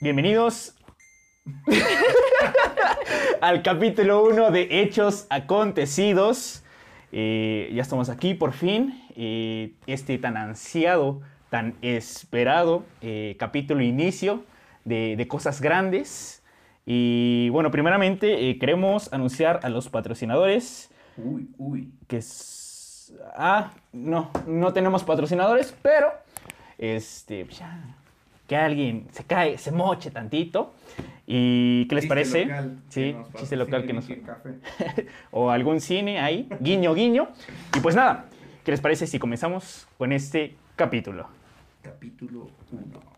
Bienvenidos al capítulo 1 de Hechos Acontecidos. Eh, ya estamos aquí por fin. eh, este tan ansiado, tan esperado eh, capítulo inicio de, de cosas grandes. Y bueno, primeramente eh, queremos anunciar a los patrocinadores Uy, uy. que es... Ah, no, no tenemos patrocinadores, pero este, pues ya, que alguien se cae, se moche tantito. ¿Y qué les Chiste parece? local sí, chiste local que nos... Café. o algún cine ahí, guiño, guiño. Y pues nada, ¿qué les parece si comenzamos con este capítulo? Capítulo 1.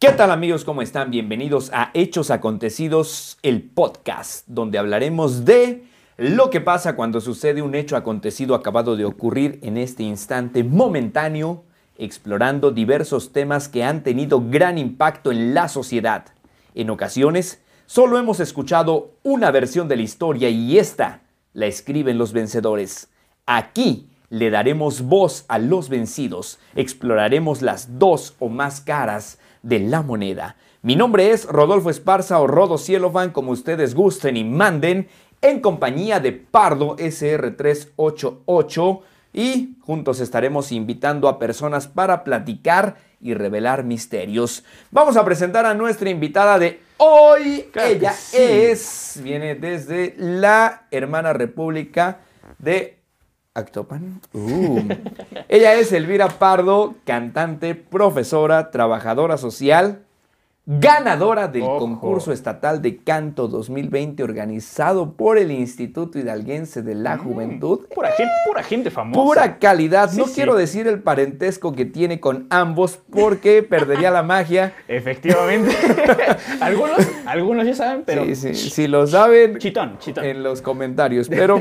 ¿Qué tal amigos? ¿Cómo están? Bienvenidos a Hechos Acontecidos, el podcast, donde hablaremos de lo que pasa cuando sucede un hecho acontecido acabado de ocurrir en este instante momentáneo, explorando diversos temas que han tenido gran impacto en la sociedad. En ocasiones, solo hemos escuchado una versión de la historia y esta la escriben los vencedores. Aquí le daremos voz a los vencidos, exploraremos las dos o más caras de la moneda. Mi nombre es Rodolfo Esparza o Rodo Cielofan, como ustedes gusten y manden, en compañía de Pardo SR388 y juntos estaremos invitando a personas para platicar y revelar misterios. Vamos a presentar a nuestra invitada de hoy. Claro Ella sí. es, viene desde la hermana república de Actopan. Uh. Ella es Elvira Pardo, cantante, profesora, trabajadora social, ganadora del Ojo. concurso estatal de canto 2020 organizado por el Instituto Hidalguense de la Juventud. Pura gente, pura gente famosa. Pura calidad. Sí, no sí. quiero decir el parentesco que tiene con ambos porque perdería la magia. Efectivamente. algunos, algunos ya saben, pero... Sí, sí, si lo saben, Chitón, chitón. en los comentarios, pero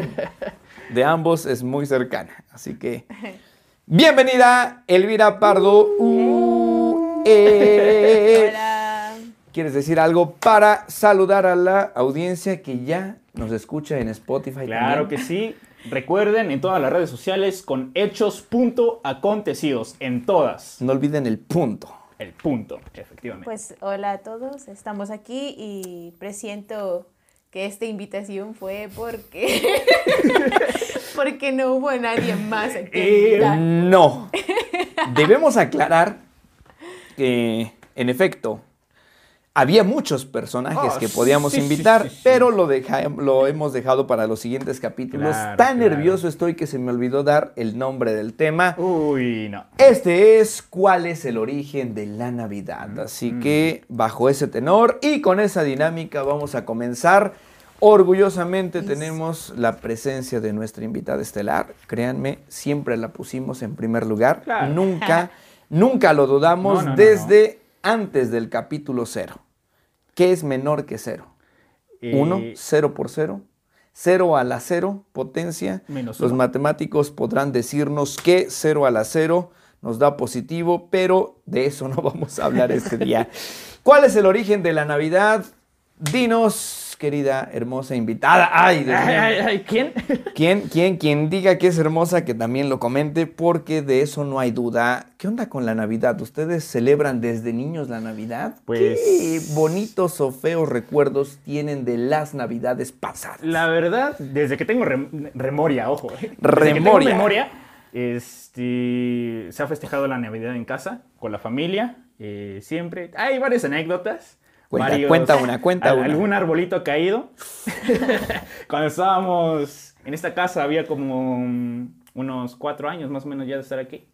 de ambos es muy cercana. Así que, bienvenida, Elvira Pardo. Uh, eh. Hola. ¿Quieres decir algo para saludar a la audiencia que ya nos escucha en Spotify? Claro que sí. Recuerden en todas las redes sociales con hechos.acontecidos. En todas. No olviden el punto. El punto, efectivamente. Pues hola a todos, estamos aquí y presiento que esta invitación fue porque porque no hubo nadie más aquí. Eh. No. Debemos aclarar que, en efecto, había muchos personajes Oh, que podíamos sí, invitar, sí, sí. pero lo, deja- lo hemos dejado para los siguientes capítulos. Claro, Tan claro. nervioso estoy que se me olvidó dar el nombre del tema. Uy, no. Este es cuál es el origen de la Navidad. Así que bajo ese tenor y con esa dinámica vamos a comenzar. Orgullosamente tenemos la presencia de nuestra invitada estelar. Créanme, siempre la pusimos en primer lugar. Claro. Nunca, nunca lo dudamos No, no, no, desde antes del capítulo cero. ¿Qué es menor que cero? Eh, Uno, cero por cero. Cero a la cero, potencia. Menos Los matemáticos podrán decirnos que cero a la cero nos da positivo, pero de eso no vamos a hablar este día. ¿Cuál es el origen de la Navidad? Dinos, querida, hermosa invitada. Ay, Dios Ay, mío. ay, ay, ¿Quién? ¿Quién, quién, quien diga que es hermosa, que también lo comente, porque de eso no hay duda. ¿Qué onda con la Navidad? ¿Ustedes celebran desde niños la Navidad? Pues- ¿Qué bonitos o feos recuerdos tienen de las Navidades pasadas? La verdad, desde que tengo rem- remoria, ojo. eh. Desde que tengo Remoria. memoria, este, se ha festejado la Navidad en casa, con la familia, eh, siempre. Hay varias anécdotas. Cuenta, varios- cuenta una, cuenta una. Algún arbolito caído. Cuando estábamos en esta casa, había como unos cuatro años más o menos ya de estar aquí.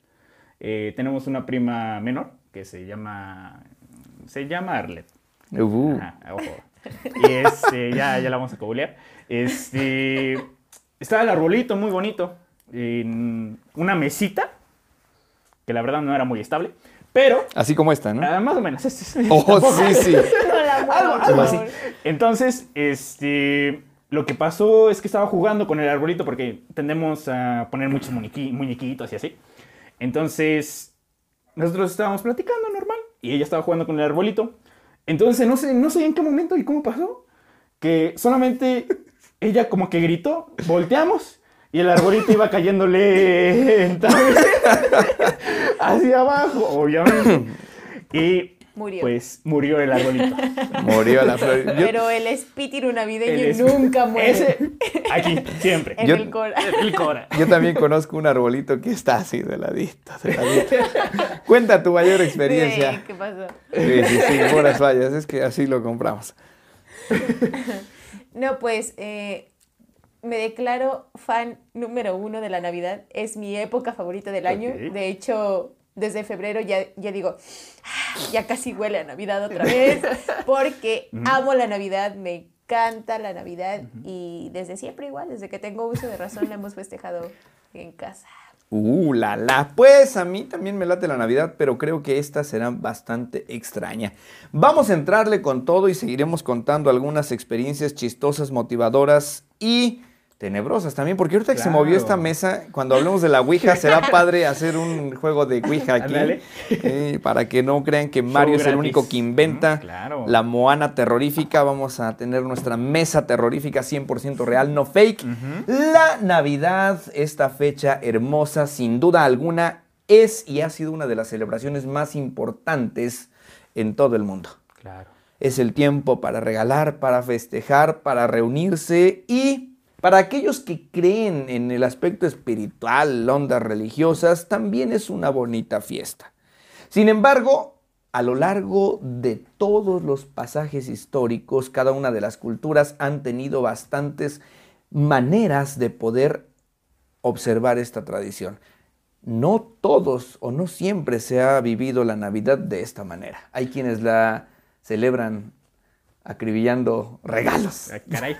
Eh, tenemos una prima menor que se llama, se llama Arlet. Uh, ojo. Y este, ya, ya la vamos a cobulear. Este, estaba el arbolito muy bonito. En una mesita, que la verdad no era muy estable. Pero, Así como esta, ¿no? ah, más o menos. este es- Oh, sí, sí. Algo, así. Entonces, este, lo que pasó es que estaba jugando con el arbolito porque tendemos a poner muchos muñequi- muñequitos y así. Entonces, nosotros estábamos platicando normal y ella estaba jugando con el arbolito. Entonces, no sé, no sé en qué momento y cómo pasó, que solamente ella como que gritó, volteamos y el arbolito iba cayendo lentamente hacia abajo, obviamente. Y Murió. pues murió el arbolito. Murió la flor. Yo- Pero el espíritu navideño El nunca muere. Ese, aquí, siempre. en Yo- el cora. El Cora. Yo también conozco un arbolito que está así de ladito, de ladito. Cuenta tu mayor Sí, experiencia. ¿Qué pasó? Sí, sí, sí, buenas fallas, es que así lo compramos. No, pues eh, me declaro fan número uno de la Navidad. Es mi época favorita del año. De hecho, desde febrero ya, ya digo, "Ah, ya casi huele a Navidad otra vez. Porque amo la Navidad, me encanta la Navidad. Y desde siempre igual, desde que tengo uso de razón, la hemos festejado en casa. Uh, la la. Pues a mí también me late la Navidad, pero creo que esta será bastante extraña. Vamos a entrarle con todo y seguiremos contando algunas experiencias chistosas, motivadoras y tenebrosas también, porque ahorita que se movió esta mesa, cuando hablemos de la Ouija, será padre hacer un juego de Ouija aquí, eh, para que no crean que Mario es el único que inventa claro. la Moana terrorífica. Vamos a tener nuestra mesa terrorífica 100% real, no fake. La Navidad, esta fecha hermosa, sin duda alguna, es y ha sido una de las celebraciones más importantes en todo el mundo. Claro. Es el tiempo para regalar, para festejar, para reunirse y para aquellos que creen en el aspecto espiritual, ondas religiosas, también es una bonita fiesta. Sin embargo, a lo largo de todos los pasajes históricos, cada una de las culturas han tenido bastantes maneras de poder observar esta tradición. No todos o no siempre se ha vivido la Navidad de esta manera. Hay quienes la celebran acribillando regalos. Ah, Caray.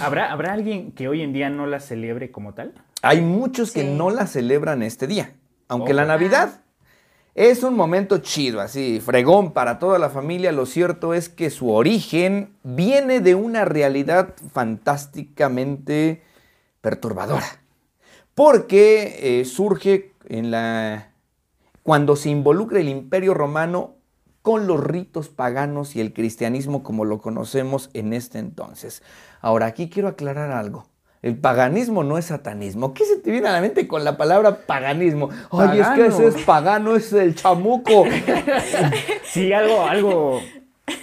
¿Habrá, ¿Habrá alguien que hoy en día no la celebre como tal? Hay muchos que no la celebran este día, aunque Oh. la Navidad es un momento chido, así, fregón para toda la familia. Lo cierto es que su origen viene de una realidad fantásticamente perturbadora, porque eh, surge en la cuando se involucra el Imperio Romano con los ritos paganos y el cristianismo como lo conocemos en este entonces. Ahora, aquí quiero aclarar algo. El paganismo no es satanismo. ¿Qué se te viene a la mente con la palabra paganismo? Ay, es que ese es pagano, es el chamuco. Sí, algo, algo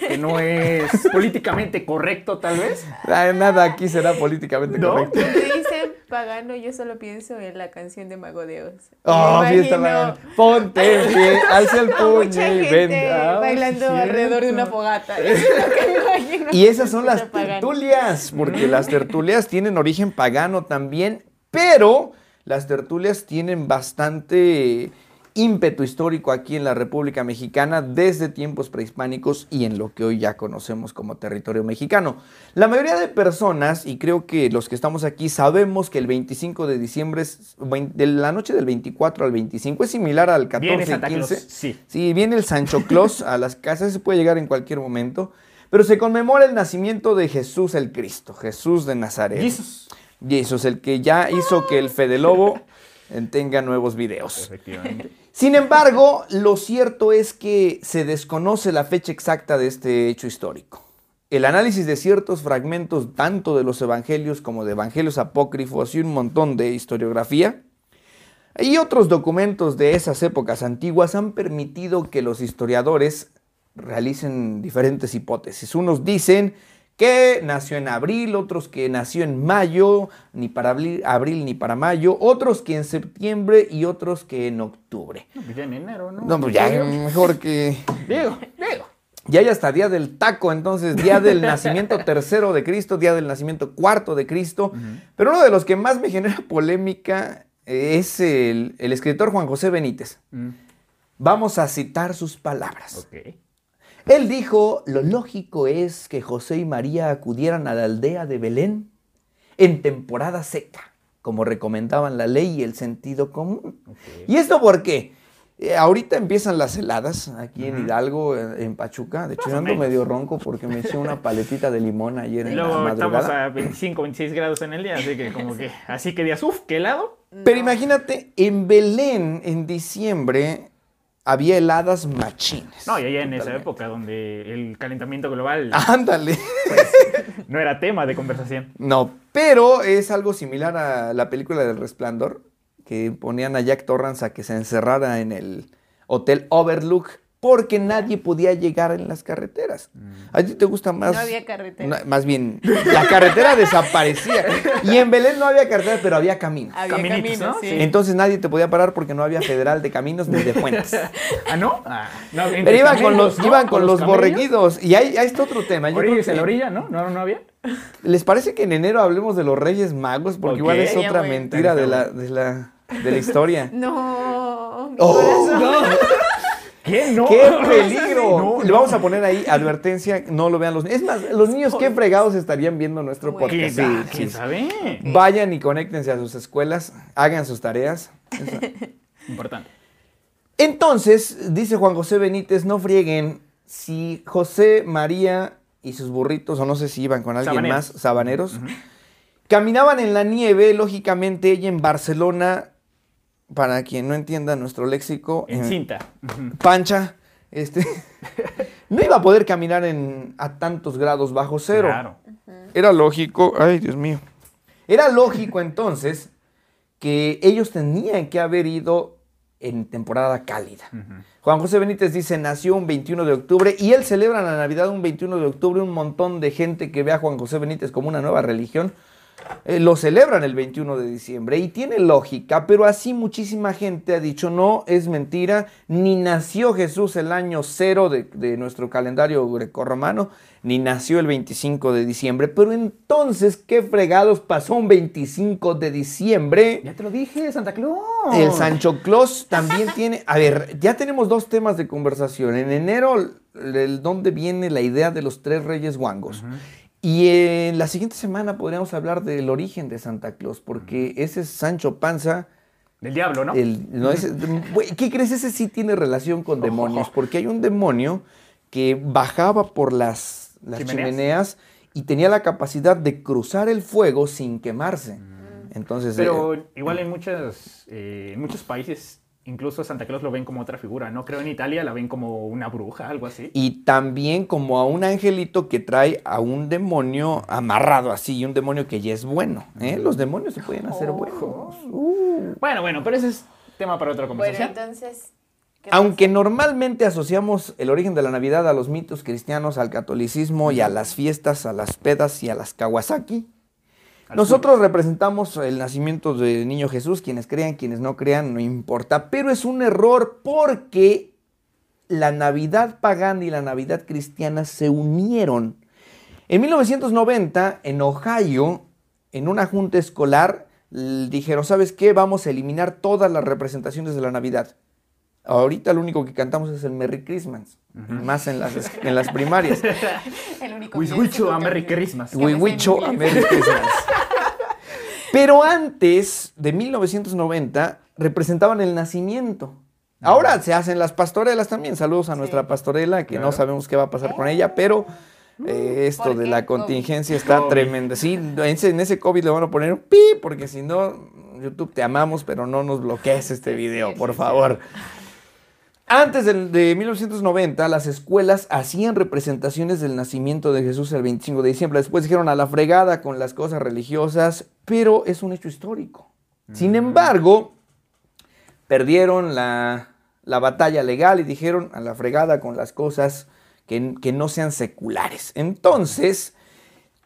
que no es políticamente correcto, tal vez. Nada aquí será políticamente ¿No? correcto. Pagano, yo solo pienso en la canción de Mago de Oz. Oh, fiesta pagana. Ponte pie, alza el puño mucha y gente ven. Ah, bailando alrededor de una fogata. Eso es lo que imagino Y esas son las tertulias, porque las tertulias tienen origen pagano también, pero las tertulias tienen bastante ímpetu histórico aquí en la República Mexicana desde tiempos prehispánicos y en lo que hoy ya conocemos como territorio mexicano. La mayoría de personas, y creo que los que estamos aquí sabemos que el 25 de diciembre, es, de la noche del 24 al 25, es similar al 14 Viene y Santa Claus, 15. sí. Sí, viene el Sancho Claus a las casas, se puede llegar en cualquier momento, pero se conmemora el nacimiento de Jesús el Cristo, Jesús de Nazaret. Jesús. Jesús, el que ya hizo que el Fede Lobo tenga nuevos videos. Efectivamente. Sin embargo, lo cierto es que se desconoce la fecha exacta de este hecho histórico. El análisis de ciertos fragmentos, tanto de los evangelios como de evangelios apócrifos y un montón de historiografía, y otros documentos de esas épocas antiguas han permitido que los historiadores realicen diferentes hipótesis. Unos dicen que nació en abril, otros que nació en mayo, ni para abril, abril ni para mayo, otros que en septiembre y otros que en octubre. No, pues ya en enero, ¿no? No, pues ya mejor que... Digo, digo. Ya hay hasta día del taco, entonces día del nacimiento tercero de Cristo, día del nacimiento cuarto de Cristo. Pero uno de los que más me genera polémica es el, el escritor Juan José Benítez. Mm, Vamos a citar sus palabras. ok. Él dijo, lo lógico es que José y María acudieran a la aldea de Belén en temporada seca, como recomendaban la ley y el sentido común. ¿Y esto por qué? Eh, ahorita empiezan las heladas aquí en Hidalgo, en, en Pachuca. De hecho, yo ando medio ronco porque me eché una paletita de limón ayer Y en la luego estamos madrugada. a 25, 26 grados en el día, así que como que, así que días, uff, qué helado. Pero imagínate, en Belén, en diciembre, había heladas machines. No, y allá en esa época donde el calentamiento global Ándale. no era tema de conversación. No, pero es algo similar a la película del Resplandor, que ponían a Jack Torrance a que se encerrara en el hotel Overlook porque nadie podía llegar en las carreteras. ¿A ti te gusta más? No había carretera. más bien, la carretera desaparecía. Y en Belén no había carretera, pero había caminos. Había Caminitos, caminos, ¿no? sí. Entonces nadie te podía parar porque no había federal de caminos ni de puentes. ¿Ah, no? Ah, no Pero iban con los, ¿no? iban con los camellos. borreguidos. Y ahí, ahí está otro tema. Yo creo Orillas que- en la orilla, ¿no? ¿No, no había? ¿Les parece que en enero hablemos de los Reyes Magos? Porque igual es otra mentira de la, de la, de la historia. No, mi Oh, corazón. ¿Qué? No. ¡Qué peligro! No, Le vamos a poner ahí advertencia, no lo vean los niños. Es más, los niños qué fregados estarían viendo nuestro Bueno. ¿Quién, podcast. Sí, ah, quién sí. sabe? Vayan y conéctense a sus escuelas, hagan sus tareas. Importante. Entonces, dice Juan José Benítez, no frieguen si José, María y sus burritos, o no sé si iban con alguien Sabaneros. más, sabaneros, caminaban en la nieve, lógicamente ella en Barcelona, para quien no entienda nuestro léxico, En eh, cinta. Pancha, este, no iba a poder caminar en, a tantos grados bajo cero. Claro. Era lógico, ay Dios mío. Era lógico entonces que ellos tenían que haber ido en temporada cálida. Juan José Benítez dice, nació un 21 de octubre y él celebra la Navidad un 21 de octubre. Un montón de gente que ve a Juan José Benítez como una nueva religión eh, lo celebran el 21 de diciembre y tiene lógica, pero así muchísima gente ha dicho, no, es mentira, ni nació Jesús el año cero de, de nuestro calendario grecorromano, ni nació el 25 de diciembre, pero entonces, ¿qué fregados pasó un 25 de diciembre? Ya te lo dije, Santa Claus. El Sancho Claus también tiene. A ver, ya tenemos dos temas de conversación. En enero, el, el dónde viene la idea de los tres reyes guangos. Y en la siguiente semana podríamos hablar del origen de Santa Claus, porque ese es Sancho Panza. Del diablo, ¿no? el- no, ese- ¿Qué crees? Ese sí tiene relación con demonios, porque hay un demonio que bajaba por las, las ¿Chimeneas? chimeneas y tenía la capacidad de cruzar el fuego sin quemarse. Entonces, Pero eh, igual en muchos, eh, en muchos países, incluso Santa Claus lo ven como otra figura, ¿no? Creo en Italia la ven como una bruja, algo así. Y también como a un angelito que trae a un demonio amarrado así, y un demonio que ya es bueno. ¿eh? Los demonios se pueden hacer buenos. Uh. Bueno, bueno, pero ese es tema para otra Bueno, conversación. entonces. ¿qué Aunque normalmente asociamos el origen de la Navidad a los mitos cristianos, al catolicismo y a las fiestas, a las pedas y a las Kawasaki, nosotros representamos el nacimiento del niño Jesús, quienes crean, quienes no crean, no importa, pero es un error porque la Navidad pagana y la Navidad cristiana se unieron. En 1990, en Ohio, en una junta escolar, dijeron, ¿sabes qué? Vamos a eliminar todas las representaciones de la Navidad. Ahorita lo único que cantamos es el Merry Christmas, más en las, en las primarias. El único villancico a Merry. Christmas. A. Merry Christmas. Pero antes de 1990 representaban el nacimiento. Ahora se hacen las pastorelas también. Saludos a nuestra pastorela, que no sabemos qué va a pasar con ella, pero eh, esto ¿Por de la COVID. contingencia está COVID. tremenda. Sí, en ese, en ese COVID le van a poner un pi, porque si no, YouTube te amamos, pero no nos bloquees este video, por favor. Antes del- de 1990, las escuelas hacían representaciones del nacimiento de Jesús el 25 de diciembre. Después dijeron a la fregada con las cosas religiosas, pero es un hecho histórico. Sin embargo, perdieron la, la batalla legal y dijeron a la fregada con las cosas que, que no sean seculares. Entonces,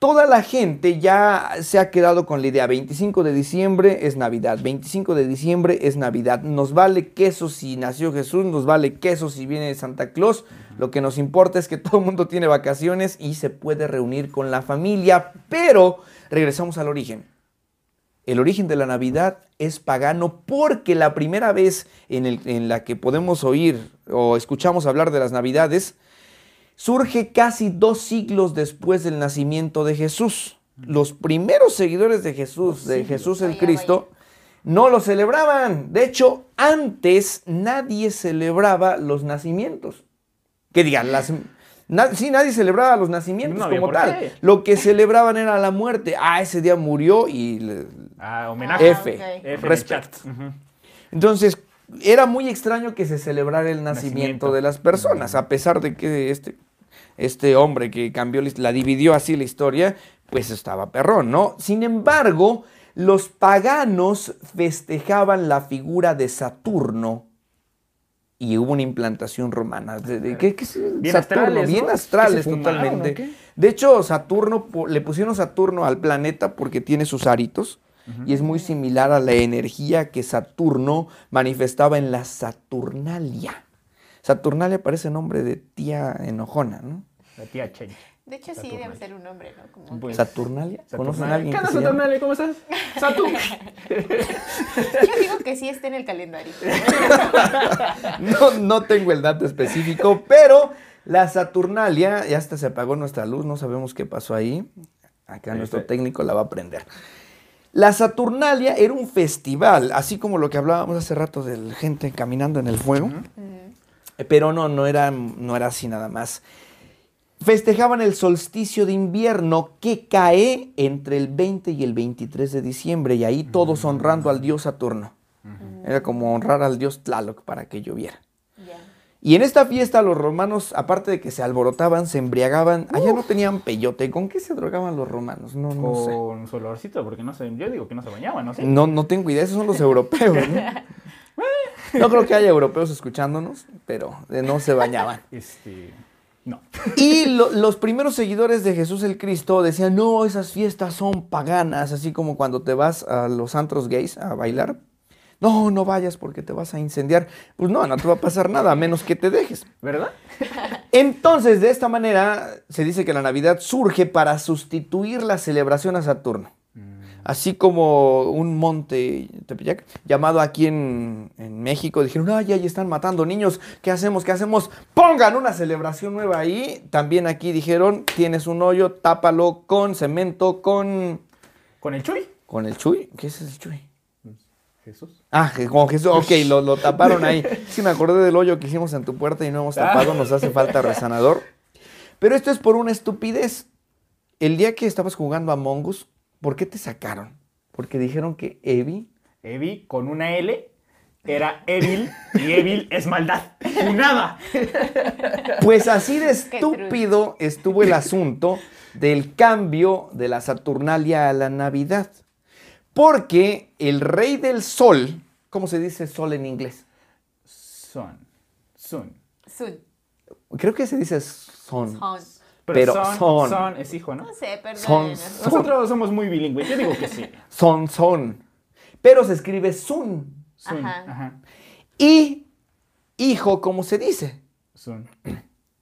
toda la gente ya se ha quedado con la idea, 25 de diciembre es Navidad, 25 de diciembre es Navidad, nos vale queso si nació Jesús, nos vale queso si viene Santa Claus, lo que nos importa es que todo el mundo tiene vacaciones y se puede reunir con la familia, pero regresamos al origen. El origen de la Navidad es pagano porque la primera vez en, el- en la que podemos oír o escuchamos hablar de las Navidades surge casi dos siglos después del nacimiento de Jesús. Los primeros seguidores de Jesús, de Jesús el Cristo, no lo celebraban. De hecho, antes nadie celebraba los nacimientos. Que digan, las... na- sí, nadie celebraba los nacimientos No como tal. qué. Lo que celebraban era la muerte. Ah, ese día murió y... le- Ah, homenaje. F. ok. F en el Respect. Entonces, era muy extraño que se celebrara el nacimiento, Nacimiento. de las personas, a pesar de que este, este hombre que cambió, la dividió así la historia, pues estaba perrón, ¿no? Sin embargo, los paganos festejaban la figura de Saturno y hubo una implantación romana. ¿De, de- qué- qué es? Bien Saturno, astrales, ¿no? bien ¿Qué astrales fumaron, totalmente. De hecho, Saturno, le pusieron Saturno al planeta porque tiene sus aritos y es muy similar a la energía que Saturno manifestaba en la Saturnalia. Saturnalia parece nombre de tía enojona, ¿no? La tía Chen. De hecho, sí debe ser un nombre, ¿no? Como Pues, Saturnalia. ¿Conocen a alguien ¿Qué onda? Saturnalia? ¿Cómo estás? Satu. Yo digo que sí está en el calendario. No, no tengo el dato específico, pero la Saturnalia, ya hasta se apagó nuestra luz, no sabemos qué pasó ahí. Acá nuestro técnico la va a prender. La Saturnalia era un festival, así como lo que hablábamos hace rato de gente caminando en el fuego. Eh, Pero no, no era, no era así nada más. Festejaban el solsticio de invierno que cae entre el 20 y el 23 de diciembre y ahí todos honrando al dios Saturno. Era como honrar al dios Tlaloc para que lloviera. Y en esta fiesta los romanos, aparte de que se alborotaban, se embriagaban, allá no tenían peyote. ¿Con qué se drogaban los romanos? No, no sé. Con su olorcito, porque no sé, yo digo que no se bañaban, ¿no sé? No, no tengo idea, esos son los europeos, ¿no? No creo que haya europeos escuchándonos, pero eh, no se bañaban. Este, no. Y lo- los primeros seguidores de Jesús el Cristo decían, no, esas fiestas son paganas, así como cuando te vas a los antros gays a bailar. No, no vayas porque te vas a incendiar. Pues no, no te va a pasar nada, a menos que te dejes. ¿Verdad? Entonces, de esta manera, se dice que la Navidad surge para sustituir la celebración a Saturno. Así como un monte Tepeyac, llamado aquí en, en México, dijeron, ay, ahí están matando niños, ¿qué hacemos? ¿Qué hacemos? Pongan una celebración nueva ahí. También aquí dijeron, tienes un hoyo, tápalo con cemento, con... Con el Chuy. ¿Con el chuy? ¿Qué es el chuy? Jesús. Ah, que- con Jesús, ok, lo, lo taparon ahí. Sí, me acordé del hoyo que hicimos en tu puerta y no hemos tapado, nos hace falta resanador. Pero esto es por una estupidez. El día que estabas jugando a Mongus, ¿por qué te sacaron? Porque dijeron que Evi... Evi con una L era Evil y Evil es maldad. Nada. Pues así de estúpido estuvo el asunto del cambio de la Saturnalia a la Navidad. Porque el rey del sol, ¿cómo se dice sol en inglés? Son. Sun. Sun. Creo que se dice son. Son. Pero, Pero son, son. son es hijo, ¿no? No sé, perdón. Son- Nosotros somos muy bilingües. Yo digo que sí. Son, son. Pero se escribe sun. Sun. Ajá. Ajá. Y hijo, ¿cómo se dice? Son.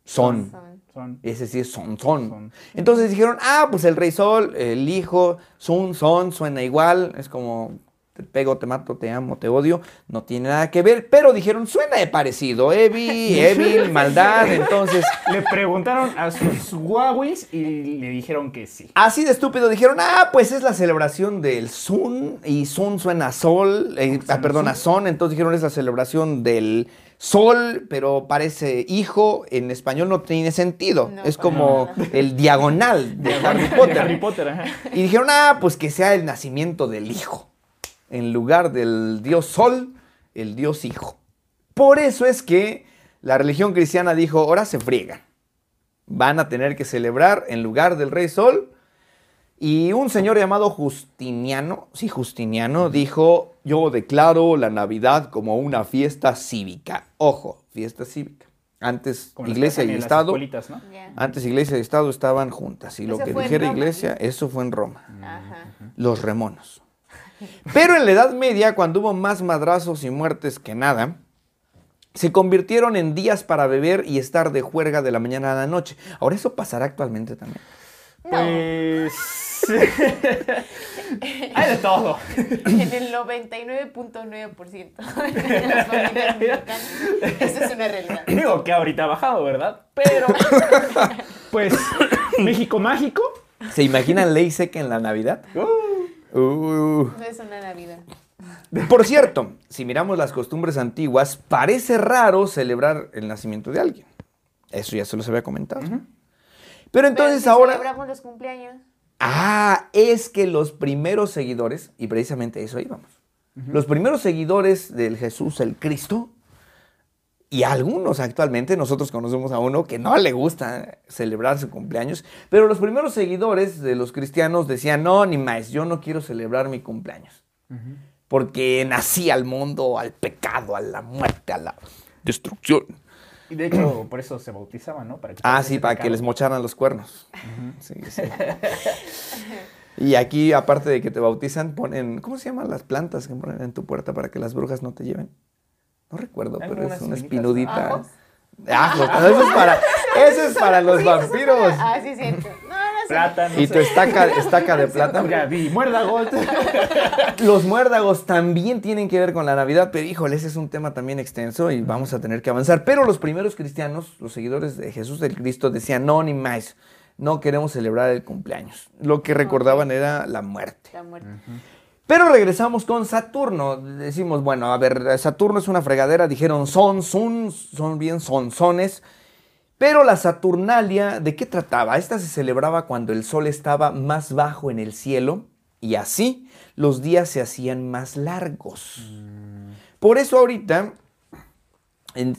Son. Son. Son. Ese sí es son, son. Son. Entonces dijeron, ah, pues el rey sol, el hijo, sun, son, suena igual. Es como te pego, te mato, te amo, te odio. No tiene nada que ver. Pero dijeron, suena de parecido. Evi, Evil, maldad. Entonces, Le preguntaron a sus Huawei's y le dijeron que sí. así de estúpido dijeron, ah, pues es la celebración del sun. Y sun suena a sol. eh, ah, Suena perdón, a son. Entonces dijeron, es la celebración del sol, pero parece hijo. En español no tiene sentido. No, es como el diagonal de Harry De Potter. Harry Potter, ajá. Y dijeron, ah, pues que sea el nacimiento del hijo. En lugar del dios sol, el dios hijo. Por eso es que la religión cristiana dijo, ahora se friegan. Van a tener que celebrar en lugar del rey sol. Y un señor llamado Justiniano, sí, Justiniano, dijo, yo declaro la Navidad como una fiesta cívica. Ojo, fiesta cívica. Antes Como iglesia y Estado. Antes iglesia y Estado estaban juntas. Y lo que dijera Roma, iglesia, eso fue en Roma. Ajá. Los remonos. Pero en la Edad Media, cuando hubo más madrazos y muertes que nada, se convirtieron en días para beber y estar de juerga de la mañana a la noche. Ahora eso pasará actualmente también. No. Pues. Hay de todo. En el 99.9% de las familias mexicanas. Eso es una realidad. Digo que ahorita ha bajado, ¿verdad? Pero. Pues. México mágico. ¿Se imaginan ley seca en la Navidad? Uh, Uh, No es una Navidad. Por cierto, si miramos las costumbres antiguas, parece raro celebrar el nacimiento de alguien. Eso ya se los había comentado. Pero Pero entonces si ahora... celebramos los cumpleaños. Ah, es que los primeros seguidores, y precisamente a eso íbamos, los primeros seguidores del Jesús el Cristo, y algunos actualmente, nosotros conocemos a uno que no le gusta celebrar su cumpleaños, pero los primeros seguidores de los cristianos decían, no, ni más, yo no quiero celebrar mi cumpleaños, porque nací al mundo, al pecado, a la muerte, a la destrucción. Y de hecho, por eso se bautizaban, ¿no? Para que Ah, sí, para que les mocharan los cuernos. Sí, sí. Y aquí, aparte de que te bautizan, ponen, ¿cómo se llaman las plantas que ponen en tu puerta para que las brujas no te lleven? No recuerdo, pero es una ¿no? espinudita. ¿Ajos? Ajos, pero eso es para, eso es para los vampiros. Ah, sí, cierto. No, no sé. Plátano. Y tu estaca, estaca de plata. Ya vi, muérdagos. Los muérdagos también tienen que ver con la Navidad, pero híjole, ese es un tema también extenso y vamos a tener que avanzar. Pero los primeros cristianos, los seguidores de Jesús del Cristo, decían, no, ni más, no queremos celebrar el cumpleaños. Lo que recordaban era la muerte. La muerte. Pero regresamos con Saturno. Decimos, bueno, a ver, Saturno es una fregadera. Dijeron son, son, son bien sonsones. Pero la Saturnalia, ¿de qué trataba? Esta se celebraba cuando el sol estaba más bajo en el cielo y así los días se hacían más largos. Por eso ahorita,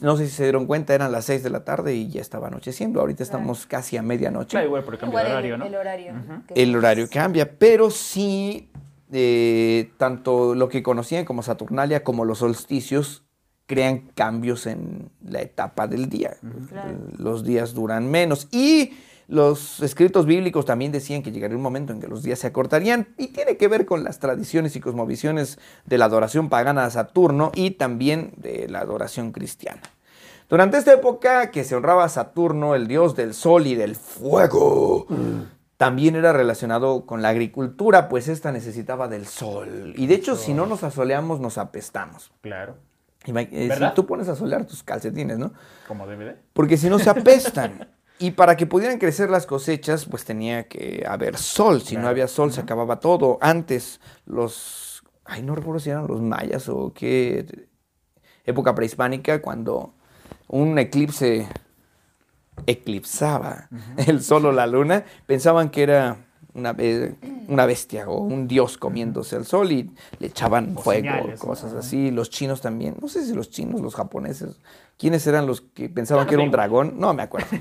no sé si se dieron cuenta, eran las 6 de la tarde y ya estaba anocheciendo. Ahorita estamos casi a medianoche Claro, igual por el cambio de horario, ¿no? El horario. el horario cambia, pero sí, eh, tanto lo que conocían como Saturnalia como los solsticios crean cambios en la etapa del día. Claro. Los días duran menos y los escritos bíblicos también decían que llegaría un momento en que los días se acortarían y tiene que ver con las tradiciones y cosmovisiones de la adoración pagana a Saturno y también de la adoración cristiana. Durante esta época que se honraba a Saturno, el dios del sol y del fuego, también era relacionado con la agricultura, pues esta necesitaba del sol. Y de hecho, si no nos asoleamos, nos apestamos. Claro, Ima- eh, tú pones a solear tus calcetines, ¿no? como DVD. Porque si no se apestan. Y para que pudieran crecer las cosechas, pues tenía que haber sol. Si no había sol, se acababa todo. Antes, los. Ay, no recuerdo si eran los mayas o qué época prehispánica, cuando un eclipse eclipsaba el sol o la luna, pensaban que era una, be- una bestia o un dios comiéndose al sol y le echaban O fuego, señales, cosas así. Los chinos también, no sé si los chinos, los japoneses, ¿quiénes eran los que pensaban no que era un dragón? No me acuerdo.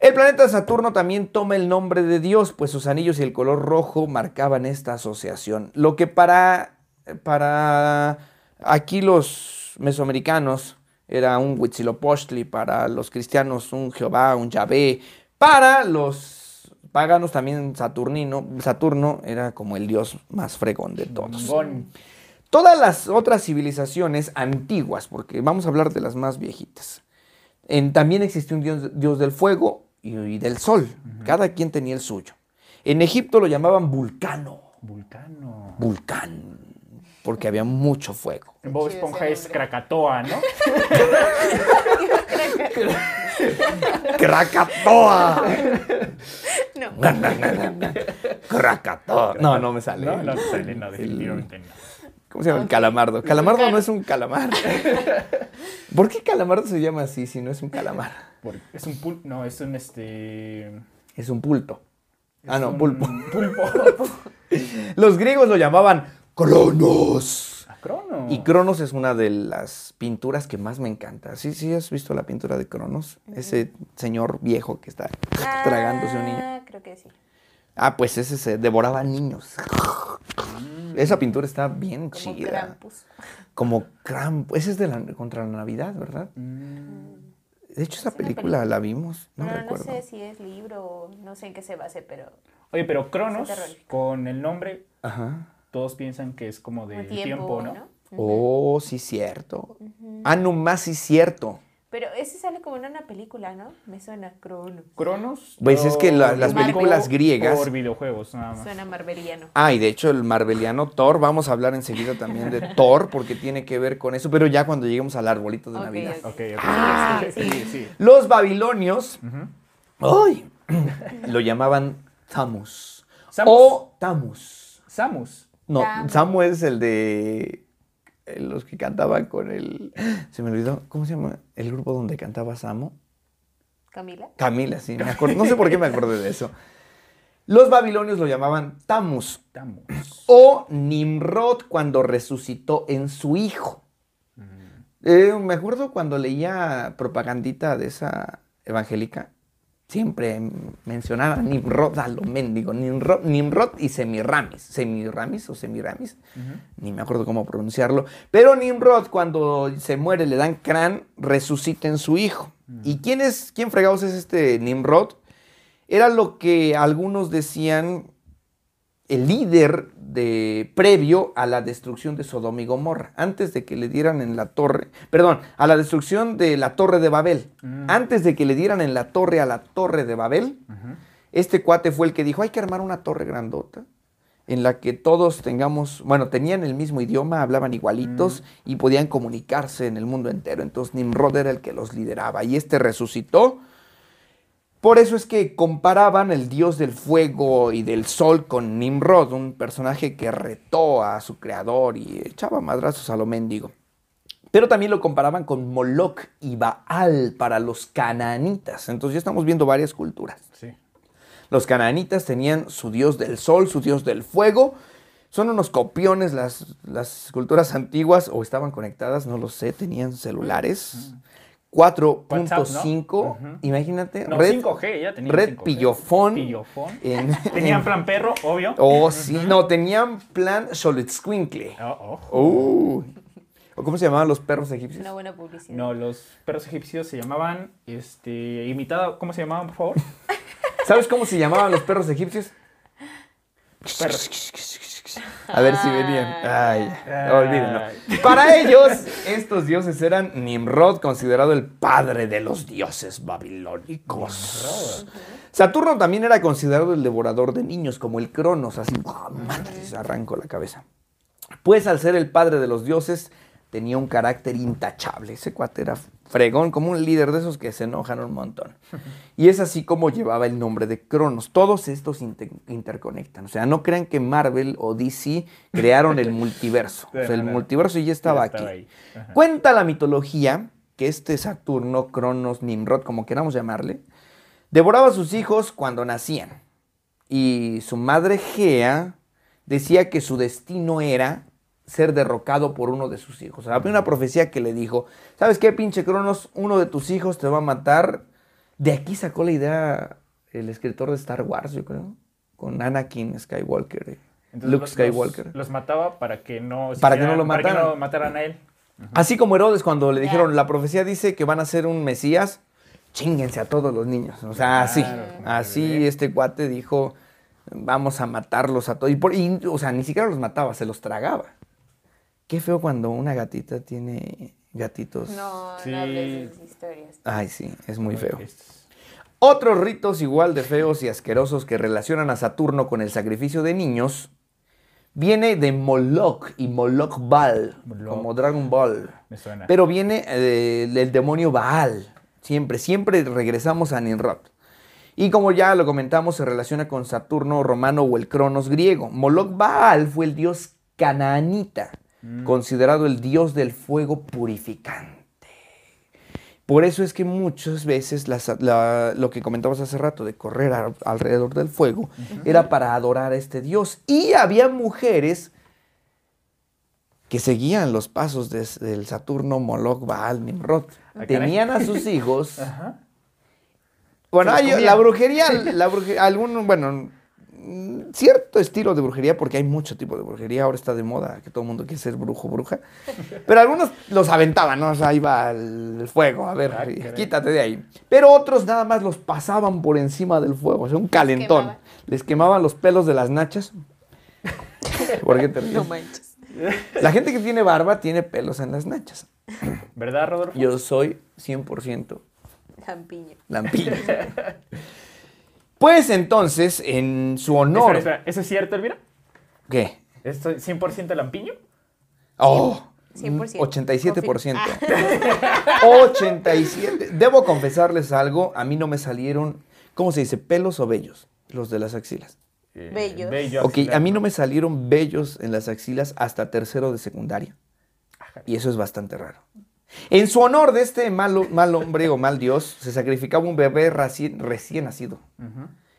El planeta Saturno también toma el nombre de Dios, pues sus anillos y el color rojo marcaban esta asociación. Lo que para, para aquí los mesoamericanos era un Huitzilopochtli, para los cristianos un Jehová, un Yahvé, para los paganos también Saturnino, Saturno era como el dios más fregón de todos. Todas las otras civilizaciones antiguas, porque vamos a hablar de las más viejitas, en- también existió un dios, dios del fuego y, y del sol. Cada quien tenía el suyo. En Egipto lo llamaban Vulcano, Vulcano. Vulcán, porque había mucho fuego. En Bob Esponja es. Krakatoa, ¿no? ¡Krakatoa! No. ¡Krakatoa! No, no me sale. No, no te sale, no, definitivamente no. ¿Cómo se llama? El calamardo. Calamardo no es un calamar. ¿Por qué calamardo se llama así si no es un calamar? Es un pulpo, no, es un este... Es un pulto. Ah, no, pulpo. Pulpo. Los griegos lo llamaban Cronos. A Crono. Y Cronos es una de las pinturas que más me encanta. ¿Sí, sí has visto la pintura de Cronos? Ese señor viejo que está tragándose un niño. Ah, creo que sí. Ah, pues ese se devoraba niños. Esa pintura está bien Como chida. Krampus. Como Krampus. Ese es de la, contra la Navidad, ¿verdad? Mm, De hecho, esa película, película. la vimos. No, No, no, recuerdo. sé si es libro o no sé en qué se base, pero Oye, pero Cronos, con el nombre, Ajá. Todos piensan que es como de tiempo, ¿no? Oh, sí, cierto. Ah, no más, sí, cierto. Pero ese sale como en una película, ¿no? Me suena Crono. Cronos. Pues es que la- las películas griegas- Por videojuegos, nada más. Suena marveliano. Ah, y de hecho el marveliano Thor, vamos a hablar enseguida también de Thor, porque tiene que ver con eso, pero ya cuando lleguemos al arbolito de Navidad. ok. Ok, ok. Ah. Sigue, sí, sí. Los babilonios, Ujú. ¡ay! lo llamaban Tamus. Samus. O Tamus. Samus. No, Samu. Samu es el de eh, los que cantaban con el... Se me olvidó, ¿cómo se llama? El grupo donde cantaba Samu. Camila. Camila, sí, me acuerdo. No sé por qué me acordé de eso. Los babilonios lo llamaban Tamus Estamos. o Nimrod cuando resucitó en su hijo. Eh, me acuerdo cuando leía propagandita de esa evangélica, siempre mencionaba Nimrod a lo mendigo, Nimrod, Nimrod y Semiramis, Semiramis o Semiramis, ni me acuerdo cómo pronunciarlo, pero Nimrod cuando se muere le dan crán, resucita en su hijo. ¿Y quién es, quién fregados es este Nimrod? Era lo que algunos decían el líder de previo a la destrucción de Sodoma y Gomorra, antes de que le dieran en la torre, perdón, a la destrucción de la torre de Babel, antes de que le dieran en la torre a la torre de Babel, este cuate fue el que dijo, hay que armar una torre grandota en la que todos tengamos, bueno, tenían el mismo idioma, hablaban igualitos y podían comunicarse en el mundo entero. Entonces Nimrod era el que los lideraba y este resucitó. Por eso es que comparaban el dios del fuego y del sol con Nimrod, un personaje que retó a su creador y echaba madrazos a lo mendigo. Pero también lo comparaban con Moloch y Baal para los cananitas. Entonces ya estamos viendo varias culturas. Sí. Los cananitas tenían su dios del sol, su dios del fuego. Son unos copiones las, las culturas antiguas, o estaban conectadas, no lo sé, tenían celulares. 4.5, Ujú. imagínate. No, red 5G, ya tenían red 5G. pillofón. Pillofón. en- Tenían en- plan perro, obvio. Oh, sí, no, tenían plan Xoloitzcuintle. Oh, ojo. Uh. ¿O cómo se llamaban los perros egipcios? Una buena publicidad. No, los perros egipcios se llamaban, este, imitada, ¿cómo se llamaban, por favor? ¿Sabes cómo se llamaban los perros egipcios? Perros. A ver si venían. Ay, Ay. olvídenlo. Para ellos, estos dioses eran Nimrod, considerado el padre de los dioses babilónicos. Saturno también era considerado el devorador de niños, como el Cronos, así, ¡ah, madre, se arrancó la cabeza. Pues al ser el padre de los dioses, tenía un carácter intachable. Ese cuate era fregón, como un líder de esos que se enojan un montón. Y es así como llevaba el nombre de Cronos. Todos estos inter- interconectan. O sea, no crean que Marvel o DC crearon el multiverso. O sea, el multiverso ya estaba Ya aquí. estaba. Ajá. Cuenta la mitología que este Saturno, Cronos, Nimrod, como queramos llamarle, devoraba a sus hijos cuando nacían. Y su madre Gea decía que su destino era ser derrocado por uno de sus hijos. Había una profecía que le dijo, ¿sabes qué, pinche Cronos? Uno de tus hijos te va a matar. De aquí sacó la idea el escritor de Star Wars, yo creo, con Anakin Skywalker, eh, Entonces, Luke los- Skywalker. Los, los mataba para que no... Para que no lo Para que mataran. no mataran a él. Así como Herodes cuando le dijeron, la profecía dice que van a ser un Mesías, chinguense a todos los niños. O sea, así, Claro, así este cuate dijo, vamos a matarlos a todos. Y, por- y, o sea, ni siquiera los mataba, se los tragaba. Qué feo cuando una gatita tiene gatitos. No, Sí. no hables de esas historias. Ay, sí, es muy feo. Otros ritos igual de feos y asquerosos que relacionan a Saturno con el sacrificio de niños viene de Moloch y Moloch Baal, Moloch. como Dragon Ball. Me suena. Pero viene eh, del demonio Baal. Siempre, siempre regresamos a Nimrod. Y como ya lo comentamos, se relaciona con Saturno romano o el Cronos griego. Moloch Baal fue el dios canaanita, considerado el dios del fuego purificante. Por eso es que muchas veces las- la- lo que comentabas hace rato de correr a- alrededor del fuego era para adorar a este dios. Y había mujeres que seguían los pasos de- del Saturno, Moloch, Baal, Nimrod. Ah. Tenían a sus hijos. Ajá. Bueno, hay la brujería, la brujería, algún, bueno, mm, cierto estilo de brujería, porque hay mucho tipo de brujería, ahora está de moda que todo el mundo quiere ser brujo, bruja, pero algunos los aventaban, ¿no? O sea, va el, fuego, a ver, Ah, quítate de ahí. Pero otros nada más los pasaban por encima del fuego, o sea, un calentón. Les quemaban los pelos de las nachas. ¿Por qué te ríes? No manches. La gente que tiene barba tiene pelos en las nachas. ¿Verdad, Rodolfo? Yo soy 100% Lampiño. lampiño. Pues entonces, en su honor... Espera, espera. ¿Eso es cierto, Elvira? ¿Qué? ¿Esto es 100% lampiño? Oh, 100%. 87%. Ah. 87. Debo confesarles algo, a mí no me salieron, ¿cómo se dice? ¿Pelos o vellos? Los de las axilas. eh, Bellos. bello Ok, a mí no me salieron vellos en las axilas hasta tercero de secundaria. Ajá. Y eso es bastante raro. En su honor de este mal, mal hombre o mal dios, se sacrificaba un bebé recién, recién nacido.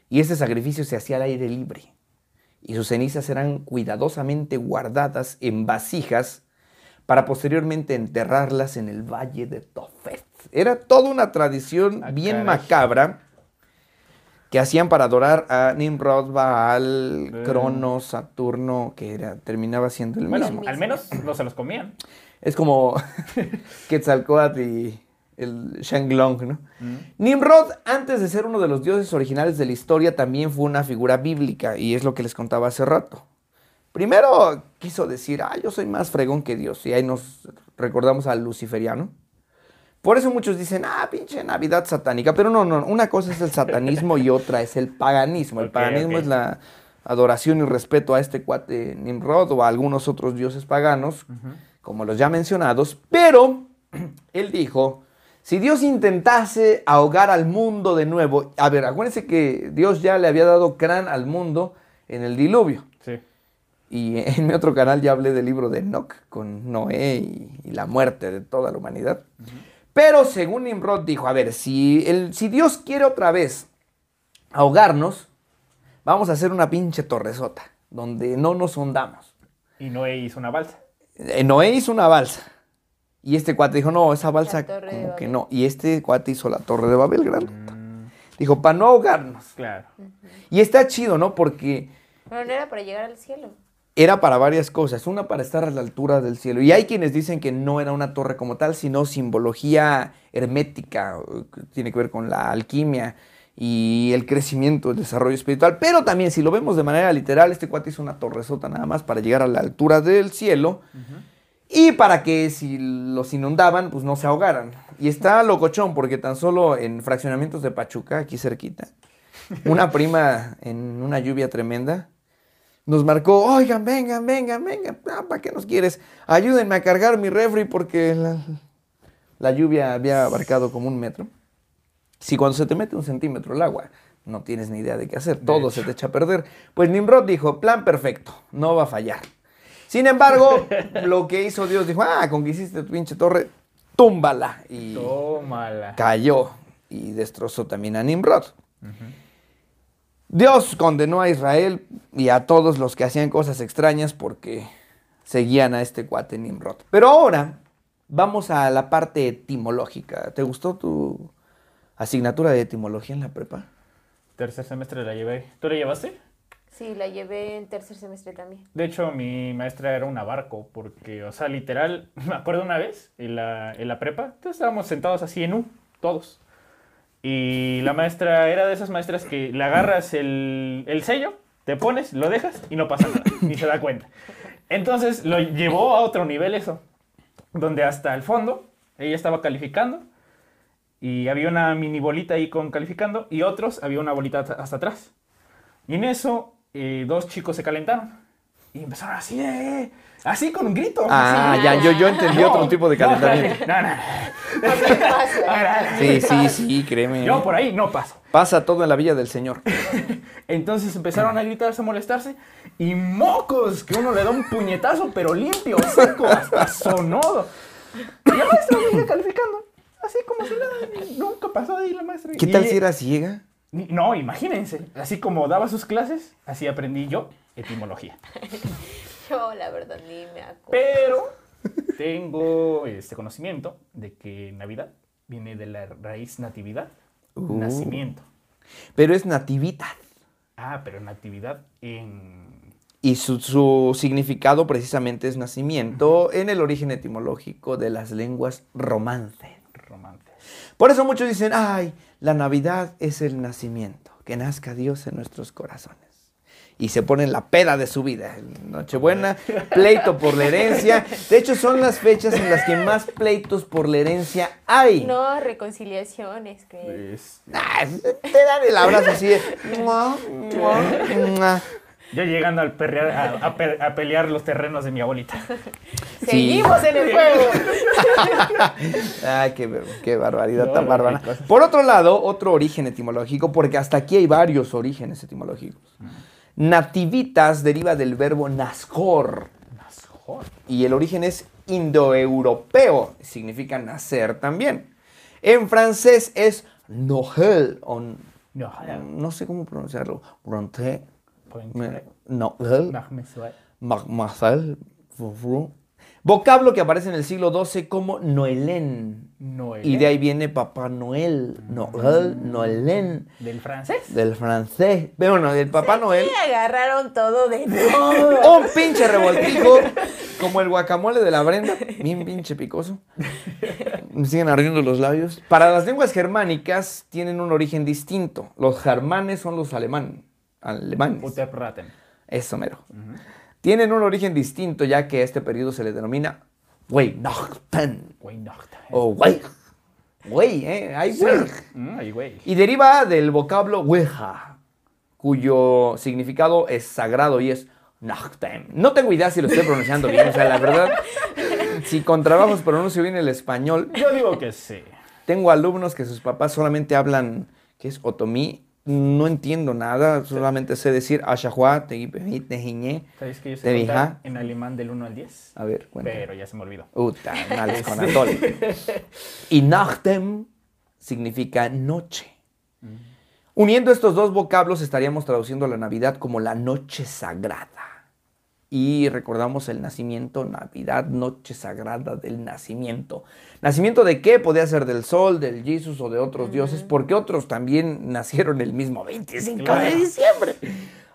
Y ese sacrificio se hacía al aire libre. Y sus cenizas eran cuidadosamente guardadas en vasijas para posteriormente enterrarlas en el valle de Tofet. Era toda una tradición Ah, bien caray. macabra que hacían para adorar a Nimrod, Baal, Eh. Cronos, Saturno, que era, terminaba siendo el Bueno, mismo. al menos no se los comían. Es como Quetzalcoatl y el Shenglong, ¿no? Mm. Nimrod, antes de ser uno de los dioses originales de la historia, también fue una figura bíblica, y es lo que les contaba hace rato. Primero quiso decir, ah, yo soy más fregón que Dios, y ahí nos recordamos al luciferiano. Por eso muchos dicen, ah, pinche Navidad satánica, pero no, no, una cosa es el satanismo y otra es el paganismo. El paganismo es la adoración y respeto a este cuate Nimrod o a algunos otros dioses paganos, como los ya mencionados, pero él dijo, si Dios intentase ahogar al mundo de nuevo, a ver, acuérdense que Dios ya le había dado crán al mundo en el diluvio. Sí. Y en mi otro canal ya hablé del libro de Enoch con Noé y, y la muerte de toda la humanidad. Pero según Nimrod dijo, a ver, si, el, si Dios quiere otra vez ahogarnos, vamos a hacer una pinche torresota, donde no nos hundamos. Y Noé hizo una balsa. Eh, Noé hizo una balsa. Y este cuate dijo, no, esa balsa como que no. Y este cuate hizo la torre de Babel grande. Mm, Dijo, para no ahogarnos. claro. Y está chido, ¿no? Porque Pero no era para llegar al cielo. era para varias cosas. Una para estar a la altura del cielo. Y hay quienes dicen que no era una torre como tal, sino simbología hermética. que Tiene que ver con la alquimia y el crecimiento, el desarrollo espiritual. Pero también, si lo vemos de manera literal, este cuate hizo una torresota nada más para llegar a la altura del cielo. Y para que si los inundaban, pues no se ahogaran. Y está locochón, porque tan solo en fraccionamientos de Pachuca, aquí cerquita, una prima en una lluvia tremenda nos marcó, oigan, vengan, vengan, vengan, ah, ¿para qué nos quieres? Ayúdenme a cargar mi refri porque la, la lluvia había abarcado como un metro. Si cuando se te mete un centímetro el agua, no tienes ni idea de qué hacer, todo se te echa a perder. Pues Nimrod dijo, plan perfecto, no va a fallar. Sin embargo, lo que hizo Dios dijo, ah, con que hiciste tu pinche torre, túmbala. Y Tómala. cayó y destrozó también a Nimrod. Dios condenó a Israel y a todos los que hacían cosas extrañas porque seguían a este cuate Nimrod. Pero ahora vamos a la parte etimológica. ¿Te gustó tu asignatura de etimología en la prepa? Tercer semestre la llevé. ¿Tú la llevaste? Sí, la llevé en tercer semestre también. De hecho, mi maestra era una barco, porque, o sea, literal, me acuerdo una vez en la, en la prepa, entonces estábamos sentados así en U, todos. Y la maestra era de esas maestras que le agarras el, el sello, te pones, lo dejas y no pasa nada, ni se da cuenta. Entonces lo llevó a otro nivel eso, donde hasta el fondo ella estaba calificando y había una mini bolita ahí con calificando y otros había una bolita hasta atrás. Y en eso, eh, dos chicos se calentaron. Y empezaron así, eh, eh, así con un grito. Ah, así. ya, yo, yo entendí otro tipo de No, calentamiento. No, no. ¿Qué pasa? Sí, sí, sí, créeme. Yo por ahí no paso. Pasa todo en la villa del Señor. Entonces empezaron a gritarse, a molestarse. Y mocos, que uno le da un puñetazo, pero limpio, seco, hasta sonoro. Y la maestra venía calificando. Así como si nada. Nunca pasó ahí la maestra. ¿Qué Y- tal si era ciega? No, imagínense. Así como daba sus clases, así aprendí yo etimología. Yo, la verdad, ni me acuerdo. Pero tengo este conocimiento de que Navidad viene de la raíz natividad, Uh. nacimiento. Pero es natividad. Ah, pero natividad en... Y su, su significado precisamente es nacimiento en el origen etimológico de las lenguas romance. Por eso muchos dicen, ay, la Navidad es el nacimiento, que nazca Dios en nuestros corazones. Y se ponen la peda de su vida. Nochebuena, pleito por la herencia. De hecho, son las fechas en las que más pleitos por la herencia hay. No, reconciliaciones, creo. Ah, te dan el abrazo así de... Yo llegando al perrear- a, a pe- a pelear los terrenos de mi abuelita. Seguimos en el juego. Ay, qué, qué barbaridad No, tan bárbara. Por otro lado, otro origen etimológico, porque hasta aquí hay varios orígenes etimológicos. Nativitas deriva del verbo nascor Nasjor. y el origen es indoeuropeo, significa nacer también. En francés es Noël, o No, no sé cómo pronunciarlo. Bronte, Marcel, Foufou. Vocablo que aparece en el siglo XII como Noelén. Noel. Y de ahí viene Papá Noel, Noel, Noelén, ¿Del francés? del francés. Bueno, del Papá Noel. Y agarraron todo de todo. Un pinche revoltijo, como el guacamole de la Brenda, bien pinche picoso. Me siguen ardiendo los labios. Para las lenguas germánicas tienen un origen distinto. Los germanes son los alemán, alemanes. Uterpraten. Eso mero. Tienen un origen distinto ya que a este periodo se le denomina Weihnachten Weihnacht. o Weih. Wey, ¿eh? Hay. Mm, Ay, güey. Y deriva del vocablo Weja, cuyo significado es sagrado y es Nachten. No tengo idea si lo estoy pronunciando bien, o sea, la verdad, si con trabajos pronuncio bien el español, Yo digo que sí. tengo alumnos que sus papás solamente hablan, ¿qué es? Otomí. No entiendo nada, solamente sé decir Ashahua, Tejiñe. ¿Sabes que yo ¿De sé contar en alemán del 1 al 10? A ver, cuenta. Pero ya se me olvidó. Uta, males con atole. Y Nachtem significa noche. Uniendo estos dos vocablos estaríamos traduciendo la Navidad como la noche sagrada. Y recordamos el nacimiento, Navidad, noche sagrada del nacimiento. ¿Nacimiento de qué? Podía ser del sol, del Jesús o de otros dioses, porque otros también nacieron el mismo 25 de diciembre.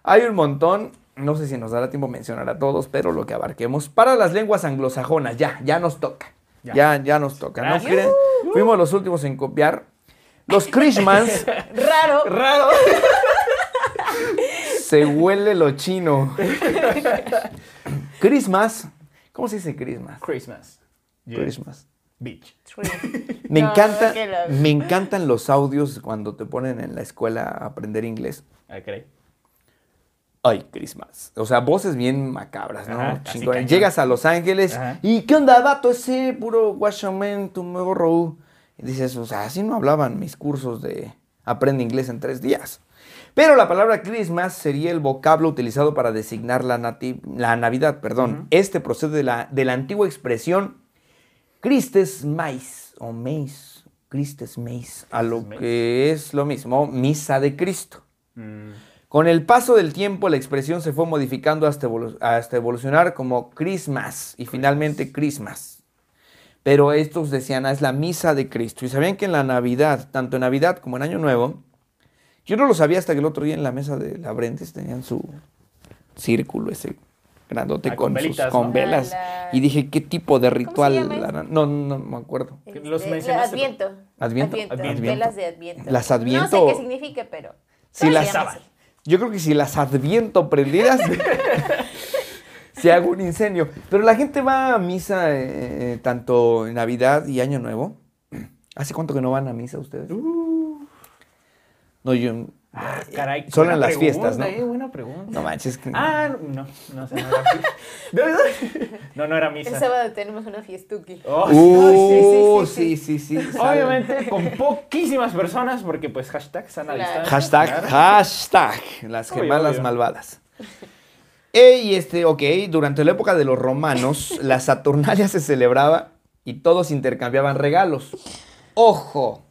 Hay un montón, no sé si nos dará tiempo mencionar a todos, pero lo que abarquemos. Para las lenguas anglosajonas, ya, ya nos toca. Ya. Ya, ya, nos toca. ¿no Gracias. creen? Fuimos los últimos en copiar. Los Christmas Raro. ¡Raro! se huele lo chino. Christmas. ¿Cómo se dice Christmas? Christmas. Yeah. Christmas. Beach. Me No, encanta, me encantan los audios cuando te ponen en la escuela a aprender inglés. Ah, caray. Ay, Christmas. O sea, voces bien macabras, ¿no? Ajá. Llegas a Los Ángeles Ajá. y ¿qué onda, vato? Ese puro guachamen, tu morro. Y dices, o sea, así no hablaban mis cursos de aprende inglés en tres días. Pero la palabra Christmas sería el vocablo utilizado para designar la, nati- la Navidad. Perdón. Este procede de la, de la antigua expresión Christes Mais o Mais, Christes Mais, a lo que es lo mismo, misa de Cristo. Mm, Con el paso del tiempo, la expresión se fue modificando hasta, evolu- hasta evolucionar como Christmas y finalmente Christmas. Pero estos decían, ah, es la misa de Cristo. Y sabían que en la Navidad, tanto en Navidad como en Año Nuevo, yo no lo sabía hasta que el otro día en la mesa de la Brentes tenían su círculo ese grandote Ah, con con, sus con ¿no? velas. La- Y dije, ¿qué tipo de ritual? harán? No, no, no me acuerdo. Los mencionaste, Adviento. ¿Adviento? Adviento. Velas de Adviento. Las No Adviento- sé qué signifique, pero. Si ¿cómo se las, yo creo que si las adviento prendidas, se hago un incendio. Pero la gente va a misa eh, tanto en Navidad y Año Nuevo. ¿Hace cuánto que no van a misa ustedes? No, yo... Ah, caray. Solo en las pregunta, fiestas, ¿no? eh, buena pregunta. No manches. que- Ah, no, no sé, no era misa. No, no era misa. El sábado tenemos una fiestuki. Oh, Uh, sí, sí, sí, sí. sale. Obviamente con poquísimas personas porque pues hashtag sana Claro. distancia. Hashtag, Claro. hashtag, las gemelas obvio. malvadas. Eh, y este, ok, durante la época de los romanos, la Saturnalia se celebraba y todos intercambiaban regalos. ¡Ojo!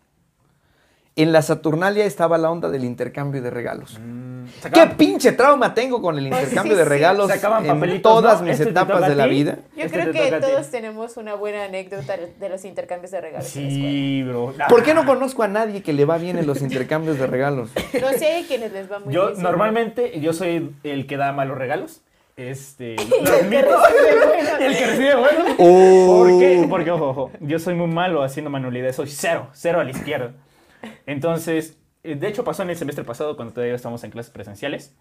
En la Saturnalia estaba la onda del intercambio de regalos. Mm, ¿Qué pinche trauma tengo con el intercambio sí, de sí. regalos Sacaban en todas ¿no? mis Este te etapas de a la vida? Yo Este creo te que todos tenemos una buena anécdota de los intercambios de regalos en la escuela. Sí, bro. ¿Por qué no conozco a nadie que le va bien en los intercambios de regalos? No sé hay quienes les va muy Yo bien. sí. normalmente yo soy el que da malos regalos. Este, El lo que admito. recibe buenos. el que recibe buenos. Oh. ¿Por qué? Porque, ojo, ojo, yo soy muy malo haciendo manualidades, soy cero, cero a la izquierda. Entonces, eh, de hecho pasó en el semestre pasado cuando todavía estábamos en clases presenciales.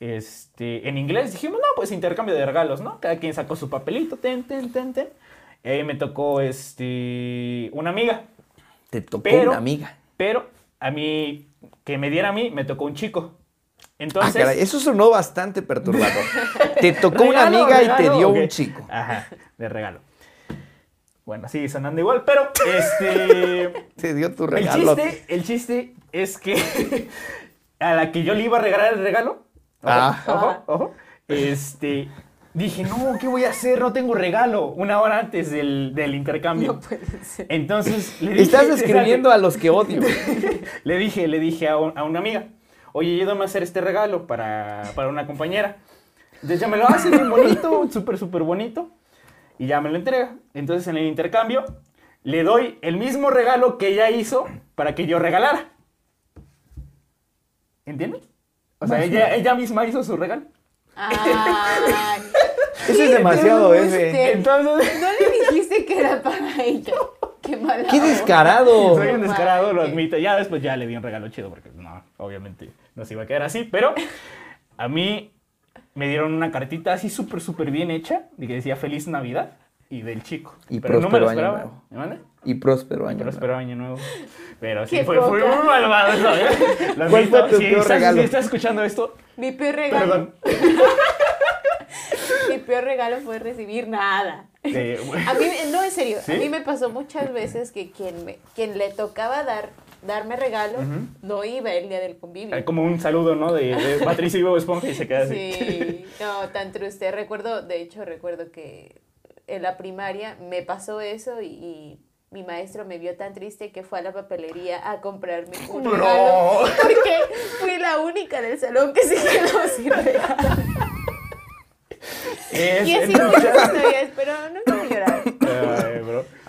Este, en inglés dijimos, no, pues intercambio de regalos, ¿no? Cada quien sacó su papelito, ten, ten, ten, ten. Y ahí me tocó, este, una amiga. Te tocó Pero- una amiga. Pero a mí, que me diera a mí, me tocó un chico. Entonces, caray, eso sonó bastante perturbador. Te tocó una regalo, amiga y te dio un chico. Ajá, de regalo. Bueno, sigue sonando igual, pero este. Te dio tu el, regalo. chiste, el chiste es que a la que yo le iba a regalar el regalo. Ojo, Ah. ojo, ojo. Este. Dije, no, ¿qué voy a hacer? No tengo regalo. Una hora antes del, del intercambio. No puede ser. Entonces le dije. Estás describiendo a los que odio. Le dije, le dije a, un- a una amiga, oye, ayúdame a hacer este regalo para, para una compañera. Entonces ya me lo hace bien bonito, súper, súper bonito. Y ya me lo entrega. Entonces en el intercambio le doy el mismo regalo que ella hizo para que yo regalara. ¿Entiendes? O sea, ella, ella misma hizo su regalo. Ay, Eso es demasiado ese. Entonces, No le dijiste que era para ella. Qué mala. ¡Qué descarado! soy un descarado, lo admito. Ya después ya le di un regalo chido porque no, obviamente no se iba a quedar así. Pero a mí me dieron una cartita así súper, súper bien hecha de que decía Feliz Navidad y del chico. Y pero no me próspero lo año esperaba. nuevo. ¿Me manda? Y próspero año. Pero nuevo. espero año nuevo. Pero sí, fue, fue muy malvado eso, ¿eh? Lo ¿Cuál fue admito. tu Si peor estás- regalo? Si estás escuchando esto, Mi peor regalo. perdón. Mi peor regalo fue recibir nada. Eh, A mí, no, en serio, ¿Sí? a mí me pasó muchas veces que quien, me, quien le tocaba dar, darme regalo no iba el día del convivio. como un saludo, ¿no? De, de Patricio y Bob Esponja y se queda así. Sí, no, tan triste. Recuerdo, de hecho, recuerdo que en la primaria me pasó eso y, y mi maestro me vio tan triste que fue a la papelería a comprarme un No. regalo. Porque fui la única del salón que se quedó sin regalo. Es- Y así muchas historias, pero no quiero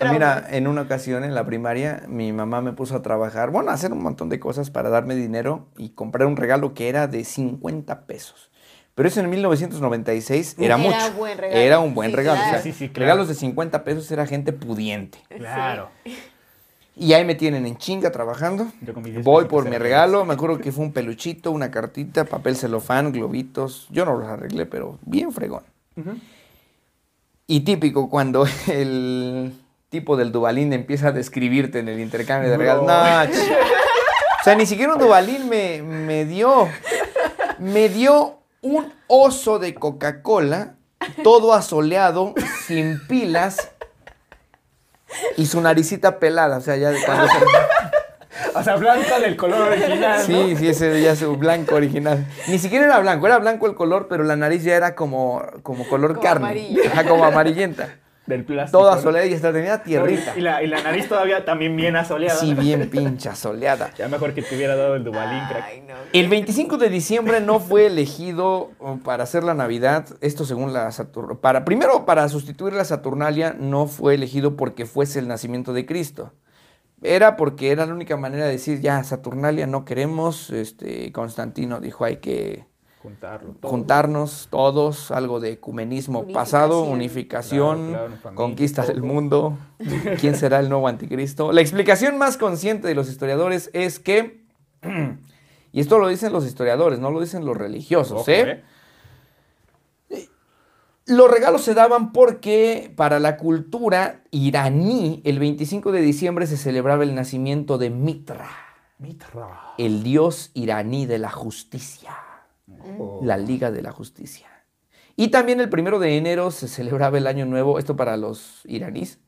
Ah, Mira, en una ocasión en la primaria, mi mamá me puso a trabajar, bueno, a hacer un montón de cosas para darme dinero y comprar un regalo que era de 50 pesos. Pero eso en 1996 era, Era mucho. buen regalo. Era un buen Sí, regalo. o sea, claro. Sí, sí, claro. Regalos de 50 pesos era gente pudiente. Claro. Y ahí me tienen en chinga trabajando. Yo con mis 10 Voy por mi regalo. Me acuerdo que fue un peluchito, una cartita, papel celofán, globitos. Yo no los arreglé, pero bien fregón. Y típico cuando el tipo del Dubalín empieza a describirte en el intercambio de regalos. No. O sea, ni siquiera un Dubalín me, me dio. Me dio un oso de Coca-Cola, todo asoleado, sin pilas y su naricita pelada. O sea, ya cuando se- O sea, blanca del color original. ¿no? Sí, sí, ese ya es su blanco original. Ni siquiera era blanco, era blanco el color, pero la nariz ya era como, como color Como carne. amarillo. Ajá, como amarillenta. Del plástico. Toda soleada y hasta tenía tierrita. Y la, y la nariz todavía también bien asoleada. Sí, bien pincha soleada. Ya mejor que te hubiera dado el Dubalín, crack. Ay, no. El 25 de diciembre no fue elegido uh, para hacer la Navidad, esto según la Satur- para Primero, para sustituir la Saturnalia, no fue elegido porque fuese el nacimiento de Cristo. Era porque era la única manera de decir, ya, Saturnalia no queremos. Este, Constantino dijo, hay que Juntarlo. todo. juntarnos todos, algo de ecumenismo Unificación. pasado, unificación, Claro, claro, familia, conquista del mundo, quién será el nuevo anticristo. La explicación más consciente de los historiadores es que, y esto lo dicen los historiadores, no lo dicen los religiosos, Ojo, ¿eh? Los regalos se daban porque para la cultura iraní, el 25 de diciembre se celebraba el nacimiento de Mitra, Mitra. el dios iraní de la justicia Oh. la Liga de la Justicia. Y también el primero de enero se celebraba el Año Nuevo, esto para los iraníes,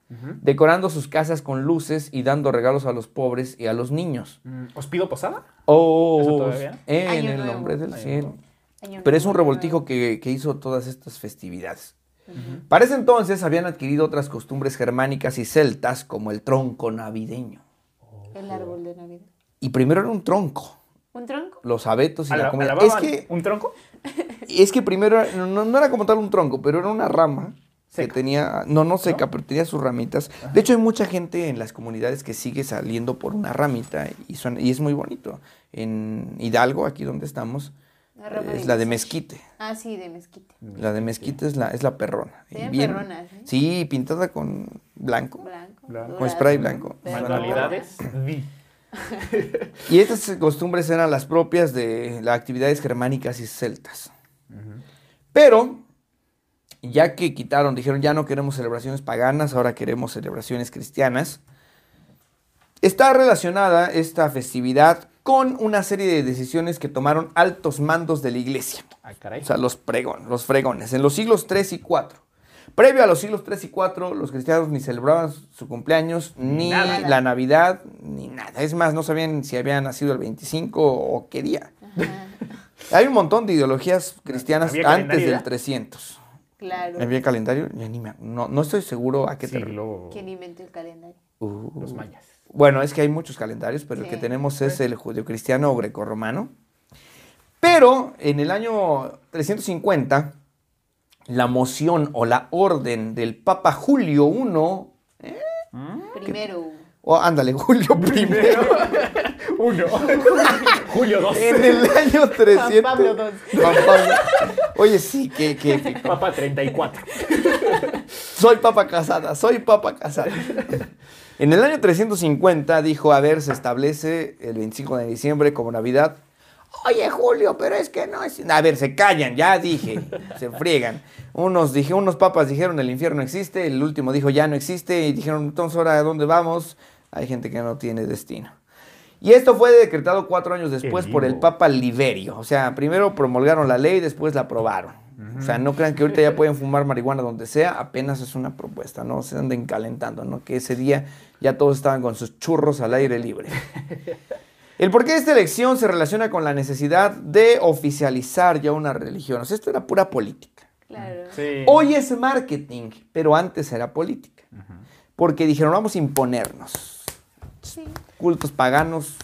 decorando sus casas con luces y dando regalos a los pobres y a los niños. Mm, ¿Os pido posada? Oh, en Año el Nuevo. nombre del Año cielo. Pero es un revoltijo que, que hizo todas estas festividades. Para ese entonces habían adquirido otras costumbres germánicas y celtas, como el tronco navideño. El árbol de Navidad. Y primero era un tronco, ¿Un tronco? los abetos y la Ala- comida. Es que ¿Un tronco? Es que primero era- no, no era como tal un tronco, pero era una rama que tenía, no, no seca, pero tenía sus ramitas. De hecho, hay mucha gente en las comunidades que sigue saliendo por una ramita y, suena- y es muy bonito. En Hidalgo, aquí donde estamos, La es la de mezquite. Ah, sí, de mezquite. La de mezquite es la, es la perrona. Bien- perronas, ¿eh? Sí, pintada con blanco. Blanco. Blanco. Con spray blanco. Manualidades. Y estas costumbres eran las propias de las actividades germánicas y celtas. Pero, ya que quitaron, dijeron ya no queremos celebraciones paganas, ahora queremos celebraciones cristianas, está relacionada esta festividad con una serie de decisiones que tomaron altos mandos de la iglesia. Ah, caray. O sea, los pregón, los fregones, en los siglos 3 y 4. Previo a los siglos 3 y 4, los cristianos ni celebraban su cumpleaños, ni Nada. la Navidad, ni nada. Es más, no sabían si había nacido el 25 o qué día. Hay un montón de ideologías cristianas ¿Había antes del ya? 300. Claro. ¿Había calendario? Ya ni me- no, no estoy seguro a qué te Siglo- ¿Quién inventó el calendario? Uh. Los mayas. Bueno, es que hay muchos calendarios, pero el que Sí. tenemos es el judeocristiano o grecorromano. Pero en el año 350, la moción o la orden del Papa Julio I, Primero. o ándale, Julio I, Uno. Julio 12. en el año 300. Pablo II. Juan Pablo. Oye, sí, que, que- que- Papa 34. soy papa casada, soy papa casada. En el año 350 dijo, a ver, se establece el 25 de diciembre como Navidad. Oye, Julio, pero es que no es... A ver, se callan, ya dije, se friegan. Unos, dije, unos papas dijeron el infierno existe, el último dijo ya no existe y dijeron, entonces ahora, ¿a dónde vamos? Hay gente que no tiene destino. Y esto fue decretado cuatro años después por el. Papa Liberio. O sea, primero promulgaron la ley, después la aprobaron. O sea, no crean que ahorita ya pueden fumar marihuana donde sea, apenas es una propuesta, no se anden calentando, ¿no? Que ese día ya todos estaban con sus churros al aire libre. El porqué de esta elección se relaciona con la necesidad de oficializar ya una religión. O sea, esto era pura política. Claro. Sí. Hoy es marketing, pero antes era política. Porque dijeron, vamos a imponernos. Sí. Cultos paganos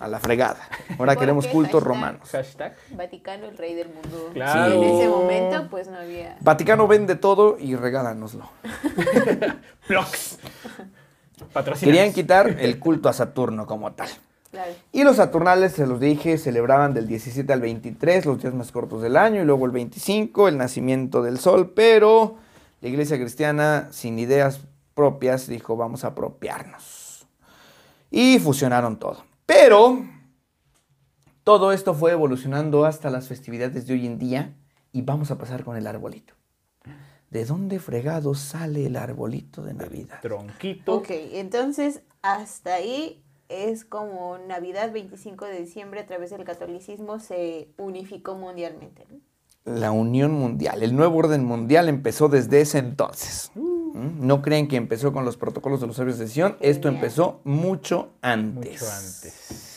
a la fregada. Ahora ¿Por queremos cultos Hashtag. romanos. Hashtag. Vaticano, el rey del mundo. Claro. En ese momento, pues no había. Vaticano vende todo y regálanoslo. Patrocina. Querían quitar el culto a Saturno como tal. Claro. Y los Saturnales, se los dije, celebraban del 17 al 23, los días más cortos del año, y luego el 25, el nacimiento del sol, pero la iglesia cristiana, sin ideas propias, dijo, vamos a apropiarnos. Y fusionaron todo. Pero todo esto fue evolucionando hasta las festividades de hoy en día, y vamos a pasar con el arbolito. ¿De dónde fregado sale el arbolito de Navidad? Tronquito. Ok, entonces hasta ahí es como Navidad 25 de diciembre a través del catolicismo se unificó mundialmente. ¿no? La Unión Mundial, el nuevo orden mundial empezó desde ese entonces. ¿Mm? No creen que empezó con los protocolos de los sabios de Sion, esto empezó mucho antes. Mucho antes.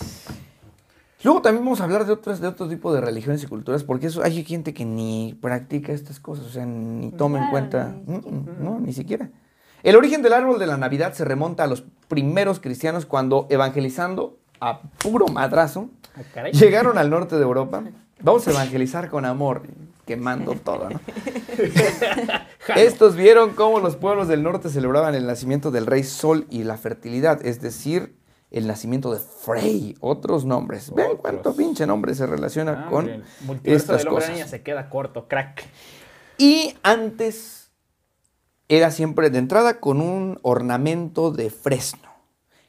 Luego también vamos a hablar de otros de otro tipo de religiones y culturas, porque eso hay gente que ni practica estas cosas, o sea, ni toma en cuenta, ni Mm, mm, no, ni siquiera. El origen del árbol de la Navidad se remonta a los primeros cristianos cuando evangelizando a puro madrazo Ah. Llegaron al norte de Europa. Vamos a evangelizar con amor, quemando todo, ¿no? Estos vieron cómo los pueblos del norte celebraban el nacimiento del rey Sol y la fertilidad, es decir, el nacimiento de Frey, otros nombres. Vean cuánto pinche nombre se relaciona Ah, con estas cosas. se queda corto, crack. Y antes era siempre de entrada con un ornamento de fresno,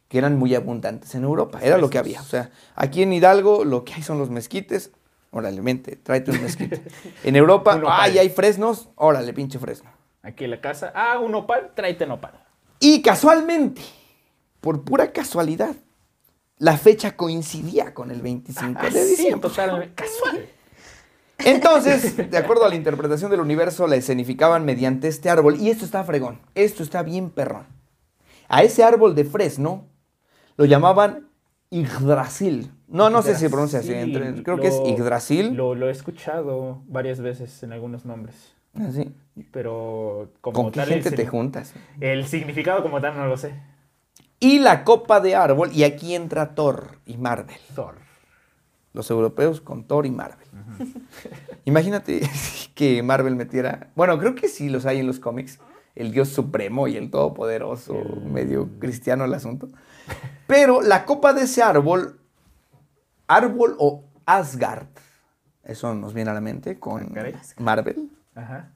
que eran muy abundantes en Europa. Era lo que había. O sea, aquí en Hidalgo lo que hay son los mezquites. Órale, vente, tráete un mezquite. En Europa, ay, hay fresnos. Órale, pinche fresno. Aquí en la casa. Ah, un nopal, tráete nopal. Y casualmente, por pura casualidad, la fecha coincidía con el 25 Ah, de sí, diciembre. totalmente casual. Entonces, de acuerdo a la interpretación del universo, la escenificaban mediante este árbol. Y esto está fregón, esto está bien perrón. A ese árbol de fresno lo llamaban Yggdrasil. No, no sé si se pronuncia así, entre- creo que es Yggdrasil. Lo, lo he escuchado varias veces en algunos nombres. Así. Pero como ¿Con qué tal. gente el, te juntas? el significado como tal no lo sé. Y la copa de árbol, y aquí entra Thor y Marvel. Thor. Los europeos con Thor y Marvel. Imagínate que Marvel metiera. Bueno, creo que sí los hay en los cómics. El dios supremo y el todopoderoso, medio cristiano el asunto. Pero la copa de ese árbol, árbol o Asgard, eso nos viene a la mente con Ah. Marvel, Ajá.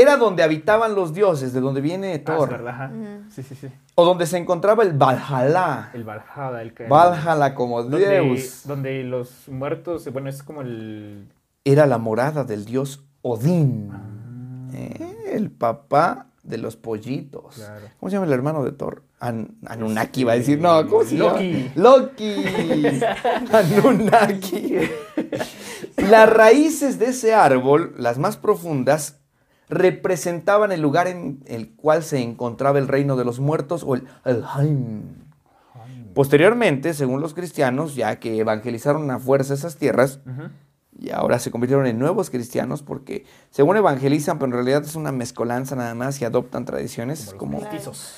Era donde habitaban los dioses, de donde viene Thor. Asgard, ajá. Sí, sí, sí. O donde se encontraba el Valhalla. El Valhalla, el que. Valhalla como Donde, Deus. donde los muertos, bueno, es como el. era la morada del dios Odín, Ah. ¿eh? el papá de los pollitos. Claro. ¿Cómo se llama el hermano de Thor? An- Anunnaki va a decir, no, ¿cómo se Loki. llama? Loki. Anunnaki. Las raíces de ese árbol, las más profundas, representaban el lugar en el cual se encontraba el reino de los muertos o el Elheim. Posteriormente, según los cristianos, ya que evangelizaron a fuerza esas tierras, y ahora se convirtieron en nuevos cristianos porque según evangelizan, pero en realidad es una mezcolanza nada más y adoptan tradiciones como, Los mestizos.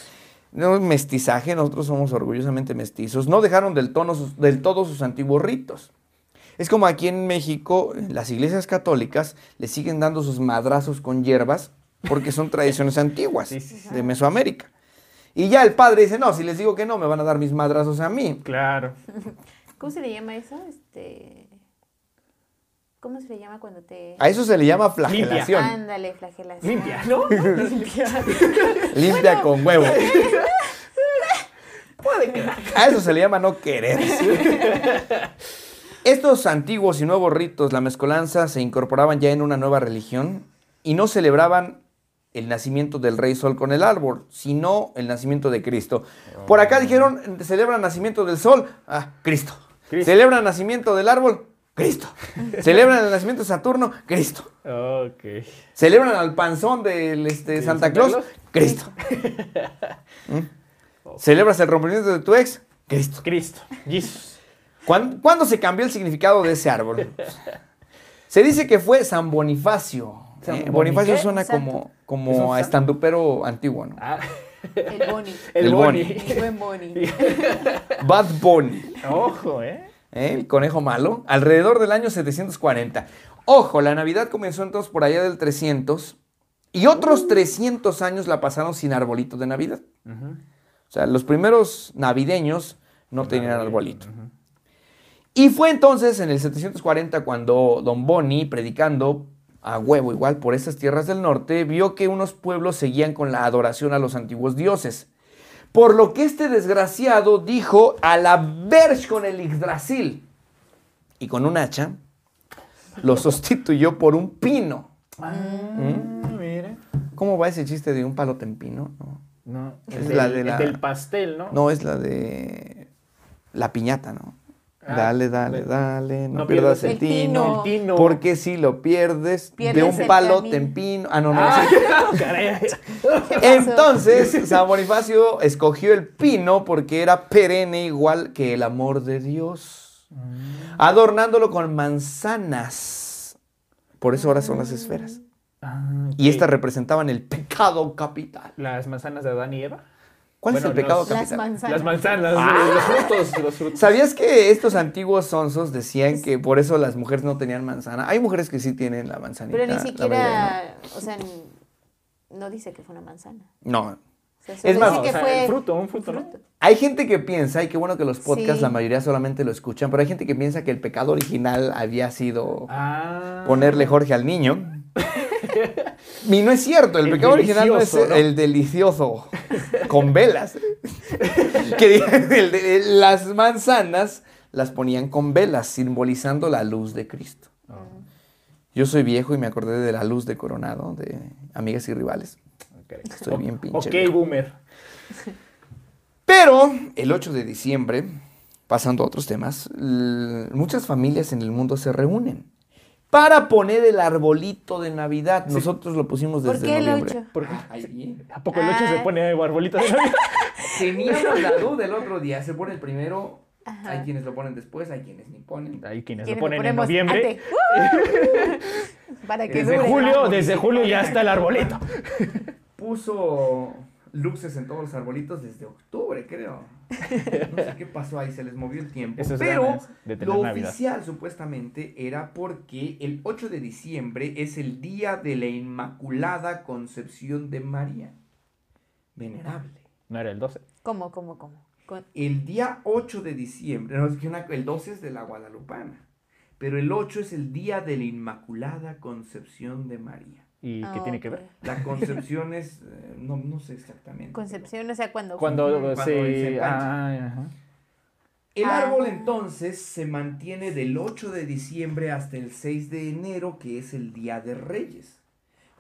no es mestizaje, nosotros somos orgullosamente mestizos, no dejaron del, tono sus- del todo sus antiguos ritos. Es como aquí en México, las iglesias católicas le siguen dando sus madrazos con hierbas porque son tradiciones antiguas Sí, sí, sí. de Mesoamérica. Y ya el padre dice, no, si les digo que no, me van a dar mis madrazos a mí. Claro. ¿Cómo se le llama eso? Este... ¿Cómo se le llama cuando te... A eso se le llama flagelación. Ándale, flagelación. Limpia, ¿no? Limpia. Limpia con huevo. Puede quedar. A eso se le llama no querer. Estos antiguos y nuevos ritos, la mezcolanza, se incorporaban ya en una nueva religión y no celebraban el nacimiento del rey sol con el árbol, sino el nacimiento de Cristo. Por acá dijeron, celebran el nacimiento del sol, ah, Cristo. Cristo. Celebran el nacimiento del árbol, Cristo. Celebran el nacimiento de Saturno, Cristo. Ok. Celebran al panzón del este, ¿De Santa Claus? Cristo. ¿Mm? ¿Celebras el rompimiento de tu ex? Cristo. Cristo. Jesus. ¿Cuán- ¿Cuándo se cambió el significado de ese árbol? Se dice que fue San Bonifacio. ¿San Eh, Boni Bonifacio qué? suena como, ¿Es como a estandupero antiguo, ¿no? Ah, El Boni. el, El Boni. Boni. El buen Boni. Bad Bunny, Ojo, ¿eh? ¿eh? el conejo malo, alrededor del año 740. Ojo, la Navidad comenzó entonces por allá del 300 y otros 300 años la pasaron sin arbolito de Navidad. O sea, los primeros navideños no tenían arbolito. Ujú. Y fue entonces en el 740 cuando Don Boni, predicando a huevo igual por esas tierras del norte, vio que unos pueblos seguían con la adoración a los antiguos dioses. Por lo que este desgraciado dijo a la verge con el Yggdrasil y con un hacha lo sustituyó por un pino. Ah, mira. ¿Cómo va ese chiste de un palote en pino? No, No, Es es la de la- es del pastel, ¿no? no es la de la piñata, ¿no? Ah, dale, dale, de- dale, no, no pierdas pierdas el el tino. tino. El tino. Porque si lo pierdes, de un el palote camino. en pino. Ah, no, no. Ah. Entonces, San Bonifacio escogió el pino porque era perenne igual que el amor de Dios, adornándolo con manzanas. Por eso ahora son las esferas. Ah, Y estas representaban el pecado capital. Las manzanas de Adán y Eva. ¿Cuál Bueno, es el pecado los- Las capital? manzanas. Las manzanas, Ah. los frutos, los frutos. ¿Sabías que estos antiguos sonsos decían que por eso las mujeres no tenían manzana? Hay mujeres que sí tienen la manzanita. Pero ni siquiera, o sea, no dice que fue una manzana. no. O sea, Es más, o sea, fue el fruto, un fruto, ¿no? Hay gente que piensa, y qué bueno que los podcasts Sí. la mayoría solamente lo escuchan, pero hay gente que piensa que el pecado original había sido Ah. ponerle Jorge al niño. Y no es cierto, el, El pecado original no es el delicioso con velas. que digan, el de- las manzanas las ponían con velas, simbolizando la luz de Cristo. Oh, Yo soy viejo y me acordé de la luz de Coronado, de Amigas y Rivales. ok. Estoy bien pinche Ok, viejo. boomer. Pero el 8 de diciembre, pasando a otros temas, muchas familias en el mundo se reúnen para poner el arbolito de Navidad. Nosotros lo pusimos ¿Por desde qué el noviembre. 8? ¿Por qué? Ahí bien. ¿A poco el 8 se Ah. pone arbolito de Navidad? Teníamos la duda el otro día. Se pone el primero. Ajá. Hay quienes lo ponen después, hay quienes ni ponen. Hay quienes ¿Quieren lo ponen en noviembre. Para que Desde dure. julio, desde julio ya está el arbolito. Puso luces en todos los arbolitos desde octubre, creo. No sé qué pasó ahí, se les movió el tiempo. Pero de lo Navidad. oficial supuestamente era porque el 8 de diciembre es el día de la Inmaculada Concepción de María. Venerable. No era el 12. ¿Cómo, cómo, cómo? Con- El día 8 de diciembre, no, es que una- el 12 es de la Guadalupana, pero el 8 es el día de la Inmaculada Concepción de María. ¿Y qué Ah, tiene que ver? La concepción es, eh, no, no sé exactamente. Concepción, o sea, cuando... Cuando, Cuando se... se empancha. ah, ajá. El Ah. árbol entonces se mantiene del 8 de diciembre hasta el 6 de enero, que es el Día de Reyes.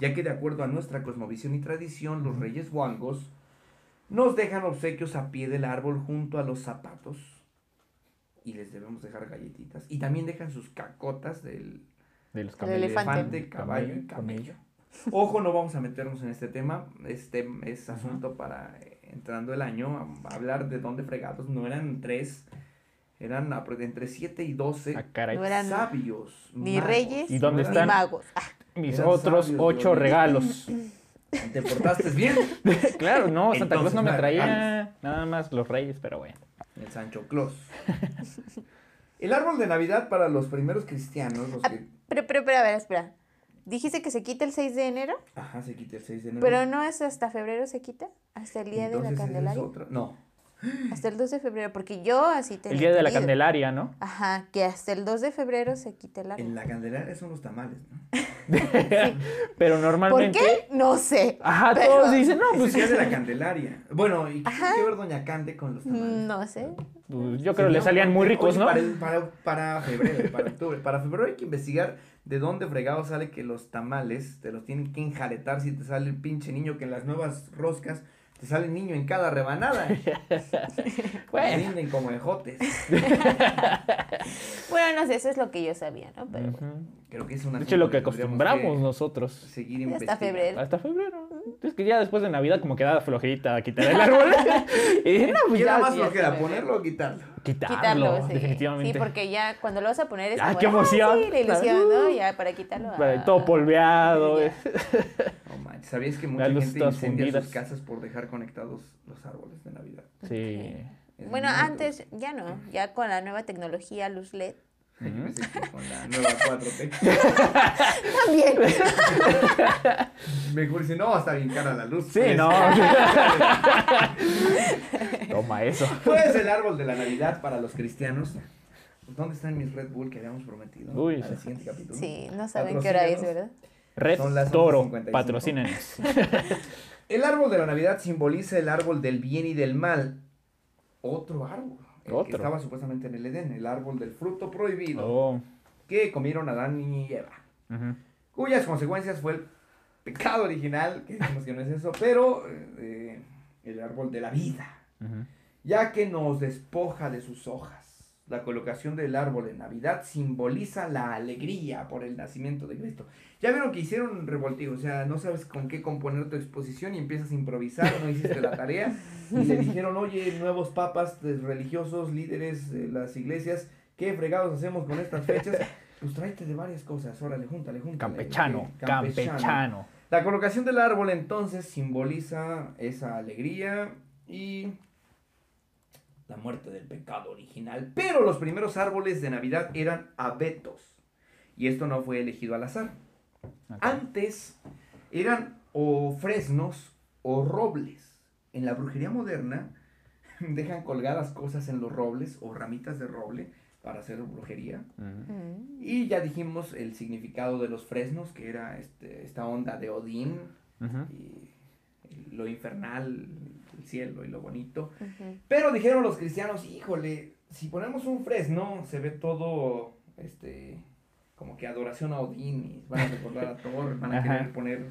ya que de acuerdo a nuestra cosmovisión y tradición, los reyes guangos nos dejan obsequios a pie del árbol junto a los zapatos y les debemos dejar galletitas. Y también dejan sus cacotas del De los El elefante, caballo y camello. Ojo, no vamos a meternos en este tema. Este es asunto para eh, entrando el año, a, a hablar de dónde fregados. No eran tres, eran entre 7 y 12 Ah, caray. No eran sabios. ni magos. reyes ¿Y dónde No ni están? magos. Ah, Mis Eran otros sabios, ocho regalos. ¿Te portaste bien? claro, no, Santa Claus Entonces, no me no hay traía nada más los reyes, pero bueno. El Sancho Claus. El árbol de Navidad para los primeros cristianos, los que... pero, pero, pero, a ver, espera. Dijiste que se quita el 6 de enero, Ajá, se quita el 6 de enero. pero no es hasta febrero se quita, hasta el día de la es Candelaria. otra- No, Hasta el 2 de febrero, porque yo así tenía El día de la. Candelaria, ¿no? Ajá, que hasta el 2 de febrero se quita el en árbol. la Candelaria son los tamales, ¿no? Pero ¿Por normalmente. qué? No sé. Ajá, Pero- todos dicen, no, Es el pues. día de la Candelaria. Bueno, ¿y qué que ver Doña Cande con los tamales? No sé. pues, yo creo que le salían muy ricos, oye, ¿no? Para, para febrero, para octubre. Para febrero hay que investigar de dónde fregado sale que los tamales te los tienen que enjaretar si te sale el pinche niño que en las nuevas roscas te sale el niño en cada rebanada. Bueno. Rinden como ejotes. Bueno, no sé, eso es lo que yo sabía, ¿no? Pero bueno. Creo que es una De hecho, lo que acostumbramos que nosotros. Seguir Hasta febrero. Hasta febrero. Es que ya después de Navidad, como que da flojerita quitar el árbol. y dije, no, pues ¿Qué da ya. más flojera, ponerlo o quitarlo? Quitarlo, Quitarlo, sí. definitivamente. Sí, porque ya cuando lo vas a poner es Ah, qué ah, emoción. sí, la ilusión, ¿no? Ya para quitarlo. Ah. Todo polveado. Eh. No manches, ¿sabías que mucha gente incendia fundidas. sus casas por dejar conectados los árboles de Navidad? Sí. Bueno, antes ya no, ya con la nueva tecnología luz LED. Yo pensé que con la nueva 4T. También. Mejor dice, no, está bien cara la luz. Sí, Pues, no. Toma eso. Pues el árbol de la Navidad para los cristianos. ¿Dónde están mis Red Bull que habíamos prometido? Uy, sí. siguiente capítulo. Sí, no saben qué hora es. ¿verdad? Red Son las Toro, 11:55. patrocínanos. El árbol de la Navidad simboliza el árbol del bien y del mal. Otro árbol. El que estaba supuestamente en el Edén, el árbol del fruto prohibido Oh. que comieron Adán y Eva. Cuyas consecuencias fue el pecado original, que decimos que no es eso, pero eh, el árbol de la vida. Ya que nos despoja de sus hojas. La colocación del árbol en Navidad simboliza la alegría por el nacimiento de Cristo. Ya vieron que hicieron revoltijo, o sea, no sabes con qué componer tu exposición y empiezas a improvisar, no hiciste la tarea. Y le dijeron, oye, nuevos papas eh, religiosos, líderes de las iglesias, ¿qué fregados hacemos con estas fechas? Pues tráete de varias cosas, órale, júntale, júntale. Campechano, Ok, campechano. la colocación del árbol entonces simboliza esa alegría y la muerte del pecado original. Pero los primeros árboles de Navidad eran abetos. Y esto no fue elegido al azar. Antes eran o fresnos o robles. En la brujería moderna dejan colgadas cosas en los robles o ramitas de roble para hacer brujería. Ujú. Mm. Y ya dijimos el significado de los fresnos, que era este, esta onda de Odín, y lo infernal, cielo y lo bonito. Pero dijeron los cristianos, híjole, si ponemos un fresno, se ve todo, este, como que adoración a Odín, y van a recordar a Thor, van a querer poner,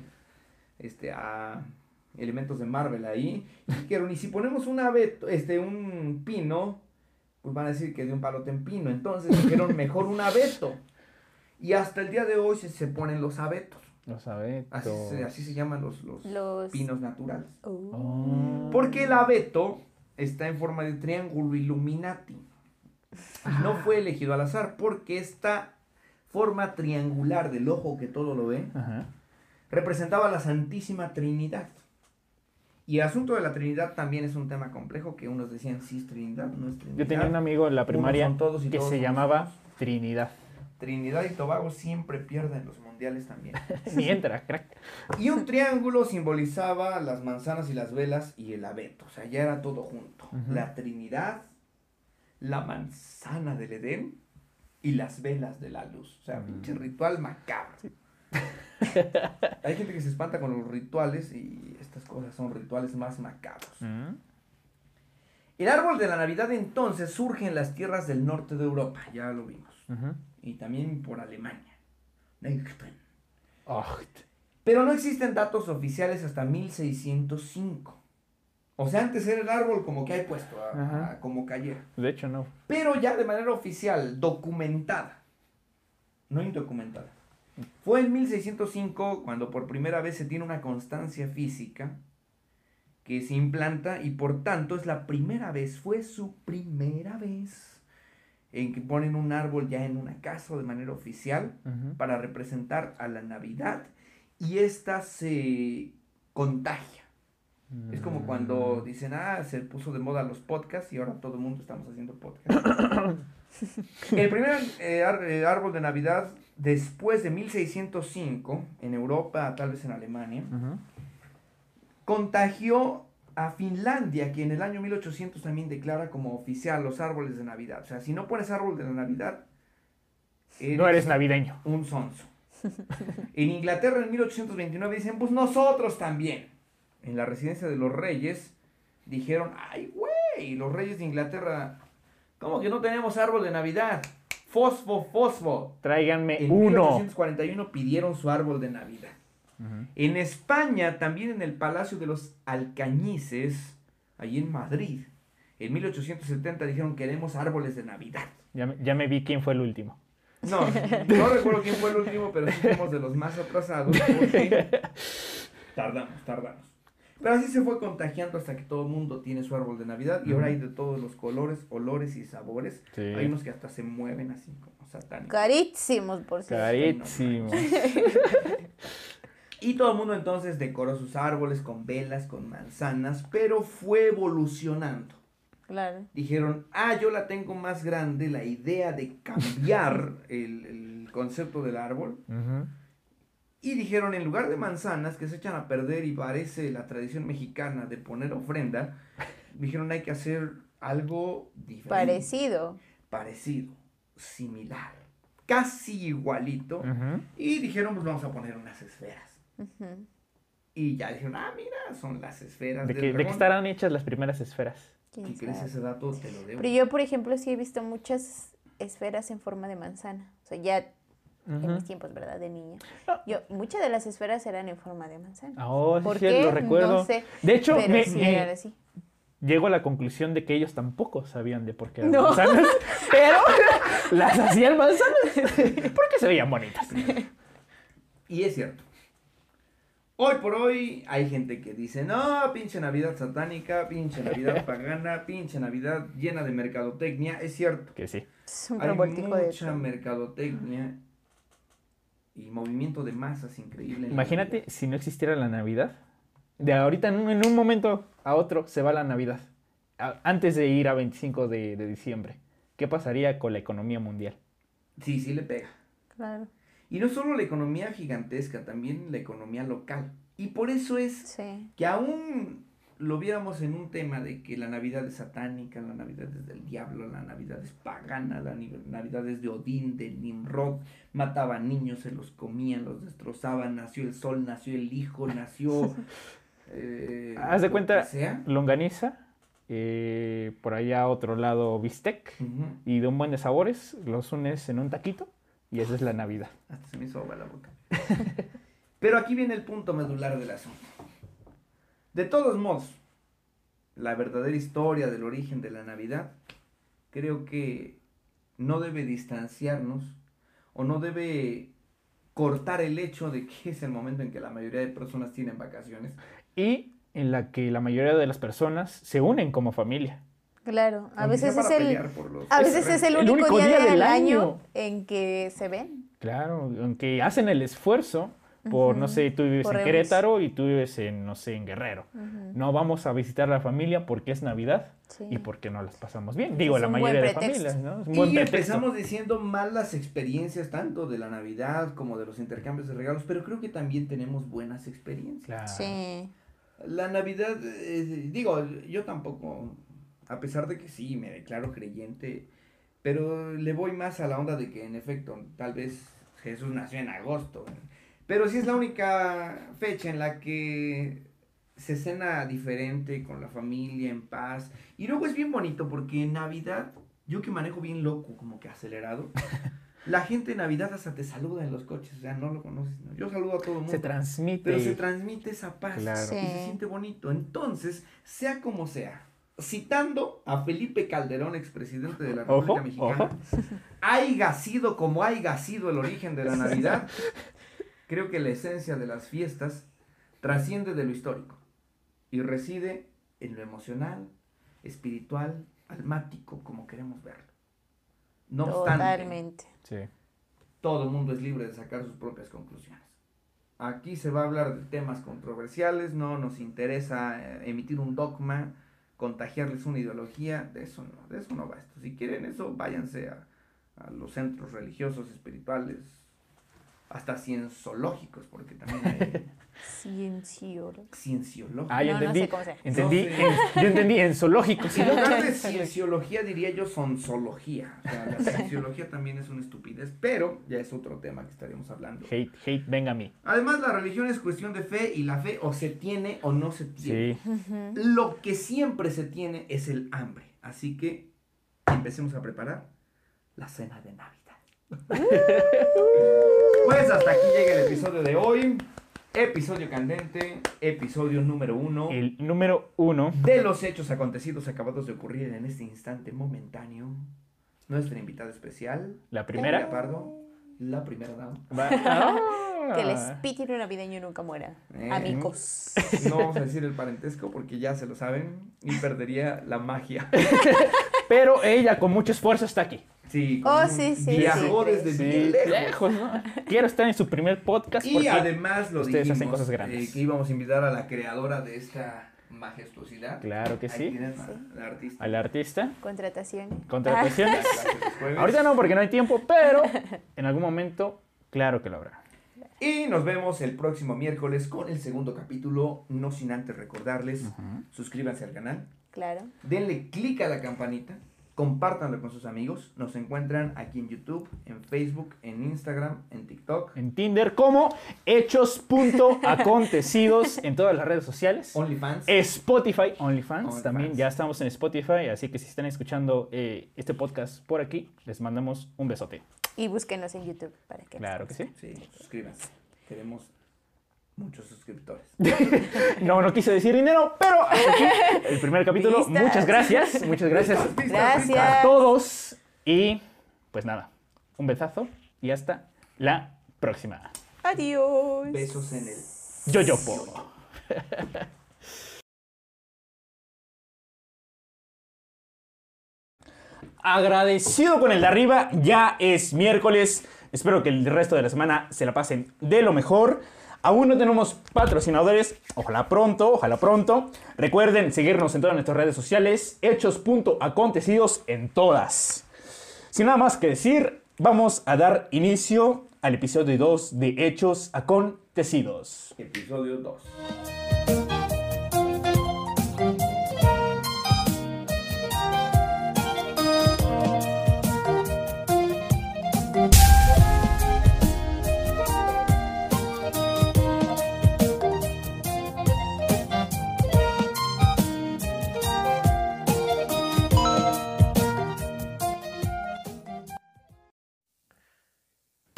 este, a elementos de Marvel ahí. Y dijeron, y si ponemos un abeto, este, un pino, pues van a decir que de un palote en pino. Entonces dijeron, mejor un abeto. Y hasta el día de hoy se, se ponen los abetos. Los abetos. Así se, así se llaman los, los Los. pinos naturales. Oh. Oh. Porque el abeto está en forma de triángulo Illuminati. Y no fue elegido al azar, porque esta forma triangular del ojo que todo lo ve Ajá. representaba la Santísima Trinidad. Y el asunto de la Trinidad también es un tema complejo que unos decían sí es Trinidad, no es Trinidad. Yo tenía un amigo en la primaria son todos y que todos se llamaba. Trinidad. Trinidad y Tobago siempre pierden los mundiales también. Mientras, crack. Y un triángulo simbolizaba las manzanas y las velas y el abeto. O sea, ya era todo junto. La Trinidad, la manzana del Edén y las velas de la luz. O sea, Mm. pinche ritual macabro. Hay gente que se espanta con los rituales y estas cosas son rituales más macabros. Mm. El árbol de la Navidad entonces surge en las tierras del norte de Europa, ya lo vimos. Y también por Alemania. Pero no existen datos oficiales hasta 1605. O sea, antes era el árbol como que hay puesto, a- Ajá. a- como cayera. De hecho, no. Pero ya de manera oficial, documentada, no indocumentada. Fue en 1605 cuando por primera vez se tiene una constancia física que se implanta y por tanto es la primera vez, fue su primera vez en que ponen un árbol ya en una casa o de manera oficial para representar a la Navidad y esta se contagia. Es como Mm. cuando dicen, ah, se puso de moda los podcasts y ahora todo el mundo estamos haciendo podcasts. el primer eh, eh, árbol de Navidad, después de 1605, en Europa, tal vez en Alemania, contagió a Finlandia, que en el año 1800 también declara como oficial los árboles de Navidad. O sea, si no pones árbol de la Navidad, No eres navideño. un sonso. En Inglaterra en 1829 dicen, pues nosotros también. En la residencia de los reyes dijeron, ay güey, los reyes de Inglaterra, ¿cómo que no tenemos árbol de Navidad? Fosfo, fosfo. Tráiganme En uno. 1841 pidieron su árbol de Navidad. En España, también en el Palacio de los Alcañices, ahí en Madrid, en 1870 dijeron, queremos árboles de Navidad. Ya, me- ya me vi quién fue el último. No, no recuerdo quién fue el último, pero sí fuimos de los más atrasados. porque Tardamos, tardamos. Pero así se fue contagiando hasta que todo el mundo tiene su árbol de Navidad y ahora hay de todos los colores, olores y sabores. Sí. Hay unos que hasta se mueven así como satánicos. Carísimos, por cierto. Carísimo. Y todo el mundo entonces decoró sus árboles con velas, con manzanas, pero fue evolucionando. Claro. Dijeron, ah, yo la tengo más grande, la idea de cambiar el, el concepto del árbol. Y dijeron, en lugar de manzanas que se echan a perder y parece la tradición mexicana de poner ofrenda, dijeron, hay que hacer algo diferente. Parecido. Parecido, similar, casi igualito. Y dijeron, pues vamos a poner unas esferas. Y ya dijeron, ah, mira, son las esferas ¿De, qué, ¿De qué estarán hechas las primeras esferas? ¿Quién Si crees ese dato, te lo debo. Pero yo, por ejemplo, sí he visto muchas esferas en forma de manzana. O sea, ya en mis tiempos, ¿verdad? De niña. Ah. Yo, muchas de las esferas eran en forma de manzana. Ah, Oh, sí, ¿Por sí, qué? lo recuerdo. No sé. De hecho, pero me, sí me- eran así. llego a la conclusión de que ellos tampoco sabían de por qué eran No. manzanas, pero las hacían manzanas porque se veían bonitas. Y es cierto. Hoy por hoy hay gente que dice, no, pinche Navidad satánica, pinche Navidad pagana, pinche Navidad llena de mercadotecnia. Es cierto. Que sí. Es un Hay revoltijo de mucha mercadotecnia y movimiento de masas increíble. Imagínate si no existiera la Navidad. De ahorita en un, en un momento a otro se va la Navidad. A- antes de ir a 25 de, de diciembre. ¿Qué pasaría con la economía mundial? Sí, sí le pega. Claro. Y no solo la economía gigantesca, también la economía local. Y por eso es Sí. que aún lo viéramos en un tema de que la Navidad es satánica, la Navidad es del diablo, la Navidad es pagana, la Navidad es de Odín, de Nimrod, mataban niños, se los comían, los destrozaban, nació el sol, nació el hijo, nació... eh, Haz de cuenta- sea. Longaniza, eh, por allá a otro lado bistec y de un buen de sabores, los unes en un taquito y esa es la Navidad. Hasta se me hizo agua la boca. Pero aquí viene el punto medular del asunto. De todos modos, la verdadera historia del origen de la Navidad, creo que no debe distanciarnos o no debe cortar el hecho de que es el momento en que la mayoría de personas tienen vacaciones. Y en la que la mayoría de las personas se unen como familia. Claro. A veces es el, pelear por los a veces es el el único, único día, día del del año. año. en que se ven. Claro, aunque hacen el esfuerzo por, no sé, tú vives por en. Querétaro y tú vives en, no sé, en Guerrero. No vamos a visitar a la familia porque es Navidad Sí. y porque no las pasamos bien. Digo, Es la mayoría de familias, ¿no? Es un buen Y pretexto. empezamos diciendo malas experiencias tanto de la Navidad como de los intercambios de regalos, pero creo que también tenemos buenas experiencias. Claro. Sí. La Navidad, eh, digo, yo tampoco, a pesar de que sí, me declaro creyente, pero le voy más a la onda de que en efecto, tal vez Jesús nació en agosto, pero sí es la única fecha en la que se cena diferente con la familia, en paz, y luego es bien bonito porque en Navidad, yo que manejo bien loco, como que acelerado, La gente en Navidad hasta te saluda en los coches, o sea, no lo conoces. ¿no? Yo saludo a todo el mundo. Se transmite. Pero se transmite esa paz Claro. Sí. y se siente bonito. Entonces, sea como sea, citando a Felipe Calderón, expresidente de la República Ojo, Mexicana, ojo. haiga sido como haiga sido el origen de la Navidad, creo que la esencia de las fiestas trasciende de lo histórico y reside en lo emocional, espiritual, almático, como queremos verlo. No obstante, Totalmente. Sí. todo el mundo es libre de sacar sus propias conclusiones. Aquí se va a hablar de temas controversiales, no nos interesa eh, emitir un dogma, contagiarles una ideología, de eso no, de eso no va esto. Si quieren eso, váyanse a, a los centros religiosos, espirituales, hasta cienciológicos, porque también hay Cienciólogo. cienciológicos. Ah, yo No, no entendí. sé cómo se- entendí No sé. en- yo entendí en zoológicos. En lugar de cienciología diría yo sonsología. O sea, la cienciología también es una estupidez, pero ya es otro tema que estaríamos hablando. Hate, hate, venga a mí. Además, la religión es cuestión de fe y la fe o se tiene o no se tiene. Sí. Lo que siempre se tiene es el hambre. Así que empecemos a preparar la cena de Navidad. pues hasta aquí llega el episodio de hoy. Episodio candente, episodio número uno El número uno. de los hechos acontecidos acabados de ocurrir en este instante momentáneo. Nuestra invitada especial, La primera. Pardo, la primera dama. Ah. Que el espíritu navideño nunca muera. Eh. Amigos. No vamos a decir el parentesco porque ya se lo saben y perdería la magia. Pero ella con mucho esfuerzo está aquí. Sí, Oh, sí, sí, Viajó sí. desde Sí, bien lejos. lejos, ¿no? Quiero estar en su primer podcast Y porque además lo ustedes dijimos hacen cosas grandes. eh, que íbamos a invitar a la creadora de esta majestuosidad. Claro que Ahí sí. tienen a la artista. Al artista. Contratación. Contrataciones. Jueves. Ahorita no porque no hay tiempo, pero en algún momento, claro que lo habrá. Y nos vemos el próximo miércoles con el segundo capítulo. No sin antes recordarles, suscríbanse al canal, Claro. denle clic a la campanita, compártanlo con sus amigos. Nos encuentran aquí en YouTube, en Facebook, en Instagram, en TikTok, En Tinder como hechos.acontecidos en todas las redes sociales. OnlyFans. Spotify, OnlyFans, también ya estamos en Spotify, así que si están escuchando eh, este podcast por aquí, les mandamos un besote. Y búsquenos en YouTube para que Claro que sí. Sí, suscríbanse. Queremos muchos suscriptores. No, no quise decir dinero, pero aquí el primer capítulo. Vistas. Muchas gracias, muchas gracias Vistas, vistas, Gracias. vistas. a todos y pues nada, un besazo y hasta la próxima. Adiós. Besos en el. Yoyopo. Agradecido con el de arriba, ya es miércoles. Espero que el resto de la semana se la pasen de lo mejor. Aún no tenemos patrocinadores, ojalá pronto, ojalá pronto. Recuerden seguirnos en todas nuestras redes sociales, hechos.acontecidos en todas. Sin nada más que decir, vamos a dar inicio al episodio 2 de Hechos Acontecidos. Episodio 2.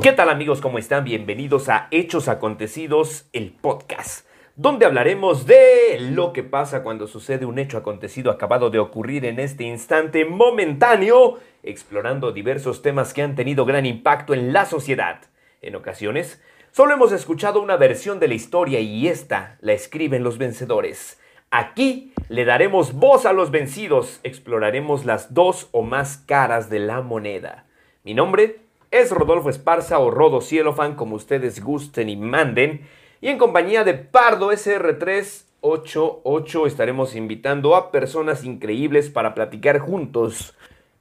¿Qué tal amigos? ¿Cómo están? Bienvenidos a Hechos Acontecidos, el podcast, donde hablaremos de lo que pasa cuando sucede un hecho acontecido acabado de ocurrir en este instante momentáneo, explorando diversos temas que han tenido gran impacto en la sociedad. En ocasiones, solo hemos escuchado una versión de la historia y esta la escriben los vencedores. Aquí le daremos voz a los vencidos, exploraremos las dos o más caras de la moneda. Mi nombre es Rodolfo Esparza o Rodo Cielofan, como ustedes gusten y manden. Y en compañía de Pardo SR388 estaremos invitando a personas increíbles para platicar juntos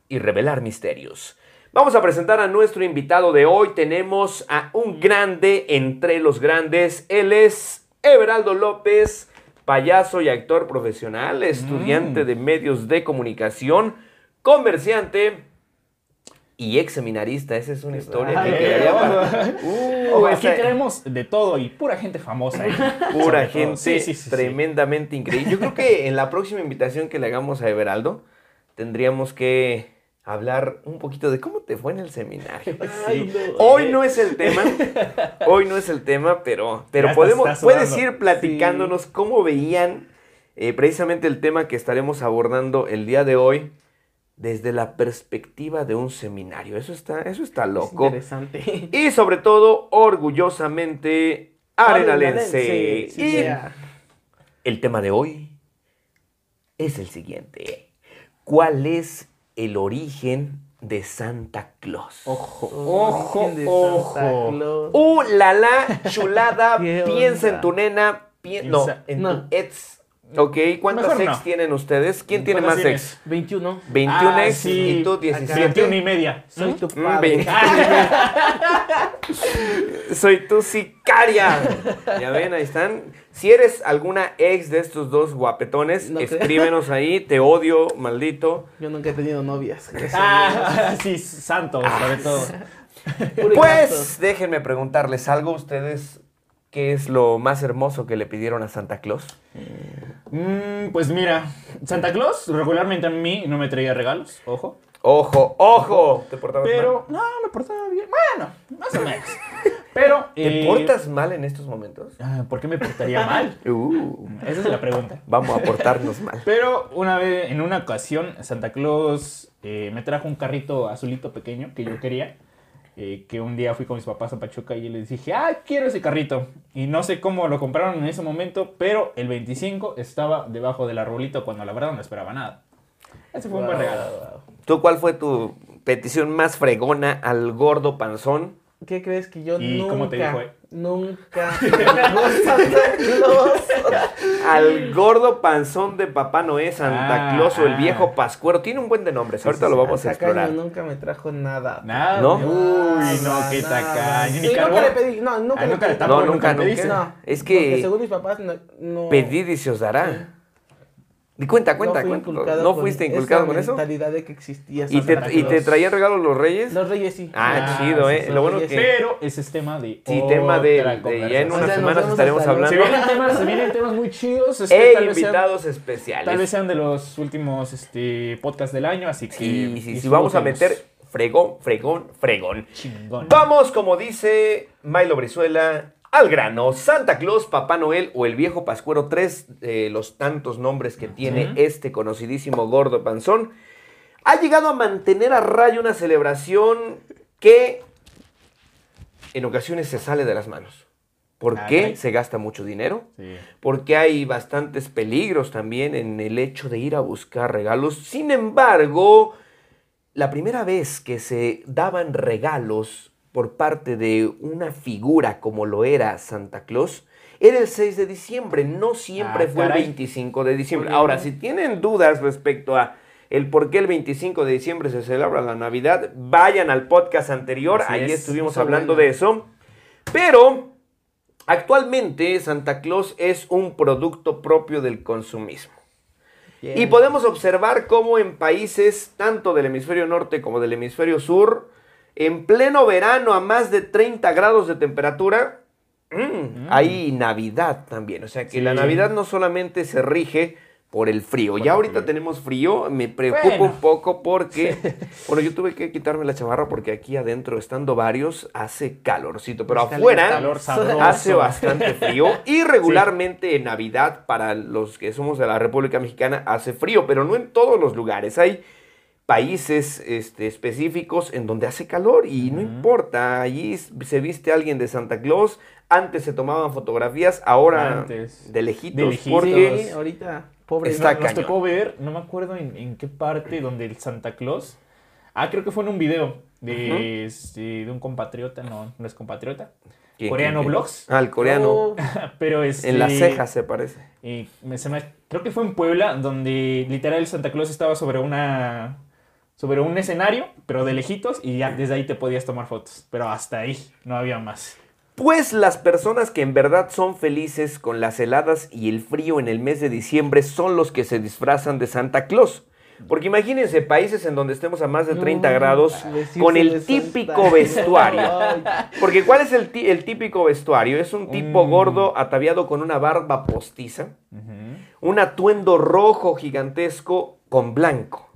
y revelar misterios. Vamos a presentar a nuestro invitado de hoy. Tenemos a un grande entre los grandes. Él es Everaldo López, payaso y actor profesional, estudiante de medios de comunicación, comerciante y ex seminarista. Esa es una historia que Ay, quedaría para- Uh, aquí esa- tenemos de todo y pura gente famosa. ¿eh? Pura gente Sí, sí, sí, sí. tremendamente increíble. Yo creo que en la próxima invitación que le hagamos a Everaldo, tendríamos que hablar un poquito de cómo te fue en el seminario. Sí. Hoy no es el tema, hoy no es el tema, pero, pero Ya podemos, estás puedes ir platicándonos cómo veían eh, precisamente el tema que estaremos abordando el día de hoy desde la perspectiva de un seminario. Eso está, eso está loco. Interesante. Y sobre todo, orgullosamente, arenalense. Sí, Y yeah. el tema de hoy es el siguiente. ¿Cuál es el origen de Santa Claus? Ojo, ojo, ojo. ¡Uh, la la! Chulada, ¿Qué piensa en tu nena. pi- no, Piensa- en No. tu ex. Ok, ¿cuántas Mejor ex no. tienen ustedes? ¿Quién tiene ¿Cuántas más tienes? ex? 21. 21 Ah, ex sí. y tú Acá. 17. 21 y media. Soy tu Mm, padre. Soy tu sicaria. Ya ven, ahí están. Si eres alguna ex de estos dos guapetones, No creo. escríbenos ahí. Te odio, maldito. Yo nunca he tenido novias. Ah, sí, santo, sobre todo. a Pues déjenme preguntarles algo. ¿Ustedes qué es lo más hermoso que le pidieron a Santa Claus? Mm, pues mira, Santa Claus regularmente a mí no me traía regalos, ojo. Ojo, ojo. ¿Te portabas Pero, no, me portaba bien. Bueno, más o menos. Pero. mal? ¿Te eh, portas mal en estos momentos? ah, ¿Por qué me portaría mal? Uh, Esa es la pregunta. vamos a portarnos mal. Pero una vez, en una ocasión, Santa Claus eh, me trajo un carrito azulito pequeño que yo quería. Eh, que un día fui con mis papás a Pachuca y les dije, ah, quiero ese carrito. Y no sé cómo lo compraron en ese momento, pero el 25 estaba debajo del arbolito cuando la verdad no esperaba nada. Ese fue un buen regalo. ¿Tú cuál fue tu petición más fregona al gordo panzón? ¿Qué crees que yo ¿Y nunca, cómo te dijo, eh? nunca? Al gordo panzón de Papá Noé, Santa Ah, Claus o el ah. viejo Pascuero. Tiene un buen de nombres. Ahorita lo vamos a Tacaño explorar. nunca me trajo nada. Nada. ¿No? Uy, no, Nada, qué tacaño. Sí, nunca le pedí. No, nunca Ah, le nunca le pedí. No, nunca, nunca le nunca. No, Es que- según mis papás no... no Pedid y se os dará. Y cuenta, cuenta, no fui cuenta. ¿No con fuiste inculcado esa con eso? mentalidad de que existía ¿Y te, ¿Y te traían regalos los reyes? Los reyes sí. Ah, Ah, chido, ¿eh? Lo bueno que... Pero ese es tema de. Sí, tema de, de- ya en unas O sea, semanas estaremos hablando. Se vienen temas, se vienen temas muy chidos. este, E sean- invitados Tal vez especiales. sean de los últimos este, podcasts del año, así que. Sí, sí, sí, vamos a meter fregón, fregón, fregón. Chingón. Vamos, como dice Milo Brizuela, al grano. Santa Claus, Papá Noel o el viejo Pascuero, tres de los tantos nombres que tiene este conocidísimo gordo panzón, ha llegado a mantener a raya una celebración que en ocasiones se sale de las manos. ¿Por Ah, qué? Se gasta mucho dinero. Sí. porque hay bastantes peligros también en el hecho de ir a buscar regalos. Sin embargo, la primera vez que se daban regalos por parte de una figura como lo era Santa Claus, era el 6 de diciembre, no siempre Ah, fue el caray. 25 de diciembre. Ahora, si tienen dudas respecto a el por qué el 25 de diciembre se celebra la Navidad, vayan al podcast anterior, Así ahí es, estuvimos hablando bueno. de eso. Pero Actualmente Santa Claus es un producto propio del consumismo. Bien. Y podemos observar cómo en países tanto del hemisferio norte como del hemisferio sur, en pleno verano a más de 30 grados de temperatura, mm, hay Navidad también. O sea que Sí. la Navidad no solamente se rige por el frío. Por ya el ahorita frío. tenemos frío, me preocupa Bueno. un poco porque, bueno, yo tuve que quitarme la chamarra porque aquí adentro, estando varios, hace calorcito, pero Está afuera Calor hace bastante frío y regularmente en Navidad para los que somos de la República Mexicana hace frío, pero no en todos los lugares. Hay países este, específicos en donde hace calor y no importa, allí se viste alguien de Santa Claus, antes se tomaban fotografías, ahora Antes. de lejitos, De lejitos. porque Sí, ahorita, pobre. Está Nos cañón. tocó ver, no me acuerdo en, en qué parte, donde el Santa Claus. Ah, creo que fue en un video de, este, de un compatriota, no, no es compatriota. ¿Quién, Coreano? Vlogs. Ah, el coreano. Oh, Pero este, En las cejas se parece. y me- se me- creo que fue en Puebla, donde literal el Santa Claus estaba sobre una sobre un escenario, pero de lejitos, y ya desde ahí te podías tomar fotos. Pero hasta ahí, no había más. Pues las personas que en verdad son felices con las heladas y el frío en el mes de diciembre son los que se disfrazan de Santa Claus. Porque imagínense países en donde estemos a más de 30 no, grados con el típico Santa. vestuario. Porque ¿cuál es el, típico vestuario? Es un tipo Mm. gordo ataviado con una barba postiza, un atuendo rojo gigantesco con blanco.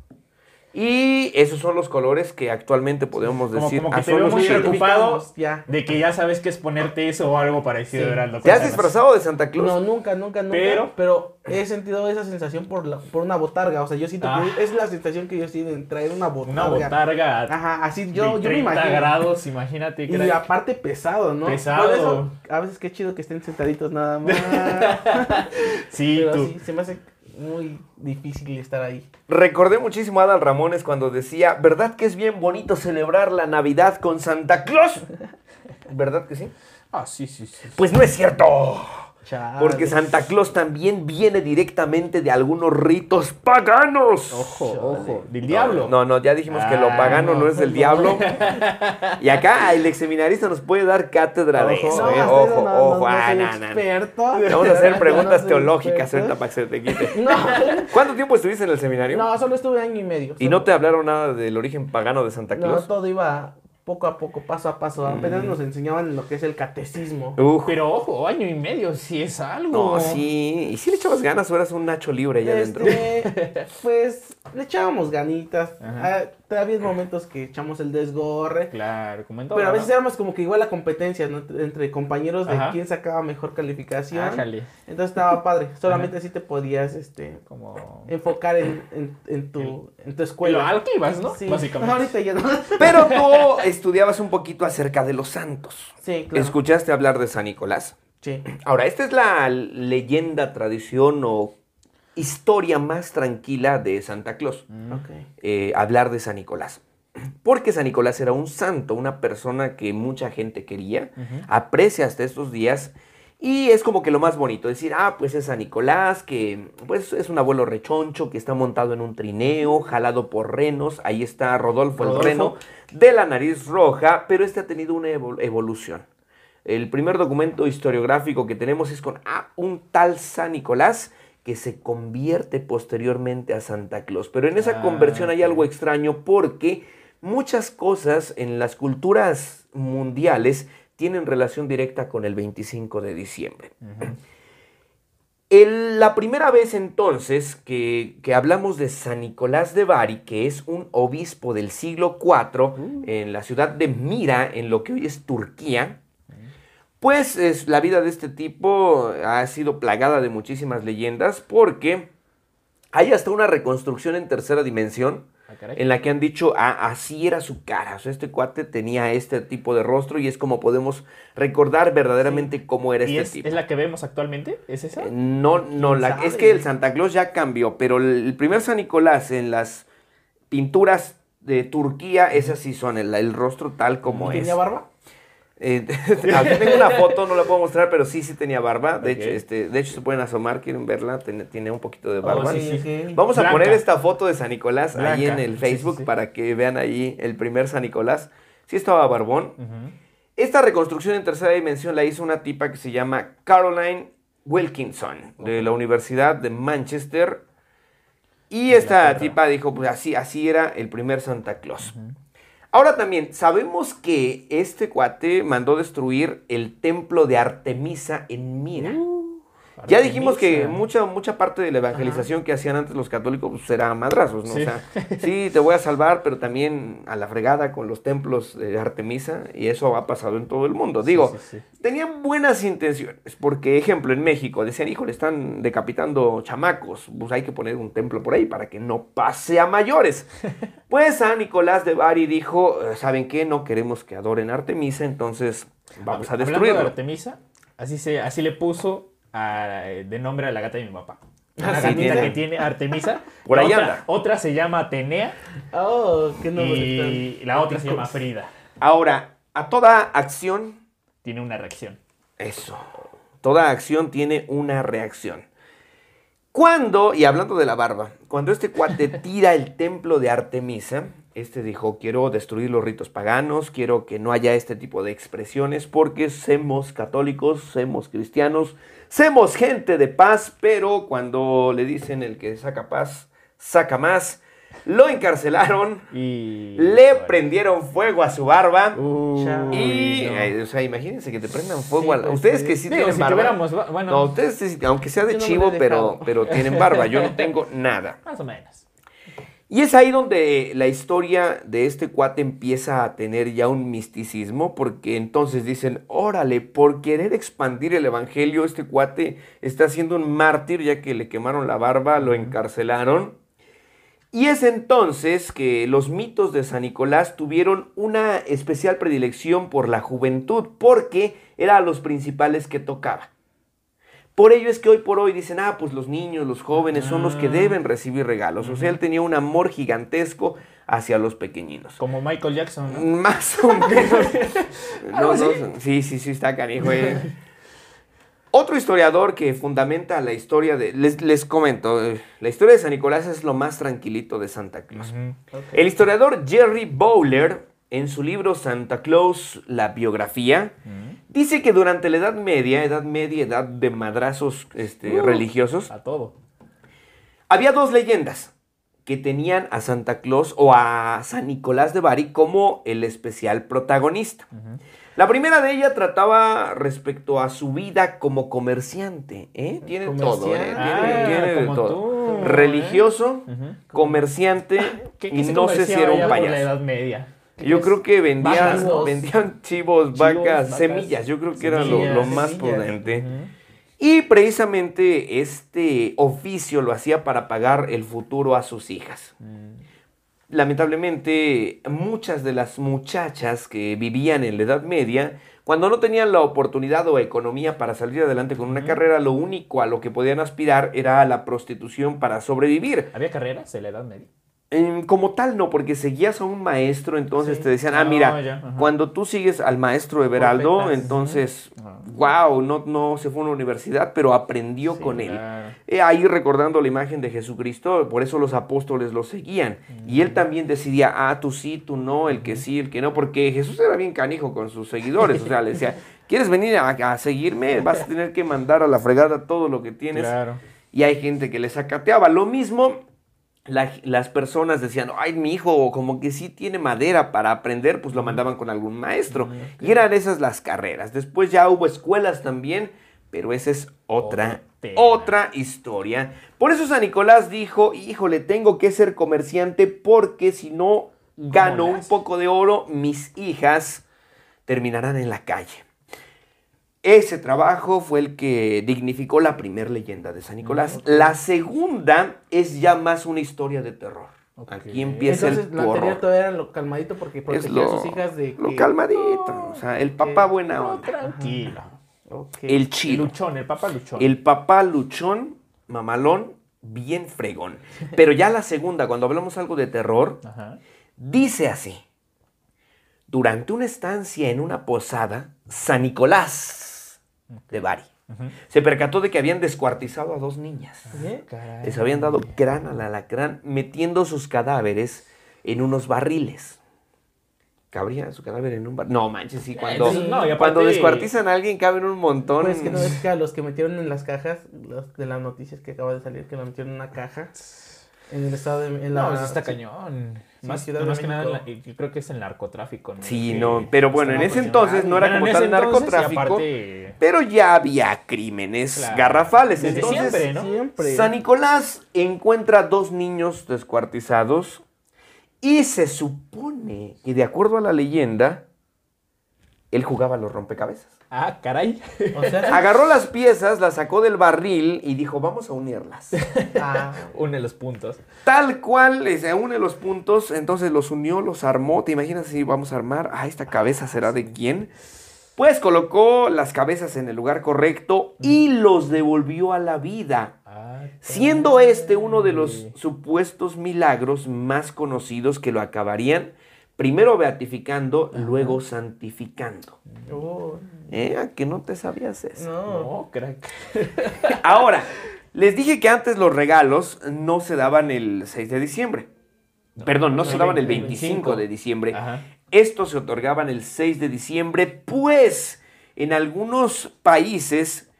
Y esos son los colores que actualmente podemos Como, decir como que te veo muy preocupado ya. de que ya sabes que es ponerte eso o algo parecido, Sí. Heraldo. ¿Te has disfrazado de Santa Claus? No, nunca, nunca, nunca. Pero- Pero, he sentido esa sensación por, la- por una botarga. O sea, yo siento Ah. que es la sensación que yo siento en traer una botarga. Una botarga Ajá, así yo, de yo me 30 imagino. grados, imagínate. Y crack. aparte pesado, ¿no? Pesado. Por eso, a veces qué chido que estén sentaditos nada más. Sí, Pero tú. sí, se me hace muy difícil estar ahí. Recordé muchísimo a Adal Ramones cuando decía, ¿verdad que es bien bonito celebrar la Navidad con Santa Claus? ¿Verdad que sí? Ah, sí, sí, sí. Pues no es cierto. Chale. Porque Santa Claus también viene directamente de algunos ritos paganos. Ojo, ojo. Del diablo. No, no, ya dijimos que lo Ah, pagano no, no. es del diablo. Y acá el exseminarista nos puede dar cátedra de Ojo, eso, no, ¿eh? hasta Ojo, no, ojo. no, no ah, no, no, no. Vamos a hacer No preguntas teológicas ahorita para que se te quite. No, ¿Cuánto tiempo estuviste en el seminario? no, solo estuve año y medio. ¿Y no te hablaron nada del origen pagano de Santa No, Claus? todo iba poco a poco, paso a paso. Apenas nos enseñaban lo que es el catecismo. Uf. Pero ojo, año y medio, si es algo. No, sí. ¿Y si le echabas ganas o eras un Nacho libre allá adentro? Este, pues le echábamos ganitas. Ajá. Ah, todavía hay momentos que echamos el desgorre. Claro, como en todo. Pero a ¿no? veces éramos como que igual la competencia ¿no? entre compañeros de Ajá. quién sacaba mejor calificación. Ájale. Entonces estaba padre. Solamente así te podías este, Como. enfocar en, en, en tu, en tu Bueno, escuela. al que ibas, ¿no? Sí. Básicamente. Ahorita ya no. Pero tú estudiabas un poquito acerca de los santos. Sí, claro. Escuchaste hablar de San Nicolás. Sí. Ahora, esta es la leyenda, tradición o historia más tranquila de Santa Claus. Ok. eh, hablar de San Nicolás. Porque San Nicolás era un santo, una persona que mucha gente quería, aprecia hasta estos días. Y es como que lo más bonito, decir, ah, pues es San Nicolás, que pues es un abuelo rechoncho que está montado en un trineo, jalado por renos. Ahí está Rodolfo, Rodolfo. el reno, de la nariz roja, pero este ha tenido una evol- evolución. El primer documento historiográfico que tenemos es con ah, un tal San Nicolás que se convierte posteriormente a Santa Claus. Pero en esa Ah, conversión hay algo extraño porque muchas cosas en las culturas mundiales tienen relación directa con el 25 de diciembre. El- la primera vez entonces que, que hablamos de San Nicolás de Bari, que es un obispo del siglo IV en la ciudad de Mira, en lo que hoy es Turquía, pues es, la vida de este tipo ha sido plagada de muchísimas leyendas porque hay hasta una reconstrucción en tercera dimensión Ah, en la que han dicho, ah, así era su cara, o sea, este cuate tenía este tipo de rostro y es como podemos recordar verdaderamente cómo era ¿Y este es, tipo. es la que vemos actualmente? ¿Es esa? Eh, No, no, ¿Quién la, es que el Santa Claus ya cambió, pero el, primer San Nicolás en las pinturas de Turquía, esas sí son el, el rostro tal como ¿Y es. ¿Tenía barba? Eh, aquí tengo una foto, no la puedo mostrar, pero sí, sí tenía barba. De, hecho, este, de hecho, se pueden asomar, quieren verla, tiene, tiene un poquito de Oh, barba. sí, sí. ok. Vamos a poner esta foto de San Nicolás ahí en el Facebook sí, para que vean ahí el primer San Nicolás. Sí estaba barbón. Esta reconstrucción en tercera dimensión la hizo una tipa que se llama Caroline Wilkinson de la Universidad de Manchester. Y esta tipa dijo, pues así, así era el primer Santa Claus. Ahora también, sabemos que este cuate mandó destruir el templo de Artemisa en Mira. Ya dijimos que mucha, mucha parte de la evangelización que hacían antes los católicos pues, era madrazos, ¿no? Sí. O sea, sí, te voy a salvar, pero también a la fregada con los templos de Artemisa, y eso ha pasado en todo el mundo. Digo, sí, sí. tenían buenas intenciones, porque, ejemplo, en México decían, híjole, están decapitando chamacos, pues hay que poner un templo por ahí para que no pase a mayores. Pues San Nicolás de Bari dijo, "Eh, ¿saben qué? No queremos que adoren Artemisa, entonces vamos a de destruirlo. Artemisa, así, se, así le puso a- de nombre a la gata de mi papá. Ah, Una sí, gatita tiene. que tiene Artemisa. Por ahí otra, anda. Otra se llama Atenea Oh, qué nombre y tan la otra se llama Frida. Ahora, a toda acción Tiene una reacción. Eso. Toda acción tiene una reacción. Cuando, y hablando de la barba, cuando este cuate tira el templo de Artemisa, este dijo, quiero destruir los ritos paganos, quiero que no haya este tipo de expresiones, porque somos católicos, somos cristianos, somos gente de paz, pero cuando le dicen el que saca paz, saca más, lo encarcelaron, Y. le prendieron fuego a su barba. Uy, Y, no. o sea, imagínense que te prendan fuego Sí, a la- pues, Ustedes sí. que sí Digo, tienen si barba. Bueno, No, ustedes, aunque sea de no chivo, he pero, pero tienen barba. Yo no tengo nada. más o menos. Y es ahí donde la historia de este cuate empieza a tener ya un misticismo, porque entonces dicen, órale, por querer expandir el Evangelio, este cuate está siendo un mártir, ya que le quemaron la barba, lo encarcelaron. Y es entonces que los mitos de San Nicolás tuvieron una especial predilección por la juventud, porque era a los principales que tocaba. Por ello es que hoy por hoy dicen, ah, pues los niños, los jóvenes son los que deben recibir regalos. O sea, él tenía un amor gigantesco hacia los pequeñinos. Como Michael Jackson. ¿no? Más o menos. No, no, sí, sí, sí, está canijo. eh. Otro historiador que fundamenta la historia de... Les, les comento, la historia de San Nicolás es lo más tranquilito de Santa Claus. El historiador Jerry Bowler, en su libro Santa Claus, la biografía, dice que durante la Edad Media, Edad Media, Edad de madrazos este, Uh. religiosos, A todo. había dos leyendas que tenían a Santa Claus o a San Nicolás de Bari como el especial protagonista. La primera de ellas trataba respecto a su vida como comerciante. ¿eh? Tiene todo, ¿eh? Tiene, Ah, tiene de todo. tú, ¿eh? Religioso, comerciante ¿Qué- qué y no sé si era un ya por la payaso. Edad Media. Yo creo que vendían, Vacas. vendían chivos, vacas, vacas, semillas. Yo creo que era lo, más semillas. prudente. Y precisamente este oficio lo hacía para pagar el futuro a sus hijas. Lamentablemente, muchas de las muchachas que vivían en la Edad Media, cuando no tenían la oportunidad o economía para salir adelante con una carrera, lo único a lo que podían aspirar era a la prostitución para sobrevivir. ¿Había carreras en la Edad Media? Como tal, no, porque seguías a un maestro, entonces Sí. te decían, ah, Ah, mira, cuando tú sigues al maestro Everaldo, entonces, wow, no, no se fue a una universidad, pero aprendió con él. Claro. Eh, ahí recordando la imagen de Jesucristo, por eso los apóstoles lo seguían. Y él también decidía, ah, tú sí, tú no, el que sí, el que no, porque Jesús era bien canijo con sus seguidores. O sea, le decía, ¿quieres venir a, a seguirme? Vas a tener que mandar a la fregada todo lo que tienes. Claro. Y hay gente que le sacateaba. Lo mismo, la- las personas decían, ay, mi hijo como que sí tiene madera para aprender, pues lo mandaban con algún maestro. Y eran esas las carreras. Después ya hubo escuelas también, pero esa es otra, otra historia. Por eso San Nicolás dijo, híjole, tengo que ser comerciante porque si no gano un poco de oro, mis hijas terminarán en la calle. Ese trabajo fue el que dignificó la primer leyenda de San Nicolás. La segunda es ya más una historia de terror. Aquí empieza Entonces, el la anterior todavía era lo calmadito porque Es protegía lo, a sus hijas de lo que- calmadito. O sea, el papá buena No, onda. tranquilo. Ok. El El chido. luchón, el papá luchón. El papá luchón, mamalón, bien fregón. Pero ya la segunda, cuando hablamos algo de terror, Ajá. dice así. Durante una estancia en una posada, San Nicolás de Bari se percató de que habían descuartizado a dos niñas. ¿Eh? Les habían dado gran al alacrán metiendo sus cadáveres en unos barriles. ¿Cabría su cadáver en un barril? No, manches, sí, cuando, no, aparte- cuando descuartizan a alguien caben un montón. Pues en- que no es que a los que metieron en las cajas, los de las noticias que acaba de salir, que lo metieron en una caja. En el estado de. En la, No, pues está sí. cañón. Sí, más, Ciudad de más que nada, la- yo creo que es el narcotráfico. ¿no? Sí, no, pero bueno, en ese entonces no era Bueno, como en tal narcotráfico, aparte- pero ya había crímenes Claro. garrafales. Desde Entonces, siempre, ¿no? Siempre. San Nicolás encuentra dos niños descuartizados y se supone que de acuerdo a la leyenda, él jugaba los rompecabezas. Ah, caray. O sea, Agarró las piezas, las sacó del barril y dijo, vamos a unirlas. ah, Une los puntos. Tal cual, se une los puntos, entonces los unió, los armó. ¿Te imaginas si vamos a armar? Ah, esta cabeza será de quién. Pues colocó las cabezas en el lugar correcto y los devolvió a la vida. Ah, Siendo este uno de los supuestos milagros más conocidos que lo acabarían primero beatificando, luego santificando. oh, ¿Eh? ¿A que no te sabías eso? no. No, crack. Ahora, les dije que antes los regalos no se daban el 6 de diciembre. Perdón, no no, se daban el 25 25 de diciembre. Ajá. Estos se otorgaban el 6 de diciembre, pues en algunos países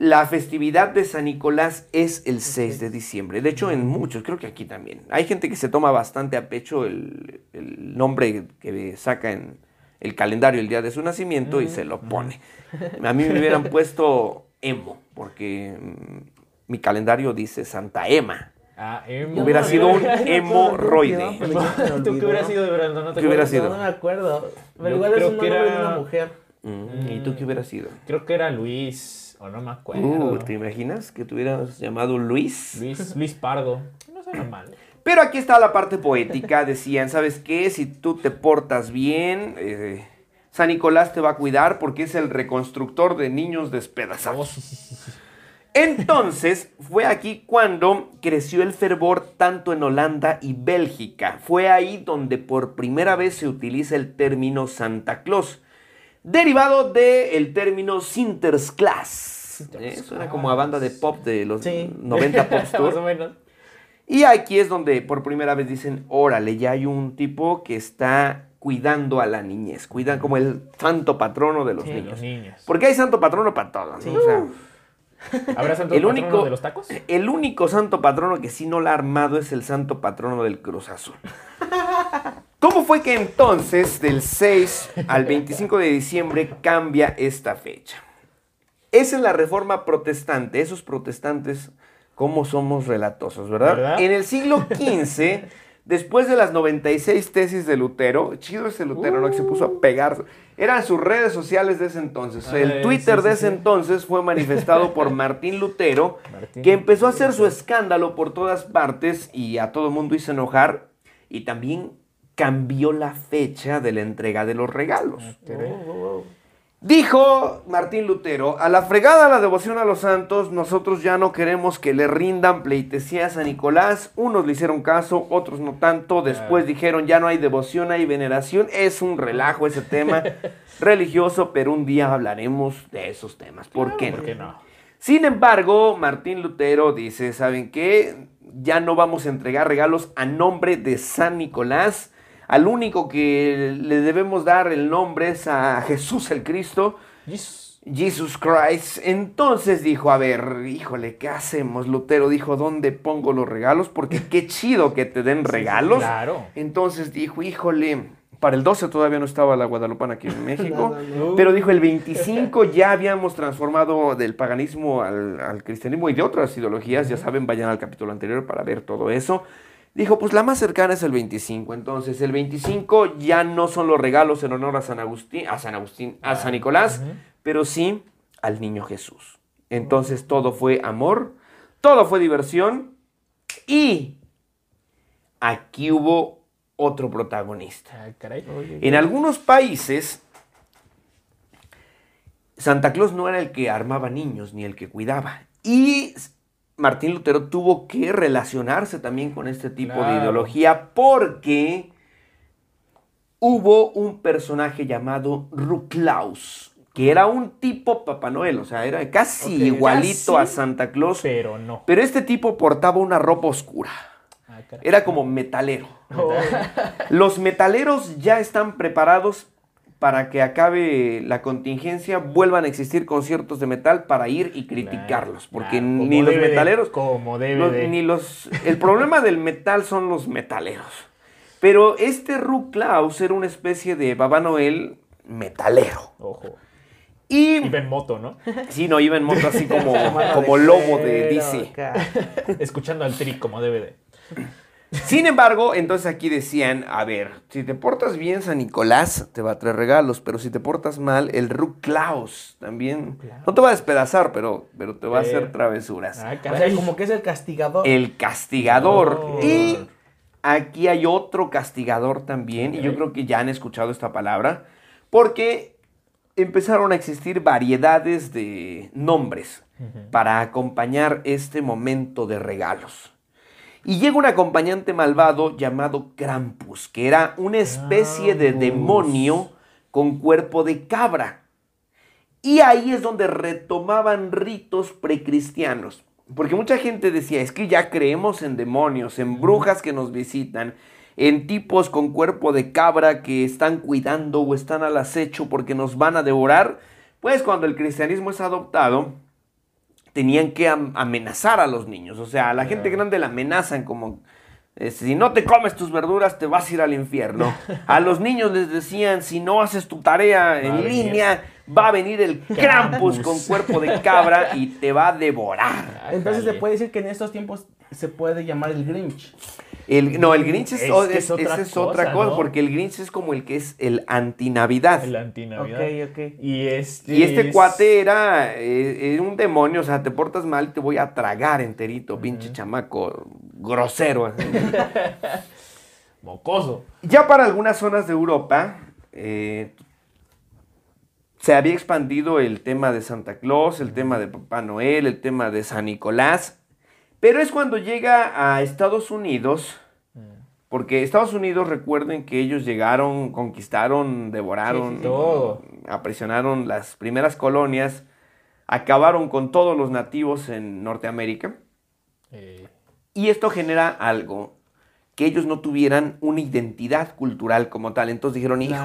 la festividad de San Nicolás es el 6 de diciembre. De hecho, en muchos, creo que aquí también. Hay gente que se toma bastante a pecho el, el nombre que saca en el calendario el día de su nacimiento y se lo pone. A mí me hubieran puesto Emo, porque mm, mi calendario dice Santa Emma. Ah, emo. Hubiera no- sido un no hemorroide. me ¿Tú qué olvidó. hubieras sido de Brandon? ¿No te ¿Qué hubiera acuerdas? sido? No, no me acuerdo. Pero Yo igual es un que nombre de era- una mujer. Mm, ¿Y tú qué hubieras sido? Creo que era Luis, o no me acuerdo. Uh, ¿te imaginas que te hubieras llamado Luis? Luis, Luis Pardo. No suena mal. Pero aquí está la parte poética. Decían, ¿sabes qué? Si tú te portas bien, eh, San Nicolás te va a cuidar porque es el reconstructor de niños Oh, despedazados. sí. Entonces, fue aquí cuando creció el fervor tanto en Holanda y Bélgica. Fue ahí donde por primera vez se utiliza el término Santa Claus, derivado del término Sinterklaas. Eh, Suena como a banda de pop de los Sí. 90 Pop Más o Tour. menos. Y aquí es donde por primera vez dicen, órale, ya hay un tipo que está cuidando a la niñez, cuidan como el santo patrono de los Sí, niños. los niños. Porque hay santo patrono para todos, ¿no? O sea, ¿Habrá santo el patrono único, de los tacos? el único santo patrono que sí no la ha armado es el santo patrono del Cruz Azul. ¿Cómo fue que entonces del 6 al 25 de diciembre cambia esta fecha? Esa es la reforma protestante, esos protestantes, cómo somos relatosos, ¿verdad? ¿Verdad? En el siglo XV, después de las 96 tesis de Lutero, chido ese Lutero, ¿no? Que se puso a pegar. Eran sus redes sociales de ese entonces. El Twitter sí, de ese sí. entonces fue manifestado por Martín Lutero, Martín que empezó a hacer su escándalo por todas partes y a todo el mundo hizo enojar. Y también cambió la fecha de la entrega de los regalos. Dijo Martín Lutero, a la fregada la devoción a los santos, nosotros ya no queremos que le rindan pleitesía a San Nicolás. Unos le hicieron caso, otros no tanto. Después dijeron, ya no hay devoción, hay veneración. Es un relajo ese tema religioso, pero un día hablaremos de esos temas. ¿Por qué no? ¿Por qué no? Sin embargo, Martín Lutero dice, ¿saben qué? Ya no vamos a entregar regalos a nombre de San Nicolás. Al único que le debemos dar el nombre es a Jesús el Cristo, Jesus. Jesus Christ. Entonces dijo, a ver, híjole, ¿qué hacemos? Lutero dijo, ¿dónde pongo los regalos? Porque qué chido que te den regalos. Claro. Entonces dijo, híjole, para el 12 todavía no estaba la Guadalupana aquí en México. No, no, no. Pero dijo, el 25 ya habíamos transformado del paganismo al, al cristianismo y de otras ideologías. Ya saben, vayan al capítulo anterior para ver todo eso. Dijo, pues la más cercana es el 25. Entonces, el 25 ya no son los regalos en honor a San Agustín, a San Agustín, a San Nicolás, pero sí al niño Jesús. Entonces, todo fue amor, todo fue diversión y aquí hubo otro protagonista. Caray. En algunos países, Santa Claus no era el que armaba niños ni el que cuidaba. Y Martín Lutero tuvo que relacionarse también con este tipo de ideología porque hubo un personaje llamado Ruclaus, que era un tipo Papá Noel, o sea, era casi igualito a Santa Claus, Pero no. pero este tipo portaba una ropa oscura. Ah. Era como metalero. Oh. Los metaleros ya están preparados para que acabe la contingencia, vuelvan a existir conciertos de metal para ir y criticarlos, porque Claro, ni los de- metaleros, como debe los- de. ni los, el problema del metal son los metaleros. Pero este Ru Klaus era una especie de Papá Noel metalero. Ojo. Y Iba en moto, ¿no? sí, no iba en moto así como, como de lobo de DC. Escuchando al tri como debe de. Sin embargo, entonces aquí decían, a ver, si te portas bien, San Nicolás te va a traer regalos, pero si te portas mal, el Ru Klaus también no te va a despedazar, pero, pero te va a hacer travesuras. Ah, O sea, como que es el castigador. El castigador. Oh. Y aquí hay otro castigador también, y yo creo que ya han escuchado esta palabra, porque empezaron a existir variedades de nombres para acompañar este momento de regalos. Y llega un acompañante malvado llamado Krampus, que era una especie de demonio con cuerpo de cabra. Y ahí es donde retomaban ritos precristianos. Porque mucha gente decía, es que ya creemos en demonios, en brujas que nos visitan, en tipos con cuerpo de cabra que están cuidando o están al acecho porque nos van a devorar. Pues cuando el cristianismo es adoptado, tenían que am- amenazar a los niños. O sea, a la gente grande la amenazan como, eh, si no te comes tus verduras te vas a ir al infierno. A los niños les decían, si no haces tu tarea en línea, va a venir el Krampus con cuerpo de cabra y te va a devorar. Entonces se puede decir que en estos tiempos se puede llamar el Grinch. El, no, el Grinch es, Es o- que es- es otra esa es otra cosa, porque el Grinch es como el que es el antinavidad. El antinavidad. Ok, ok. Y este, Y este es- cuate era, eh, era un demonio, o sea, te portas mal y te voy a tragar enterito, pinche chamaco grosero. Mocoso. Ya para algunas zonas de Europa eh, se había expandido el tema de Santa Claus, el tema de Papá Noel, el tema de San Nicolás, pero es cuando llega a Estados Unidos, porque Estados Unidos recuerden que ellos llegaron, conquistaron, devoraron, Sí, todo. aprisionaron las primeras colonias, acabaron con todos los nativos en Norteamérica. Eh, Y esto genera algo, que ellos no tuvieran una identidad cultural como tal. Entonces dijeron, Claro.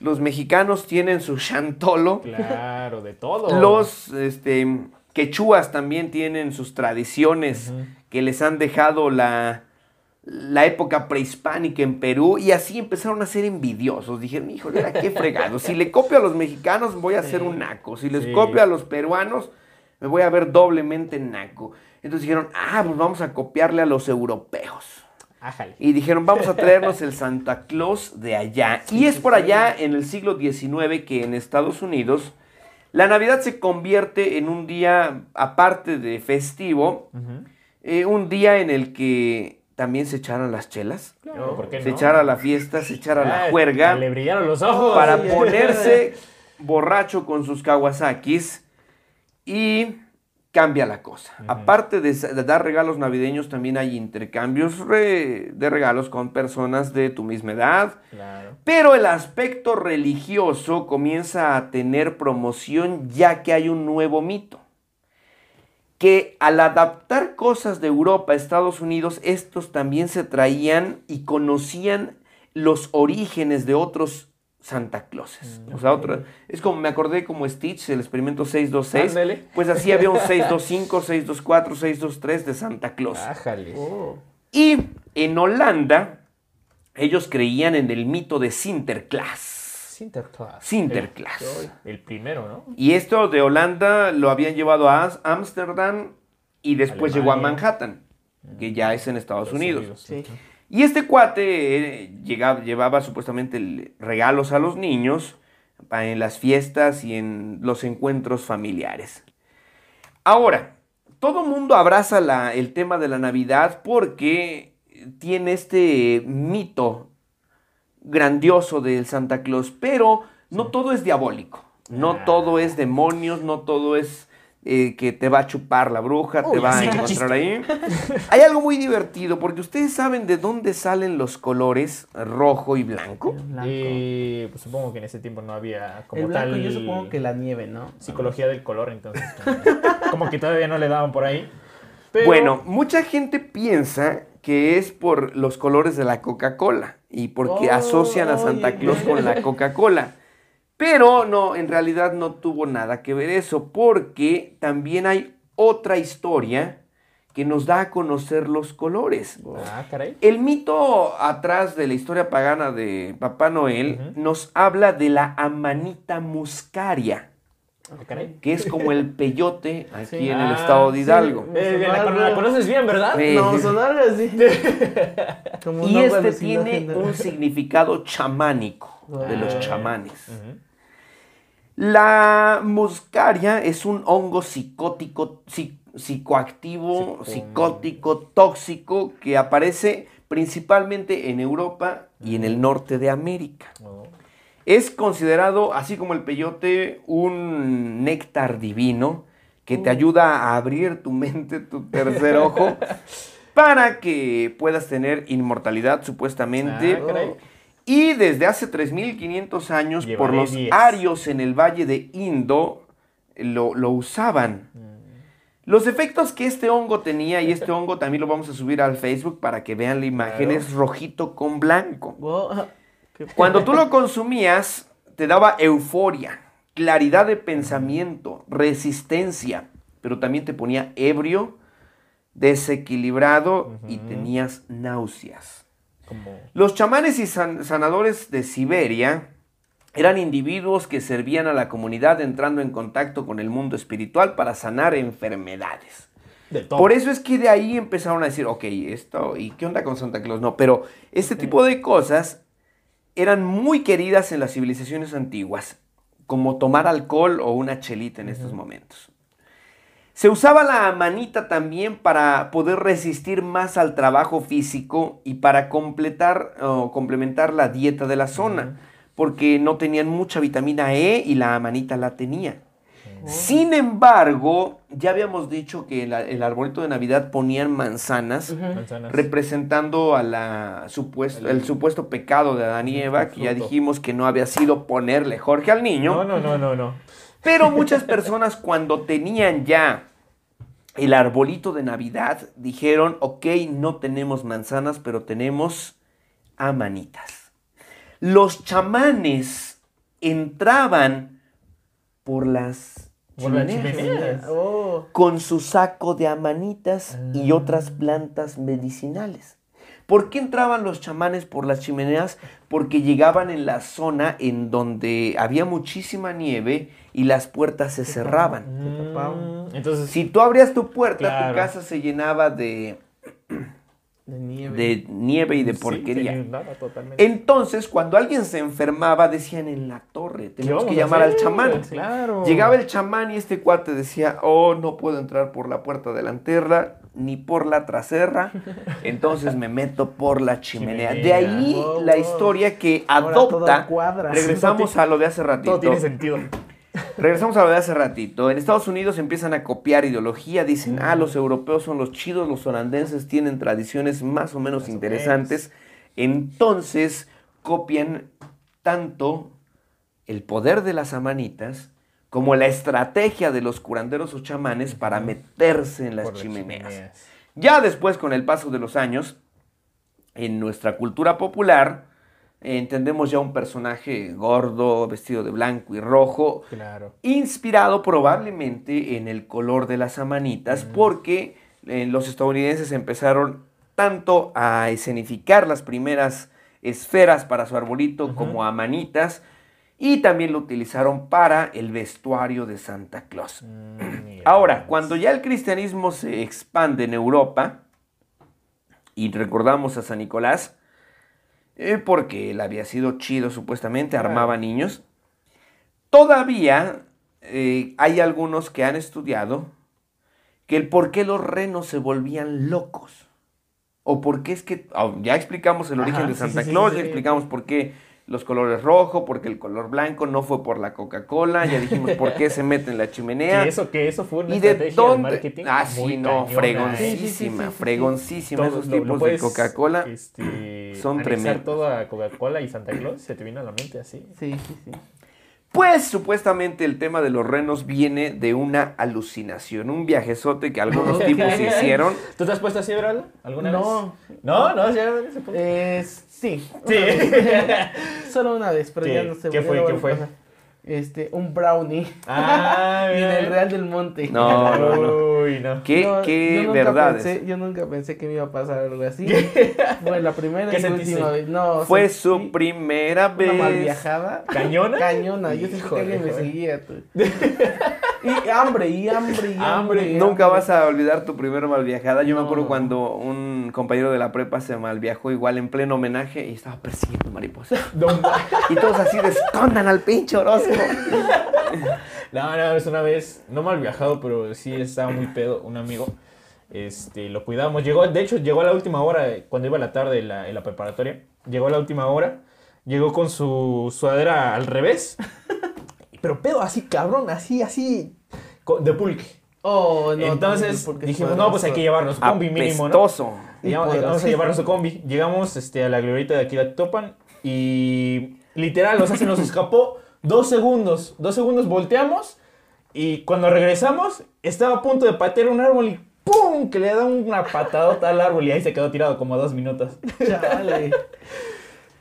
Los mexicanos tienen su chantolo, claro, de todo. los este, quechuas también tienen sus tradiciones que les han dejado la, la época prehispánica en Perú y así empezaron a ser envidiosos. Dijeron, híjole, ¿a qué fregado? Si le copio a los mexicanos voy a ser un naco. Si les Sí. copio a los peruanos me voy a ver doblemente naco. Entonces dijeron, ah, pues vamos a copiarle a los europeos. Y dijeron, vamos a traernos el Santa Claus de allá. y es por allá, en el siglo XIX, que en Estados Unidos, la Navidad se convierte en un día, aparte de festivo, eh, un día en el que también se echaran las chelas, Claro, ¿por qué se no? echara la fiesta, se echara la Ay, juerga, Le brillaron los ojos. para ponerse borracho con sus Kawasakis y cambia la cosa. Aparte de, dar regalos navideños, también hay intercambios re- de regalos con personas de tu misma edad. Claro. Pero el aspecto religioso comienza a tener promoción ya que hay un nuevo mito. Que al adaptar cosas de Europa a Estados Unidos, estos también se traían y conocían los orígenes de otros Santa Clauses. Mm, O sea, otra, es como, me acordé como Stitch, el experimento 626. Ándale. Pues así había un 625, 624, 623 de Santa Claus. Ájale. Oh. Y en Holanda, ellos creían en el mito de Sinterklaas. Sinterklaas. Sinterklaas. El, el primero, ¿no? Y esto de Holanda lo habían llevado a Ámsterdam y después llegó a. Manhattan, que ya es en Estados Unidos. Sí. Y este cuate eh, llegaba- llevaba supuestamente regalos a los niños en las fiestas y en los encuentros familiares. Ahora, todo mundo abraza la- el tema de la Navidad porque tiene este mito grandioso del Santa Claus, pero no todo es diabólico, no Ah. todo es demonios, no todo es eh, que te va a chupar la bruja, te va a encontrar ahí. Hay algo muy divertido, porque ustedes saben de dónde salen los colores rojo y blanco. Y pues, supongo que en ese tiempo no había como el blanco tal yo supongo que la nieve, ¿no? psicología del color, entonces como, como que todavía no le daban por ahí. Pero- Bueno, mucha gente piensa que es por los colores de la Coca-Cola y porque Oh, asocian a Santa oye. Claus con la Coca-Cola. Pero no, en realidad no tuvo nada que ver eso, porque también hay otra historia que nos da a conocer los colores. Ah, caray. El mito atrás de la historia pagana de Papá Noel nos habla de la amanita muscaria, Ah, caray. que es como el peyote aquí Sí. en el Ah, estado de sí. Hidalgo. Eh, la, la conoces bien, ¿verdad? Sí. No, sonar así. Y este tiene un significado chamánico de los Ah. chamanes. Ujú. La muscaria es un hongo psicótico, psi- psicoactivo, Psico- psicótico, tóxico, que aparece principalmente en Europa y en el norte de América. Oh. Es considerado, así como el peyote, un néctar divino que te ayuda a abrir tu mente, tu tercer ojo, para que puedas tener inmortalidad supuestamente. Ah. Y desde hace 3500 años, Llevaré por los 10. arios en el valle de Indo, lo, lo usaban. Mm. Los efectos que este hongo tenía, y este hongo también lo vamos a subir al Facebook para que vean la imagen, Claro. es rojito con blanco. Wow, Cuando tú lo consumías, te daba euforia, claridad de pensamiento, resistencia, pero también te ponía ebrio, desequilibrado y tenías náuseas. Como... Los chamanes y san- sanadores de Siberia eran individuos que servían a la comunidad entrando en contacto con el mundo espiritual para sanar enfermedades. De todo. Por eso es que de ahí empezaron a decir, ok, esto, ¿y qué onda con Santa Claus? No, pero este tipo de cosas eran muy queridas en las civilizaciones antiguas, como tomar alcohol o una chelita en estos momentos. Se usaba la manita también para poder resistir más al trabajo físico y para completar o complementar la dieta de la zona, porque no tenían mucha vitamina E y la manita la tenía. Sin embargo, ya habíamos dicho que el, el arbolito de Navidad ponían manzanas Manzanas. representando a la supuesto, el supuesto pecado de Adán y Eva, que ya dijimos que no había sido ponerle Jorge al niño. No, no, no, no, no. Pero muchas personas cuando tenían ya el arbolito de Navidad dijeron, ok, no tenemos manzanas, pero tenemos amanitas. Los chamanes entraban por las Por las chimeneas chimeneas. Oh. con su saco de amanitas y otras plantas medicinales. ¿Por qué entraban los chamanes por las chimeneas? Porque llegaban en la zona en donde había muchísima nieve y las puertas se cerraban. Mm, Entonces, Si tú abrías tu puerta, Claro. tu casa se llenaba de, De nieve. de nieve y de sí, porquería. se inundaba totalmente. Entonces, cuando alguien se enfermaba, decían en la torre, ¿Qué tenemos que llamar al chamán. Claro. Llegaba el chamán y este cuate decía, oh, no puedo entrar por la puerta delantera ni por la trasera, entonces me meto por la chimenea. De ahí Wow, la historia que adopta, cuadra. regresamos a lo de hace ratito, Todo tiene sentido. Regresamos a lo de hace ratito, en Estados Unidos empiezan a copiar ideología, dicen, ah, los europeos son los chidos, los holandeses tienen tradiciones más o menos Más o interesantes, entonces copian tanto el poder de las amanitas como la estrategia de los curanderos o chamanes para meterse en las chimeneas. Ya después, con el paso de los años, en nuestra cultura popular, entendemos ya un personaje gordo, vestido de blanco y rojo, Claro. inspirado probablemente en el color de las amanitas, porque eh, los estadounidenses empezaron tanto a escenificar las primeras esferas para su arbolito como amanitas, y también lo utilizaron para el vestuario de Santa Claus. Mm. Ahora, cuando ya el cristianismo se expande en Europa, y recordamos a San Nicolás, eh, porque él había sido chido supuestamente, armaba niños, todavía eh, hay algunos que han estudiado que el por qué los renos se volvían locos. O por qué es que, ah, ya explicamos el origen Ajá, de Santa sí, Claus, sí, ya explicamos por qué los colores rojo, porque el color blanco no fue por la Coca-Cola, ya dijimos por qué se mete en la chimenea. Que eso, que eso fue una ¿Y de estrategia dónde? marketing. Ah, sí, no, cañona, fregoncísima, fregoncísima. Todo- Esos lo- lo tipos de Coca-Cola. este, son tremendos. todo a Coca-Cola y Santa Claus, se te viene a la mente así. Sí, sí, sí. Pues supuestamente el tema de los renos viene de una alucinación, un viajezote que algunos tipos se hicieron. ¿Tú te has puesto así, Bralo? ¿Alguna No. vez? No, no, ya se sí. Sí. Solo una vez, pero Sí. ya no sé. ¿Qué fue? ¿Qué fue? pasar. Este, un brownie. Ah, Y en el Real del Monte. No, no, no. Uy, no. ¿Qué, No, qué yo nunca verdades? Pensé, yo nunca pensé que me iba a pasar algo así. Fue la primera ¿Qué y sentiste? última vez. No, Fue sentí su primera Una vez. mal viajada. ¿Cañona? Cañona. Yo sentí que alguien me seguía. tú. Y hambre, y hambre, y hambre. Nunca hambre. vas a olvidar tu primera mal viajada. Yo me acuerdo cuando un compañero de la prepa se mal viajó igual en pleno homenaje y estaba persiguiendo mariposas. Y todos así de escondan al pinche Orozco. No, no, es una vez, no mal viajado, pero sí estaba muy pedo, un amigo. Este, lo cuidamos. Llegó, de hecho, llegó a la última hora, eh, cuando iba a la tarde en la, en la preparatoria. Llegó a la última hora. Llegó con su sudadera al revés. Pero pedo así, cabrón, así, así. De pulque. Oh, no. Entonces porque dijimos, no, pues hay que llevarnos combi mínimo, ¿no? Llegamos- vamos a llevarnos su combi. Llegamos este, a la glorieta de aquí de Topan y literal, o sea, se nos escapó dos segundos. Dos segundos volteamos y cuando regresamos estaba a punto de patear un árbol y ¡pum! Que le da una patadota al árbol y ahí se quedó tirado como dos minutos. Chale.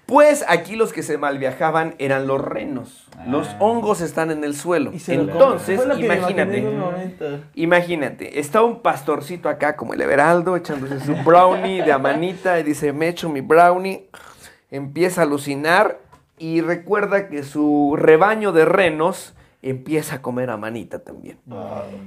Pues aquí los que se mal viajaban eran los renos. Los Ah. hongos están en el suelo. Y Entonces, imagínate. en. Imagínate, está un pastorcito acá como el Everaldo echándose su brownie de amanita y dice, me echo mi brownie, empieza a alucinar y recuerda que su rebaño de renos empieza a comer a manita también.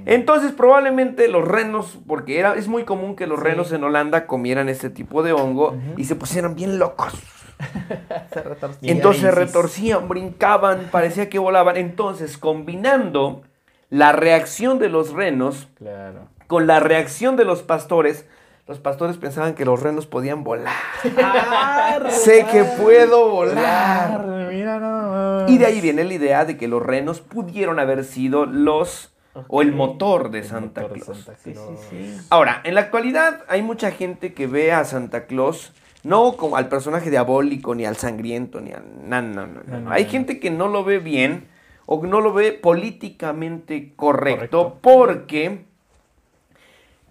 Entonces probablemente los renos, porque era, es muy común que los renos en Holanda comieran este tipo de hongo y se pusieran bien locos. Se retorció. Entonces se retorcían, brincaban, parecía que volaban. Entonces, combinando la reacción de los renos Claro. con la reacción de los pastores, los pastores pensaban que los renos podían volar. sé que puedo volar. Mira nada más. Y de ahí viene la idea de que los renos pudieron haber sido los o el motor de Santa Motor de Claus. Santa Claus. sí, sí. Ahora, en la actualidad hay mucha gente que ve a Santa Claus no como al personaje diabólico, ni al sangriento, ni al... No, no, no, Hay gente que no lo ve bien o no lo ve políticamente correcto, Correcto. porque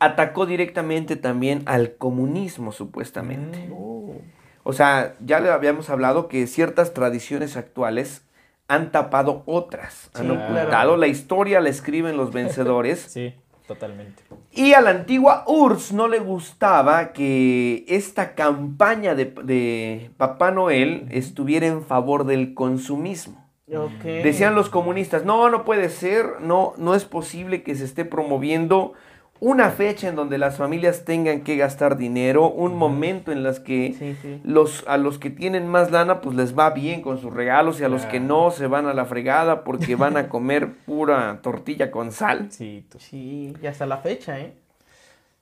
atacó directamente también al comunismo, supuestamente. Mm. O sea, ya le habíamos hablado que ciertas tradiciones actuales han tapado otras, han ocultado. claro. La historia la escriben los vencedores. Sí, totalmente. Y a la antigua URSS no le gustaba que esta campaña de, de Papá Noel estuviera en favor del consumismo. Decían los comunistas, no, no puede ser, no, no es posible que se esté promoviendo una fecha en donde las familias tengan que gastar dinero, un momento en las que Sí, sí. los, a los que tienen más lana pues les va bien con sus regalos y a los que no se van a la fregada porque van a comer pura tortilla con sal. Sí, Sí, y hasta la fecha, ¿eh?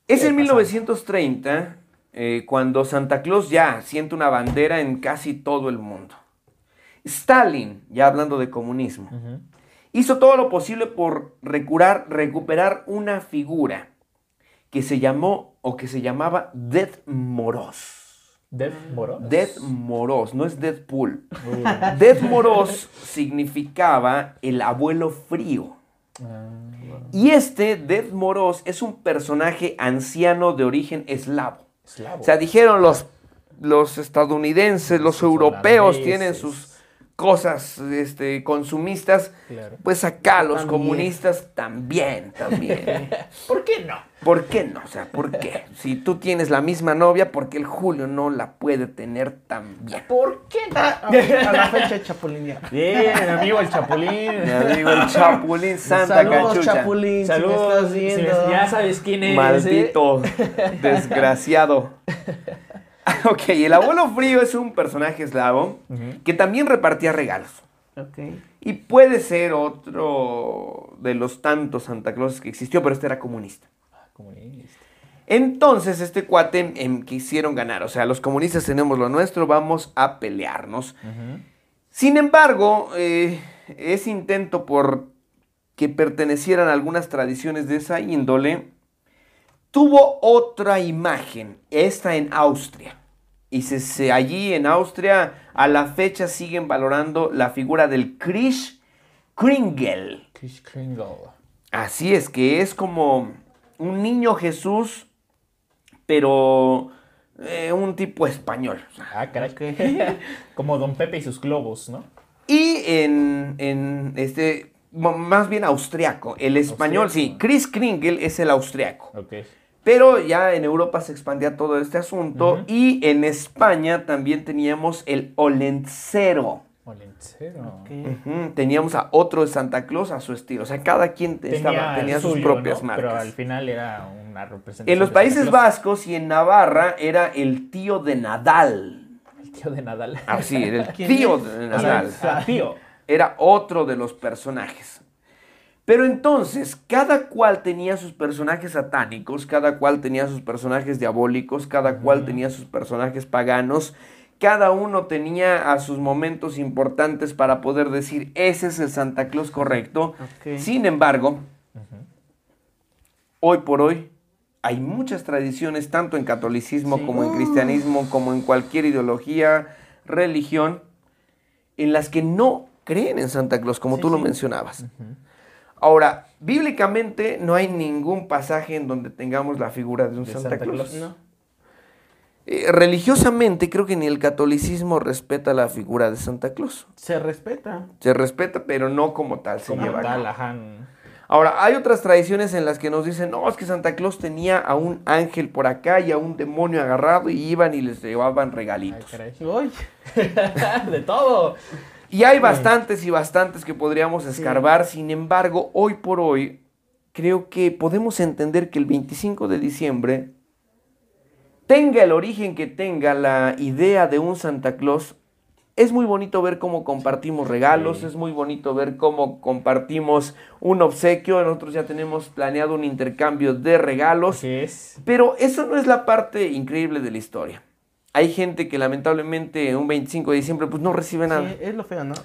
Es en pasando. 1930 eh, cuando Santa Claus ya siente una bandera en casi todo el mundo. Stalin, ya hablando de comunismo. Hizo todo lo posible por recurar- recuperar una figura que se llamó o que se llamaba Death Moros. Death Moros. Death Moros, no es Deadpool. Uh, Death Moros significaba el abuelo frío. ah, Y este, Death Moros, es un personaje anciano de origen eslavo. eslavo. O sea, dijeron los, los estadounidenses, los Los europeos holandeses. tienen sus cosas este, consumistas. Claro. Pues acá los También. comunistas también, también. ¿Por qué no? ¿Por qué no? O sea, ¿por qué? Si tú tienes la misma novia, ¿por qué el Julio no la puede tener también? ¿Por qué no? A la fecha de chapulinear. Bien, amigo el Chapulín. Mi amigo el Chapulín Santa Saludos, Cachucha. Chapulín. si me Saludos. si me- ya sabes quién es. ¿eh? Maldito, desgraciado. ok, el abuelo frío es un personaje eslavo que también repartía regalos. Ok. Y puede ser otro de los tantos Santa Clauses que existió, pero este era comunista. Ah, comunista. Entonces, este cuate em, quisieron ganar. O sea, los comunistas tenemos lo nuestro, vamos a pelearnos. Sin embargo, eh, ese intento por que pertenecieran a algunas tradiciones de esa índole tuvo otra imagen, esta en Austria. Y se, se- allí en Austria a la fecha siguen valorando la figura del Krish Kringel. Chris Kringle. Así es, que es como un niño Jesús, pero eh, un tipo español. Ah, caray. Ok. Como Don Pepe y sus globos, ¿no? Y en, en este, más bien austriaco, el español, sí. Chris Kringle es el austriaco. Pero ya en Europa se expandía todo este asunto y en España también teníamos el Olencero. Olencero. Teníamos a otro de Santa Claus a su estilo. O sea, cada quien estaba, tenía sus propias ¿no? marcas. Pero al final era una representación. En los de Países Santa Claus. Vascos y en Navarra era el tío de Nadal. El tío de Nadal. Ah, sí, era el ¿Quién tío es? de O sea, Nadal. ah, tío. Era otro de los personajes. Pero entonces, cada cual tenía sus personajes satánicos, cada cual tenía sus personajes diabólicos, cada cual tenía sus personajes paganos, cada uno tenía a sus momentos importantes para poder decir, ese es el Santa Claus correcto. Sin embargo, hoy por hoy hay muchas tradiciones, tanto en catolicismo Sí. como en cristianismo, como en cualquier ideología, religión, en las que no creen en Santa Claus, como Sí, tú lo mencionabas. Ahora, bíblicamente no hay ningún pasaje en donde tengamos la figura de un De Santa, Santa Claus. Claus. No. Eh, religiosamente creo que ni el catolicismo respeta la figura de Santa Claus. Se respeta. Se respeta, pero no como tal se Como lleva a tal, ajá. Ahora, hay otras tradiciones en las que nos dicen, no, es que Santa Claus tenía a un ángel por acá y a un demonio agarrado y iban y les llevaban Ay, regalitos. Uy. de todo. Y hay bastantes y bastantes que podríamos escarbar, sin embargo, hoy por hoy creo que podemos entender que el 25 de diciembre tenga el origen que tenga la idea de un Santa Claus, es muy bonito ver cómo compartimos regalos, Sí. es muy bonito ver cómo compartimos un obsequio, nosotros ya tenemos planeado un intercambio de regalos, Así es. pero eso no es la parte increíble de la historia. Hay gente que lamentablemente un 25 de diciembre pues no recibe nada. Sí, es lo feo, ¿no?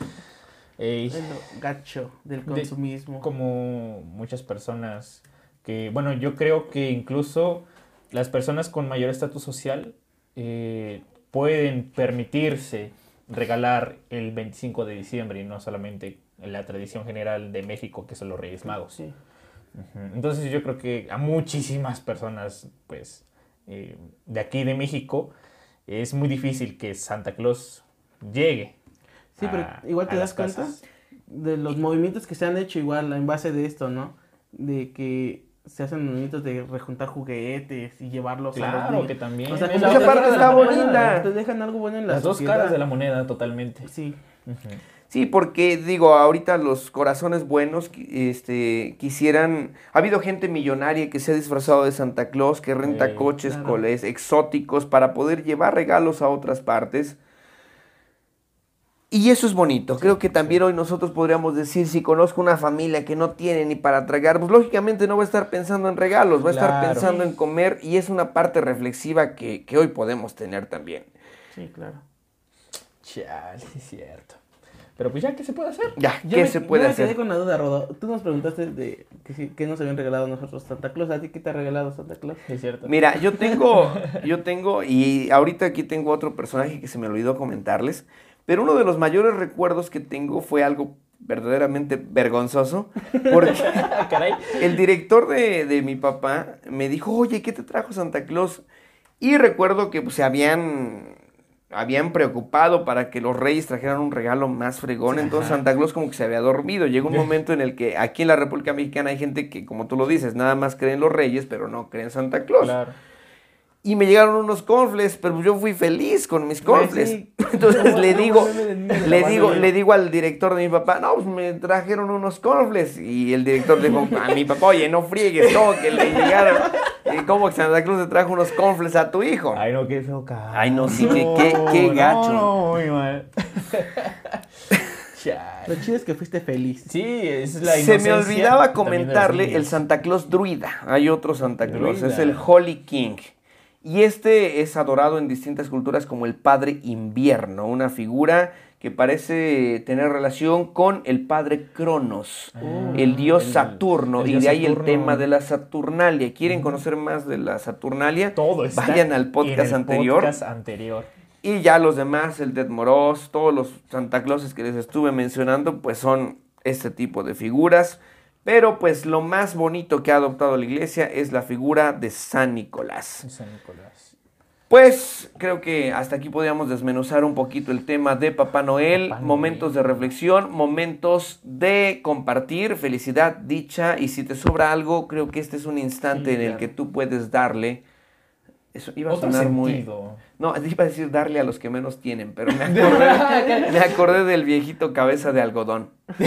Ey, Es lo gacho del de- consumismo. como muchas personas que, bueno, yo creo que incluso las personas con mayor estatus social eh, pueden permitirse regalar el 25 de diciembre y no solamente en la tradición general de México que son los Reyes Magos. Sí. Entonces yo creo que a muchísimas personas, pues, eh, de aquí de México, es muy difícil que Santa Claus llegue. Sí, pero igual te das cuenta casas. de los movimientos que se han hecho igual en base de esto, ¿no? De que se hacen movimientos de rejuntar juguetes y llevarlos a los Claro niños. que también. O sea, esa parte está bonita. Te dejan algo bueno en la Las dos caras de la moneda, totalmente. Sí. Ujú. Sí, porque digo, ahorita los corazones buenos este, quisieran... Ha habido gente millonaria que se ha disfrazado de Santa Claus, que renta coches claro. coles, exóticos para poder llevar regalos a otras partes. Y eso es bonito. Creo que también hoy nosotros podríamos decir, si conozco una familia que no tiene ni para tragar, pues lógicamente no va a estar pensando en regalos, va a estar Claro. pensando en comer y es una parte reflexiva que, que hoy podemos tener también. Sí, claro. Chale, sí es cierto. Pero pues ya, ¿qué se puede hacer? Ya, ¿qué me- se puede yo me hacer? quedé con la duda, Rodo. Tú nos preguntaste de que, nos habían regalado nosotros Santa Claus. ¿A ti qué te ha regalado Santa Claus? Sí es cierto. Mira, yo tengo, yo tengo, y ahorita aquí tengo otro personaje que se me olvidó comentarles, pero uno de los mayores recuerdos que tengo fue algo verdaderamente vergonzoso, porque Ah, caray. el director de, de mi papá me dijo, oye, ¿qué te trajo Santa Claus? Y recuerdo que pues, se habían, habían preocupado para que los reyes trajeran un regalo más fregón, entonces Santa Claus como que se había dormido. Llegó un momento en el que aquí en la República Mexicana hay gente que, como tú lo dices, nada más creen los reyes, pero no creen Santa Claus. Claro. Y me llegaron unos confles, pero yo fui feliz con mis confles. sí. Entonces No, le no, digo, no, no, no, no, le no, digo, no. le digo al director de mi papá, no, pues me trajeron unos confles. Y el director dijo a mi papá, oye, no friegues, ¿cómo que le llegaron? ¿Y ¿Cómo que Santa Cruz te trajo unos confles a tu hijo? Ay, no, qué feo. Ay, no, sí, qué- qué- qué no, gacho. No, muy mal. Lo chido es que fuiste feliz. Sí, es la Se me olvidaba comentarle el. Santa Claus druida. Hay otro Santa Claus, Druida. es el Holy King. Y este es adorado en distintas culturas como el Padre Invierno, una figura que parece tener relación con el Padre Cronos, el dios Saturno, el y de ahí el tema de la Saturnalia. ¿Quieren conocer más de la Saturnalia? Todo está Vayan al en podcast el anterior. podcast anterior. Y ya los demás, el Dead Moros, todos los Santa Clauses que les estuve mencionando, pues son este tipo de figuras. Pero pues lo más bonito que ha adoptado la iglesia es la figura de San Nicolás. San Nicolás. Pues creo que hasta aquí podríamos desmenuzar un poquito el tema de Papá Noel, Papá Noel. momentos de reflexión, momentos de compartir, felicidad, dicha, y si te sobra algo, creo que este es un instante Sí, en el claro. que tú puedes darle. Eso iba a Otro sonar muy... No, iba a decir darle a los que menos tienen, pero me acordé, me acordé del viejito cabeza de algodón.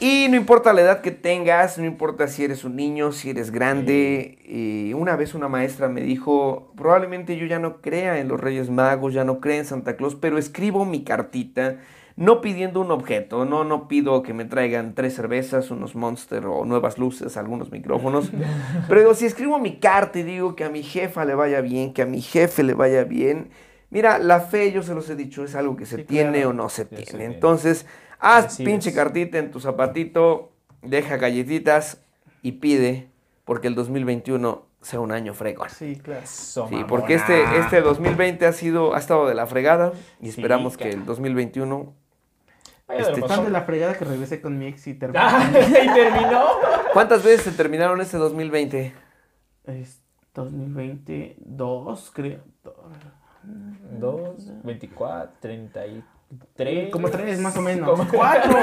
Y no importa la edad que tengas, no importa si eres un niño, si eres grande. eh, una vez una maestra me dijo, probablemente yo ya no crea en los Reyes Magos, ya no crea en Santa Claus, pero escribo mi cartita no pidiendo un objeto, no, no pido que me traigan tres cervezas, unos Monster o nuevas luces, algunos micrófonos. Pero digo, si escribo mi carta y digo que a mi jefa le vaya bien, que a mi jefe le vaya bien, mira, la fe, yo se los he dicho, es algo que se Sí, tiene claro. o no se tiene. Entonces, haz pinche cartita en tu zapatito, deja galletitas y pide porque el 2021 sea un año fregón. Sí, claro. Eso, Sí, porque este, este 2020 ha sido, ha estado de la fregada y Sí, esperamos que el 2021 Vaya de lo este-. Tan de la fregada que regresé con mi ex y terminé. Ah, y terminó. ¿Cuántas veces se terminaron este 2020? Es 2022, creo. 2, 24, 30 y Tres. Como tres más o menos. Como- ¡Cuatro!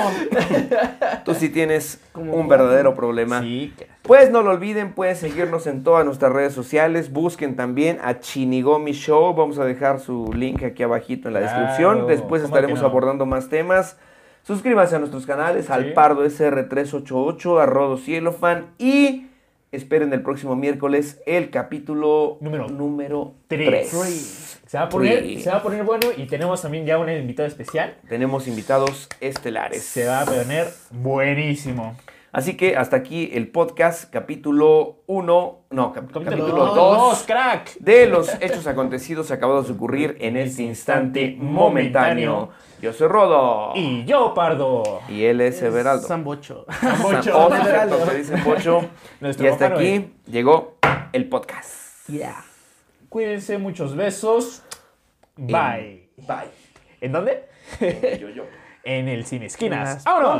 Tú sí tienes Como un cuatro. verdadero problema. Sí, Pues no lo olviden, pueden seguirnos en todas nuestras redes sociales. Busquen también a Chinigomi Show. Vamos a dejar su link aquí abajito en la Claro, descripción. Después ¿cómo estaremos no? abordando más temas. Suscríbanse a nuestros canales, al Pardo SR388, a Rodo Cielofan y esperen el próximo miércoles el capítulo Número número Tres. 3. Se va, a poner, Three. se va a poner bueno y tenemos también ya un invitado especial. Tenemos invitados estelares. Se va a poner buenísimo. Así que hasta aquí el podcast, capítulo 1, no, cap- capítulo dos, 2 crack. de los hechos acontecidos acabados de ocurrir en este instante momentáneo. Yo soy Rodo. Y yo, Pardo. Y él es Everaldo. Sambocho. Bocho. San- oh, sí, cierto, se dice Pocho. Nuestro y hasta aquí llegó el podcast. Yeah. Cuídense, muchos besos. Bye. Bye. ¿En dónde? Yo, yo. En el Cine Esquinas. ¡Vámonos!